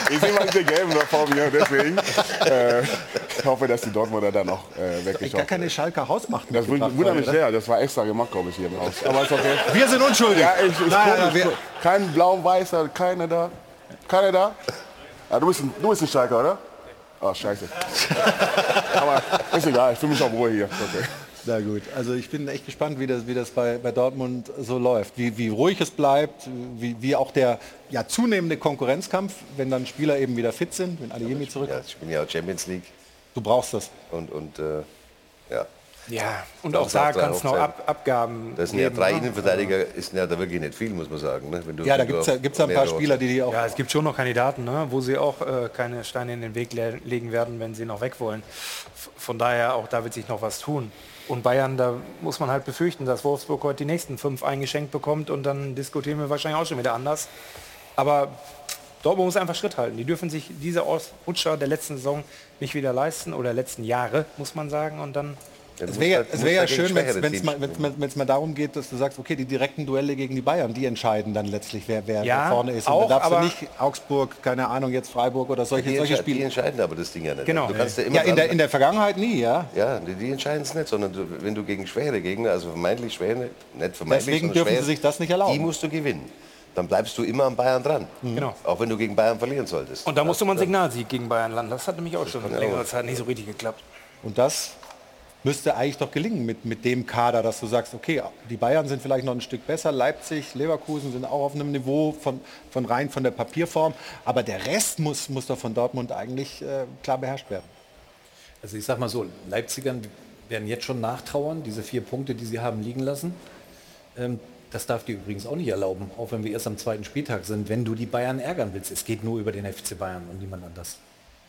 ich sehe mal die Gelben da vor mir, deswegen. Äh, ich hoffe, dass die Dortmunder dann auch äh, wirklich Gar keine Schalker Hausmacht Das wundert mich sehr, das war extra gemacht, glaube ich, hier im Haus. Aber ist okay. Wir sind unschuldig. Ja, ich, ich Nein, nein, guck. Kein blau-weißer, keiner da. Keiner da? Ah, du, bist ein, du bist ein Schalker, oder? Ah, scheiße. Aber ist egal, ich fühle mich auch wohl hier. Okay. Na gut, also ich bin echt gespannt, wie das, wie das bei, bei Dortmund so läuft. Wie, wie ruhig es bleibt, wie, wie auch der ja, zunehmende Konkurrenzkampf, wenn dann Spieler eben wieder fit sind, wenn Adeyemi zurück Ja, ich bin ja auch Champions League. Du brauchst das. Und, und äh, ja. Ja, und Das auch da sagt kann es auch noch. Ab Abgaben Das sind ja drei ne? Innenverteidiger, ist ja da wirklich nicht viel, muss man sagen. Ne? Wenn du, Ja, da du ja- gibt's ja ein paar Spieler, die auch... Ja, es gibt schon noch Kandidaten, ne, wo sie auch äh, keine Steine in den Weg le legen werden, wenn sie noch weg wollen. F von daher, auch da wird sich noch was tun. Und Bayern, da muss man halt befürchten, dass Wolfsburg heute die nächsten fünf eingeschenkt bekommt und dann diskutieren wir wahrscheinlich auch schon wieder anders. Aber Dortmund muss einfach Schritt halten. Die dürfen sich diese Ausrutscher der letzten Saison nicht wieder leisten oder der letzten Jahre, muss man sagen. Und dann Es wäre halt- wär ja schön, wenn es mal, wenn's, mal darum geht, dass du sagst, okay, die direkten Duelle gegen die Bayern, die entscheiden dann letztlich, wer, wer, Ja, wer vorne ist. auch, und da darfst du nicht Augsburg, keine Ahnung, jetzt Freiburg oder solche, die, solche Spiele. die entscheiden aber das Ding ja nicht. Genau. Du kannst ja, immer Ja, in der, in der Vergangenheit nie, ja. Ja, die, die entscheiden es nicht, sondern du, wenn du gegen schwere Gegner, also vermeintlich schwere, nicht vermeintlich, Deswegen dürfen schwere, sie sich das nicht erlauben. Die musst du gewinnen. Dann bleibst du immer am Bayern dran. Genau. Auch wenn du gegen Bayern verlieren solltest. Und da musste man Signalsieg gegen Bayern landen. Das hat nämlich auch schon längere. Zeit nicht so richtig geklappt. Und das müsste eigentlich doch gelingen mit, mit dem Kader, dass du sagst, okay, die Bayern sind vielleicht noch ein Stück besser, Leipzig, Leverkusen sind auch auf einem Niveau von, von rein von der Papierform, aber der Rest muss, muss doch von Dortmund eigentlich äh, klar beherrscht werden. Also ich sag mal so, Leipzigern werden jetzt schon nachtrauern, diese vier Punkte, die sie haben liegen lassen. Ähm, das darf dir übrigens auch nicht erlauben, auch wenn wir erst am zweiten Spieltag sind, wenn du die Bayern ärgern willst. Es geht nur über den FC Bayern und niemand anders.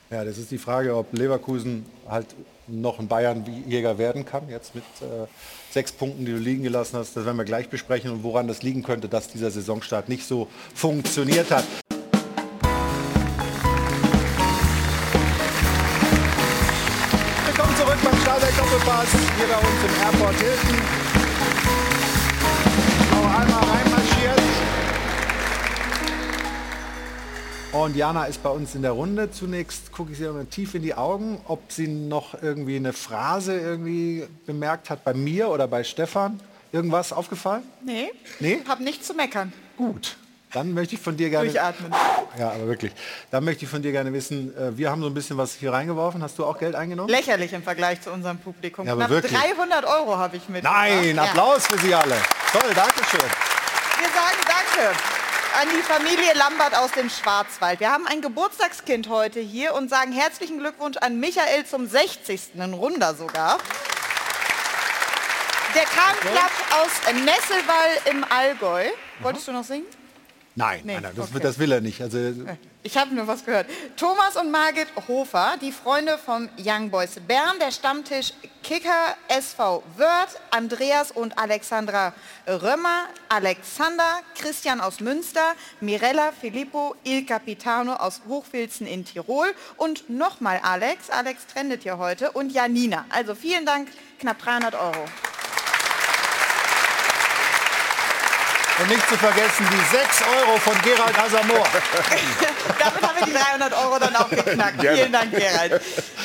Ja, das ist die Frage, ob Leverkusen halt noch ein Bayern-Jäger werden kann, jetzt mit äh, sechs Punkten, die du liegen gelassen hast. Das werden wir gleich besprechen und woran das liegen könnte, dass dieser Saisonstart nicht so funktioniert hat. Willkommen zurück beim Stahlberg Doppelpass hier bei uns im Airport Hilton. Und Jana ist bei uns in der Runde. Zunächst gucke ich sie mal tief in die Augen, ob sie noch irgendwie eine Phrase irgendwie bemerkt hat bei mir oder bei Stefan. Irgendwas aufgefallen? Nee, Nee? hab nichts zu meckern. Gut. Dann möchte ich von dir gerne. Durchatmen. Ja, aber wirklich. Dann möchte ich von dir gerne wissen, äh, wir haben so ein bisschen was hier reingeworfen. Hast du auch Geld eingenommen? Lächerlich im Vergleich zu unserem Publikum. Ja, aber Knapp wirklich. 300 Euro habe ich mit. Nein, Applaus für Sie alle. Toll, danke schön. Wir sagen Danke an die Familie Lambert aus dem Schwarzwald. Wir haben ein Geburtstagskind heute hier und sagen herzlichen Glückwunsch an Michael zum 60. Ein Runder sogar. Der Kahn Club aus Nesselwall im Allgäu. Wolltest du noch singen? Nein, nein, nein das, okay. das will er nicht. Also, Ich habe nur was gehört. Thomas und Margit Hofer, die Freunde vom Young Boys Bern, der Stammtisch Kicker SV Wörth, Andreas und Alexandra Römer, Alexander, Christian aus Münster, Mirella, Filippo, Il Capitano aus Hochfilzen in Tirol und nochmal Alex, Alex trendet hier heute, und Janina. Also vielen Dank, knapp 300 Euro. Und nicht zu vergessen die 6 Euro von Gerald Asamoah. Damit haben wir die 300 Euro dann auch geknackt. Gerne. Vielen Dank, Gerald.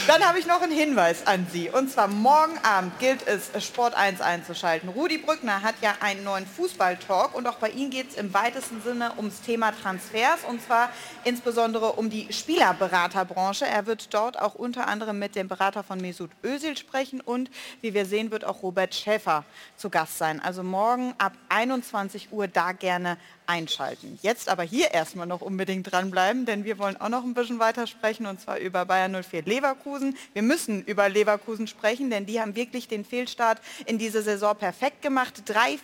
Dann habe ich noch einen Hinweis an Sie. Und zwar morgen Abend gilt es, Sport 1 einzuschalten. Rudi Brückner hat ja einen neuen Fußball-Talk und auch bei ihm geht es im weitesten Sinne ums Thema Transfers und zwar insbesondere um die Spielerberaterbranche. Er wird dort auch unter anderem mit dem Berater von Mesut Özil sprechen und wie wir sehen, wird auch Robert Schäfer zu Gast sein. Also morgen ab 21 Uhr da gerne einschalten. Jetzt aber hier erstmal noch unbedingt dranbleiben, denn wir wollen auch noch ein bisschen weiter sprechen und zwar über Bayern 04 Leverkusen. Wir müssen über Leverkusen sprechen, denn die haben wirklich den Fehlstart in diese Saison perfekt gemacht. Drei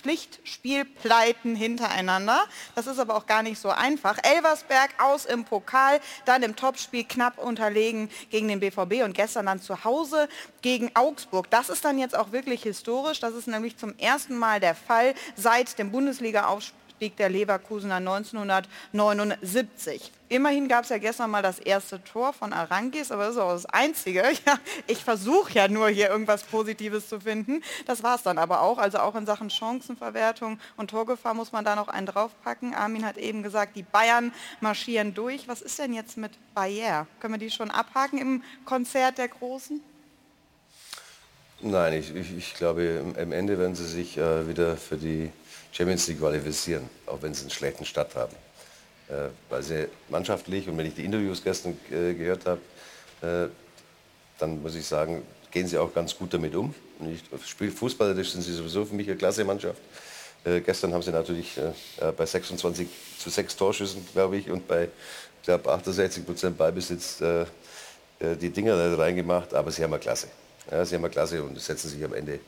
Pflichtspielpleiten hintereinander. Das ist aber auch gar nicht so einfach. Elversberg aus im Pokal, dann im Topspiel knapp unterlegen gegen den BVB und gestern dann zu Hause gegen Augsburg. Das ist dann jetzt auch wirklich historisch. Das ist nämlich zum ersten Mal der Fall seit dem Bundesliga-Aufstieg der Leverkusener 1979. Immerhin gab es ja gestern mal das erste Tor von Arangis, aber das ist auch das Einzige. Ja, ich versuche ja nur hier irgendwas Positives zu finden. Das war es dann aber auch. Also auch in Sachen Chancenverwertung und Torgefahr muss man da noch einen draufpacken. Armin hat eben gesagt, die Bayern marschieren durch. Was ist denn jetzt mit Bayer? Können wir die schon abhaken im Konzert der Großen? Nein, ich, ich, ich glaube, am Ende werden sie sich äh, wieder für die Champions League qualifizieren, auch wenn sie einen schlechten Start haben. Äh, weil sie mannschaftlich, und wenn ich die Interviews gestern äh, gehört habe, äh, dann muss ich sagen, gehen sie auch ganz gut damit um. Und ich spiele Fußballerisch sind sie sowieso für mich eine klasse Mannschaft. Äh, gestern haben sie natürlich äh, bei 26 zu 6 Torschüssen, glaube ich, und bei ich glaube 68 Prozent Ballbesitz äh, die Dinger da reingemacht. Aber sie haben eine Klasse. Ja, sie haben eine Klasse und setzen sich am Ende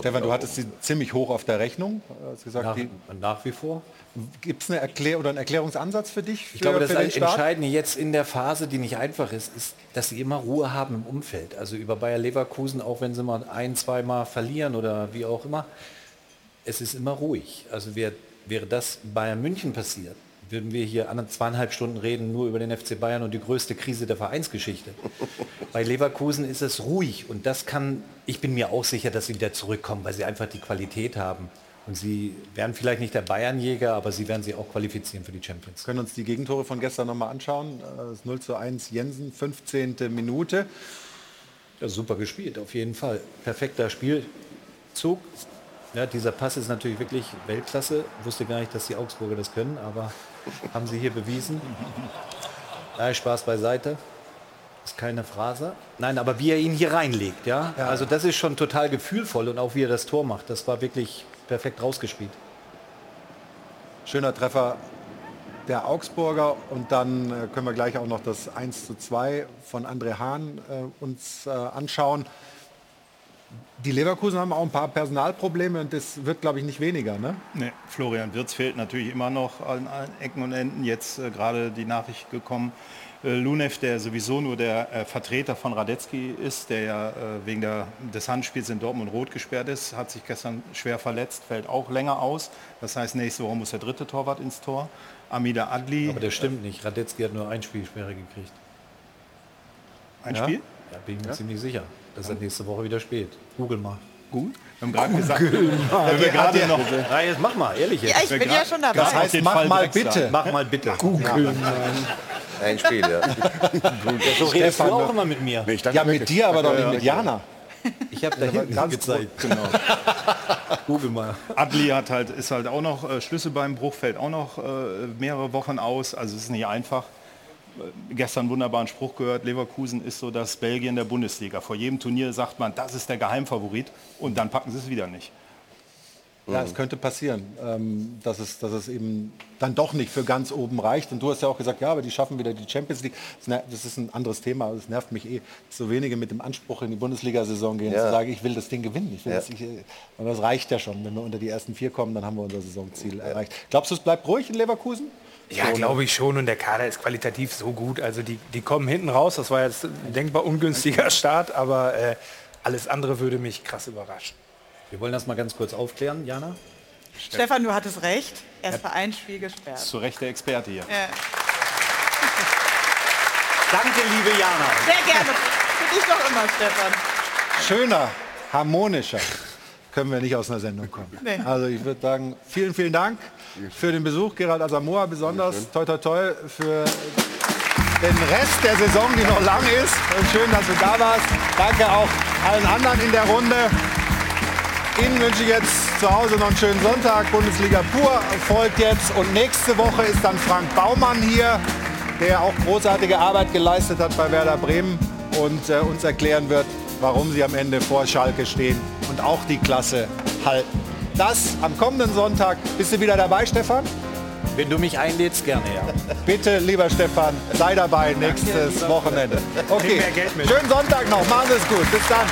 Stefan, du hattest sie ziemlich hoch auf der Rechnung. Gesagt, Nach- die, nach wie vor. Gibt es eine Erklär oder einen Erklärungsansatz für dich? Für, Ich glaube, das für den Start? Entscheidende jetzt in der Phase, die nicht einfach ist, ist, dass sie immer Ruhe haben im Umfeld. Also über Bayer Leverkusen, auch wenn sie mal ein, zweimal verlieren oder wie auch immer, es ist immer ruhig. Also wär, wäre das Bayern München passiert, würden wir hier zweieinhalb Stunden reden nur über den FC Bayern und die größte Krise der Vereinsgeschichte. Bei Leverkusen ist es ruhig und das kann, ich bin mir auch sicher, dass sie wieder zurückkommen, weil sie einfach die Qualität haben. Und sie werden vielleicht nicht der Bayernjäger, aber sie werden sie auch qualifizieren für die Champions. Wir können uns die Gegentore von gestern nochmal anschauen. Äh, Das 0 zu 1 Jensen, 15. Minute. Ja, super gespielt, auf jeden Fall. Perfekter Spielzug. Ja, dieser Pass ist natürlich wirklich Weltklasse. Wusste gar nicht, dass die Augsburger das können, aber haben sie hier bewiesen. Ja, Spaß beiseite. Ist keine Phrase. Nein, aber wie er ihn hier reinlegt, ja? Ja. Also das ist schon total gefühlvoll und auch wie er das Tor macht, das war wirklich perfekt rausgespielt. Schöner Treffer der Augsburger und dann äh, können wir gleich auch noch das 1 zu 2 von André Hahn äh, uns äh, anschauen. Die Leverkusen haben auch ein paar Personalprobleme und das wird, glaube ich, nicht weniger. Ne? Nee, Florian Wirtz fehlt natürlich immer noch an allen Ecken und Enden. Jetzt äh, gerade die Nachricht gekommen, äh, Lunev, der sowieso nur der äh, Vertreter von Radetzky ist, der ja äh, wegen der, des Handspiels in Dortmund rot gesperrt ist, hat sich gestern schwer verletzt, fällt auch länger aus. Das heißt, nächste Woche muss der dritte Torwart ins Tor. Amida Adli. Aber das stimmt nicht. Radetzky hat nur ein Spielsperre gekriegt. Ein ja? Spiel? Ja, bin ich mir ziemlich sicher, dass er nächste Woche wieder spielt. Google mal. Gut. Wir haben gerade gesagt, Google mal. wenn wir gerade noch, Na, jetzt mach mal, ehrlich jetzt. Ja, ich bin ja schon dabei. Das heißt, mach mal bitte. Mach mal bitte. Google. Ein Spiel, ja. So redest Stefan, du auch immer mit mir. Nee, dachte Ja, mit dir, aber doch nicht mit Jana. Ich habe da hinten ganz gezeigt. genau. Google mal. Adli hat halt, ist halt auch noch äh, Schlüsselbeinbruch, fällt auch noch äh, mehrere Wochen aus. Also es ist nicht einfach. Gestern einen wunderbaren Spruch gehört, Leverkusen ist so das Belgien der Bundesliga. Vor jedem Turnier sagt man, das ist der Geheimfavorit und dann packen sie es wieder nicht. Ja, es könnte passieren, ähm, dass, es, dass es eben dann doch nicht für ganz oben reicht. Und du hast ja auch gesagt, ja, aber die schaffen wieder die Champions League. Das, ist ein anderes Thema, aber es nervt mich eh, so wenige mit dem Anspruch in die Bundesliga-Saison gehen, Ja. zu sagen, ich will das Ding gewinnen. Ich will Ja. das, ich, äh, und das reicht ja schon. Wenn wir unter die ersten vier kommen, dann haben wir unser Saisonziel erreicht. Glaubst du, es bleibt ruhig in Leverkusen? Ja, glaube ich schon. Und der Kader ist qualitativ so gut. Also die, die kommen hinten raus. Das war jetzt ein denkbar ungünstiger Start, aber äh, alles andere würde mich krass überraschen. Wir wollen das mal ganz kurz aufklären, Jana. Stefan, du hattest recht. Er ist für ein Spiel gesperrt. Zu Recht der Experte hier. Ja. Danke, liebe Jana. Sehr gerne. Für dich doch immer, Stefan. Schöner, harmonischer können wir nicht aus einer Sendung kommen. Nee. Also ich würde sagen, vielen, vielen Dank für den Besuch. Gerald Asamoah besonders. Toi, toi, toi für den Rest der Saison, die noch lang ist. Und schön, dass du da warst. Danke auch allen anderen in der Runde. Ihnen wünsche ich jetzt zu Hause noch einen schönen Sonntag. Bundesliga pur folgt jetzt. Und nächste Woche ist dann Frank Baumann hier, der auch großartige Arbeit geleistet hat bei Werder Bremen und äh, uns erklären wird, warum sie am Ende vor Schalke stehen und auch die Klasse halten. Das am kommenden Sonntag. Bist du wieder dabei, Stefan? Wenn du mich einlädst, gerne, ja. Bitte, lieber Stefan, sei dabei nächstes Wochenende. Okay, schönen Sonntag noch. Machen Sie es gut. Bis dann.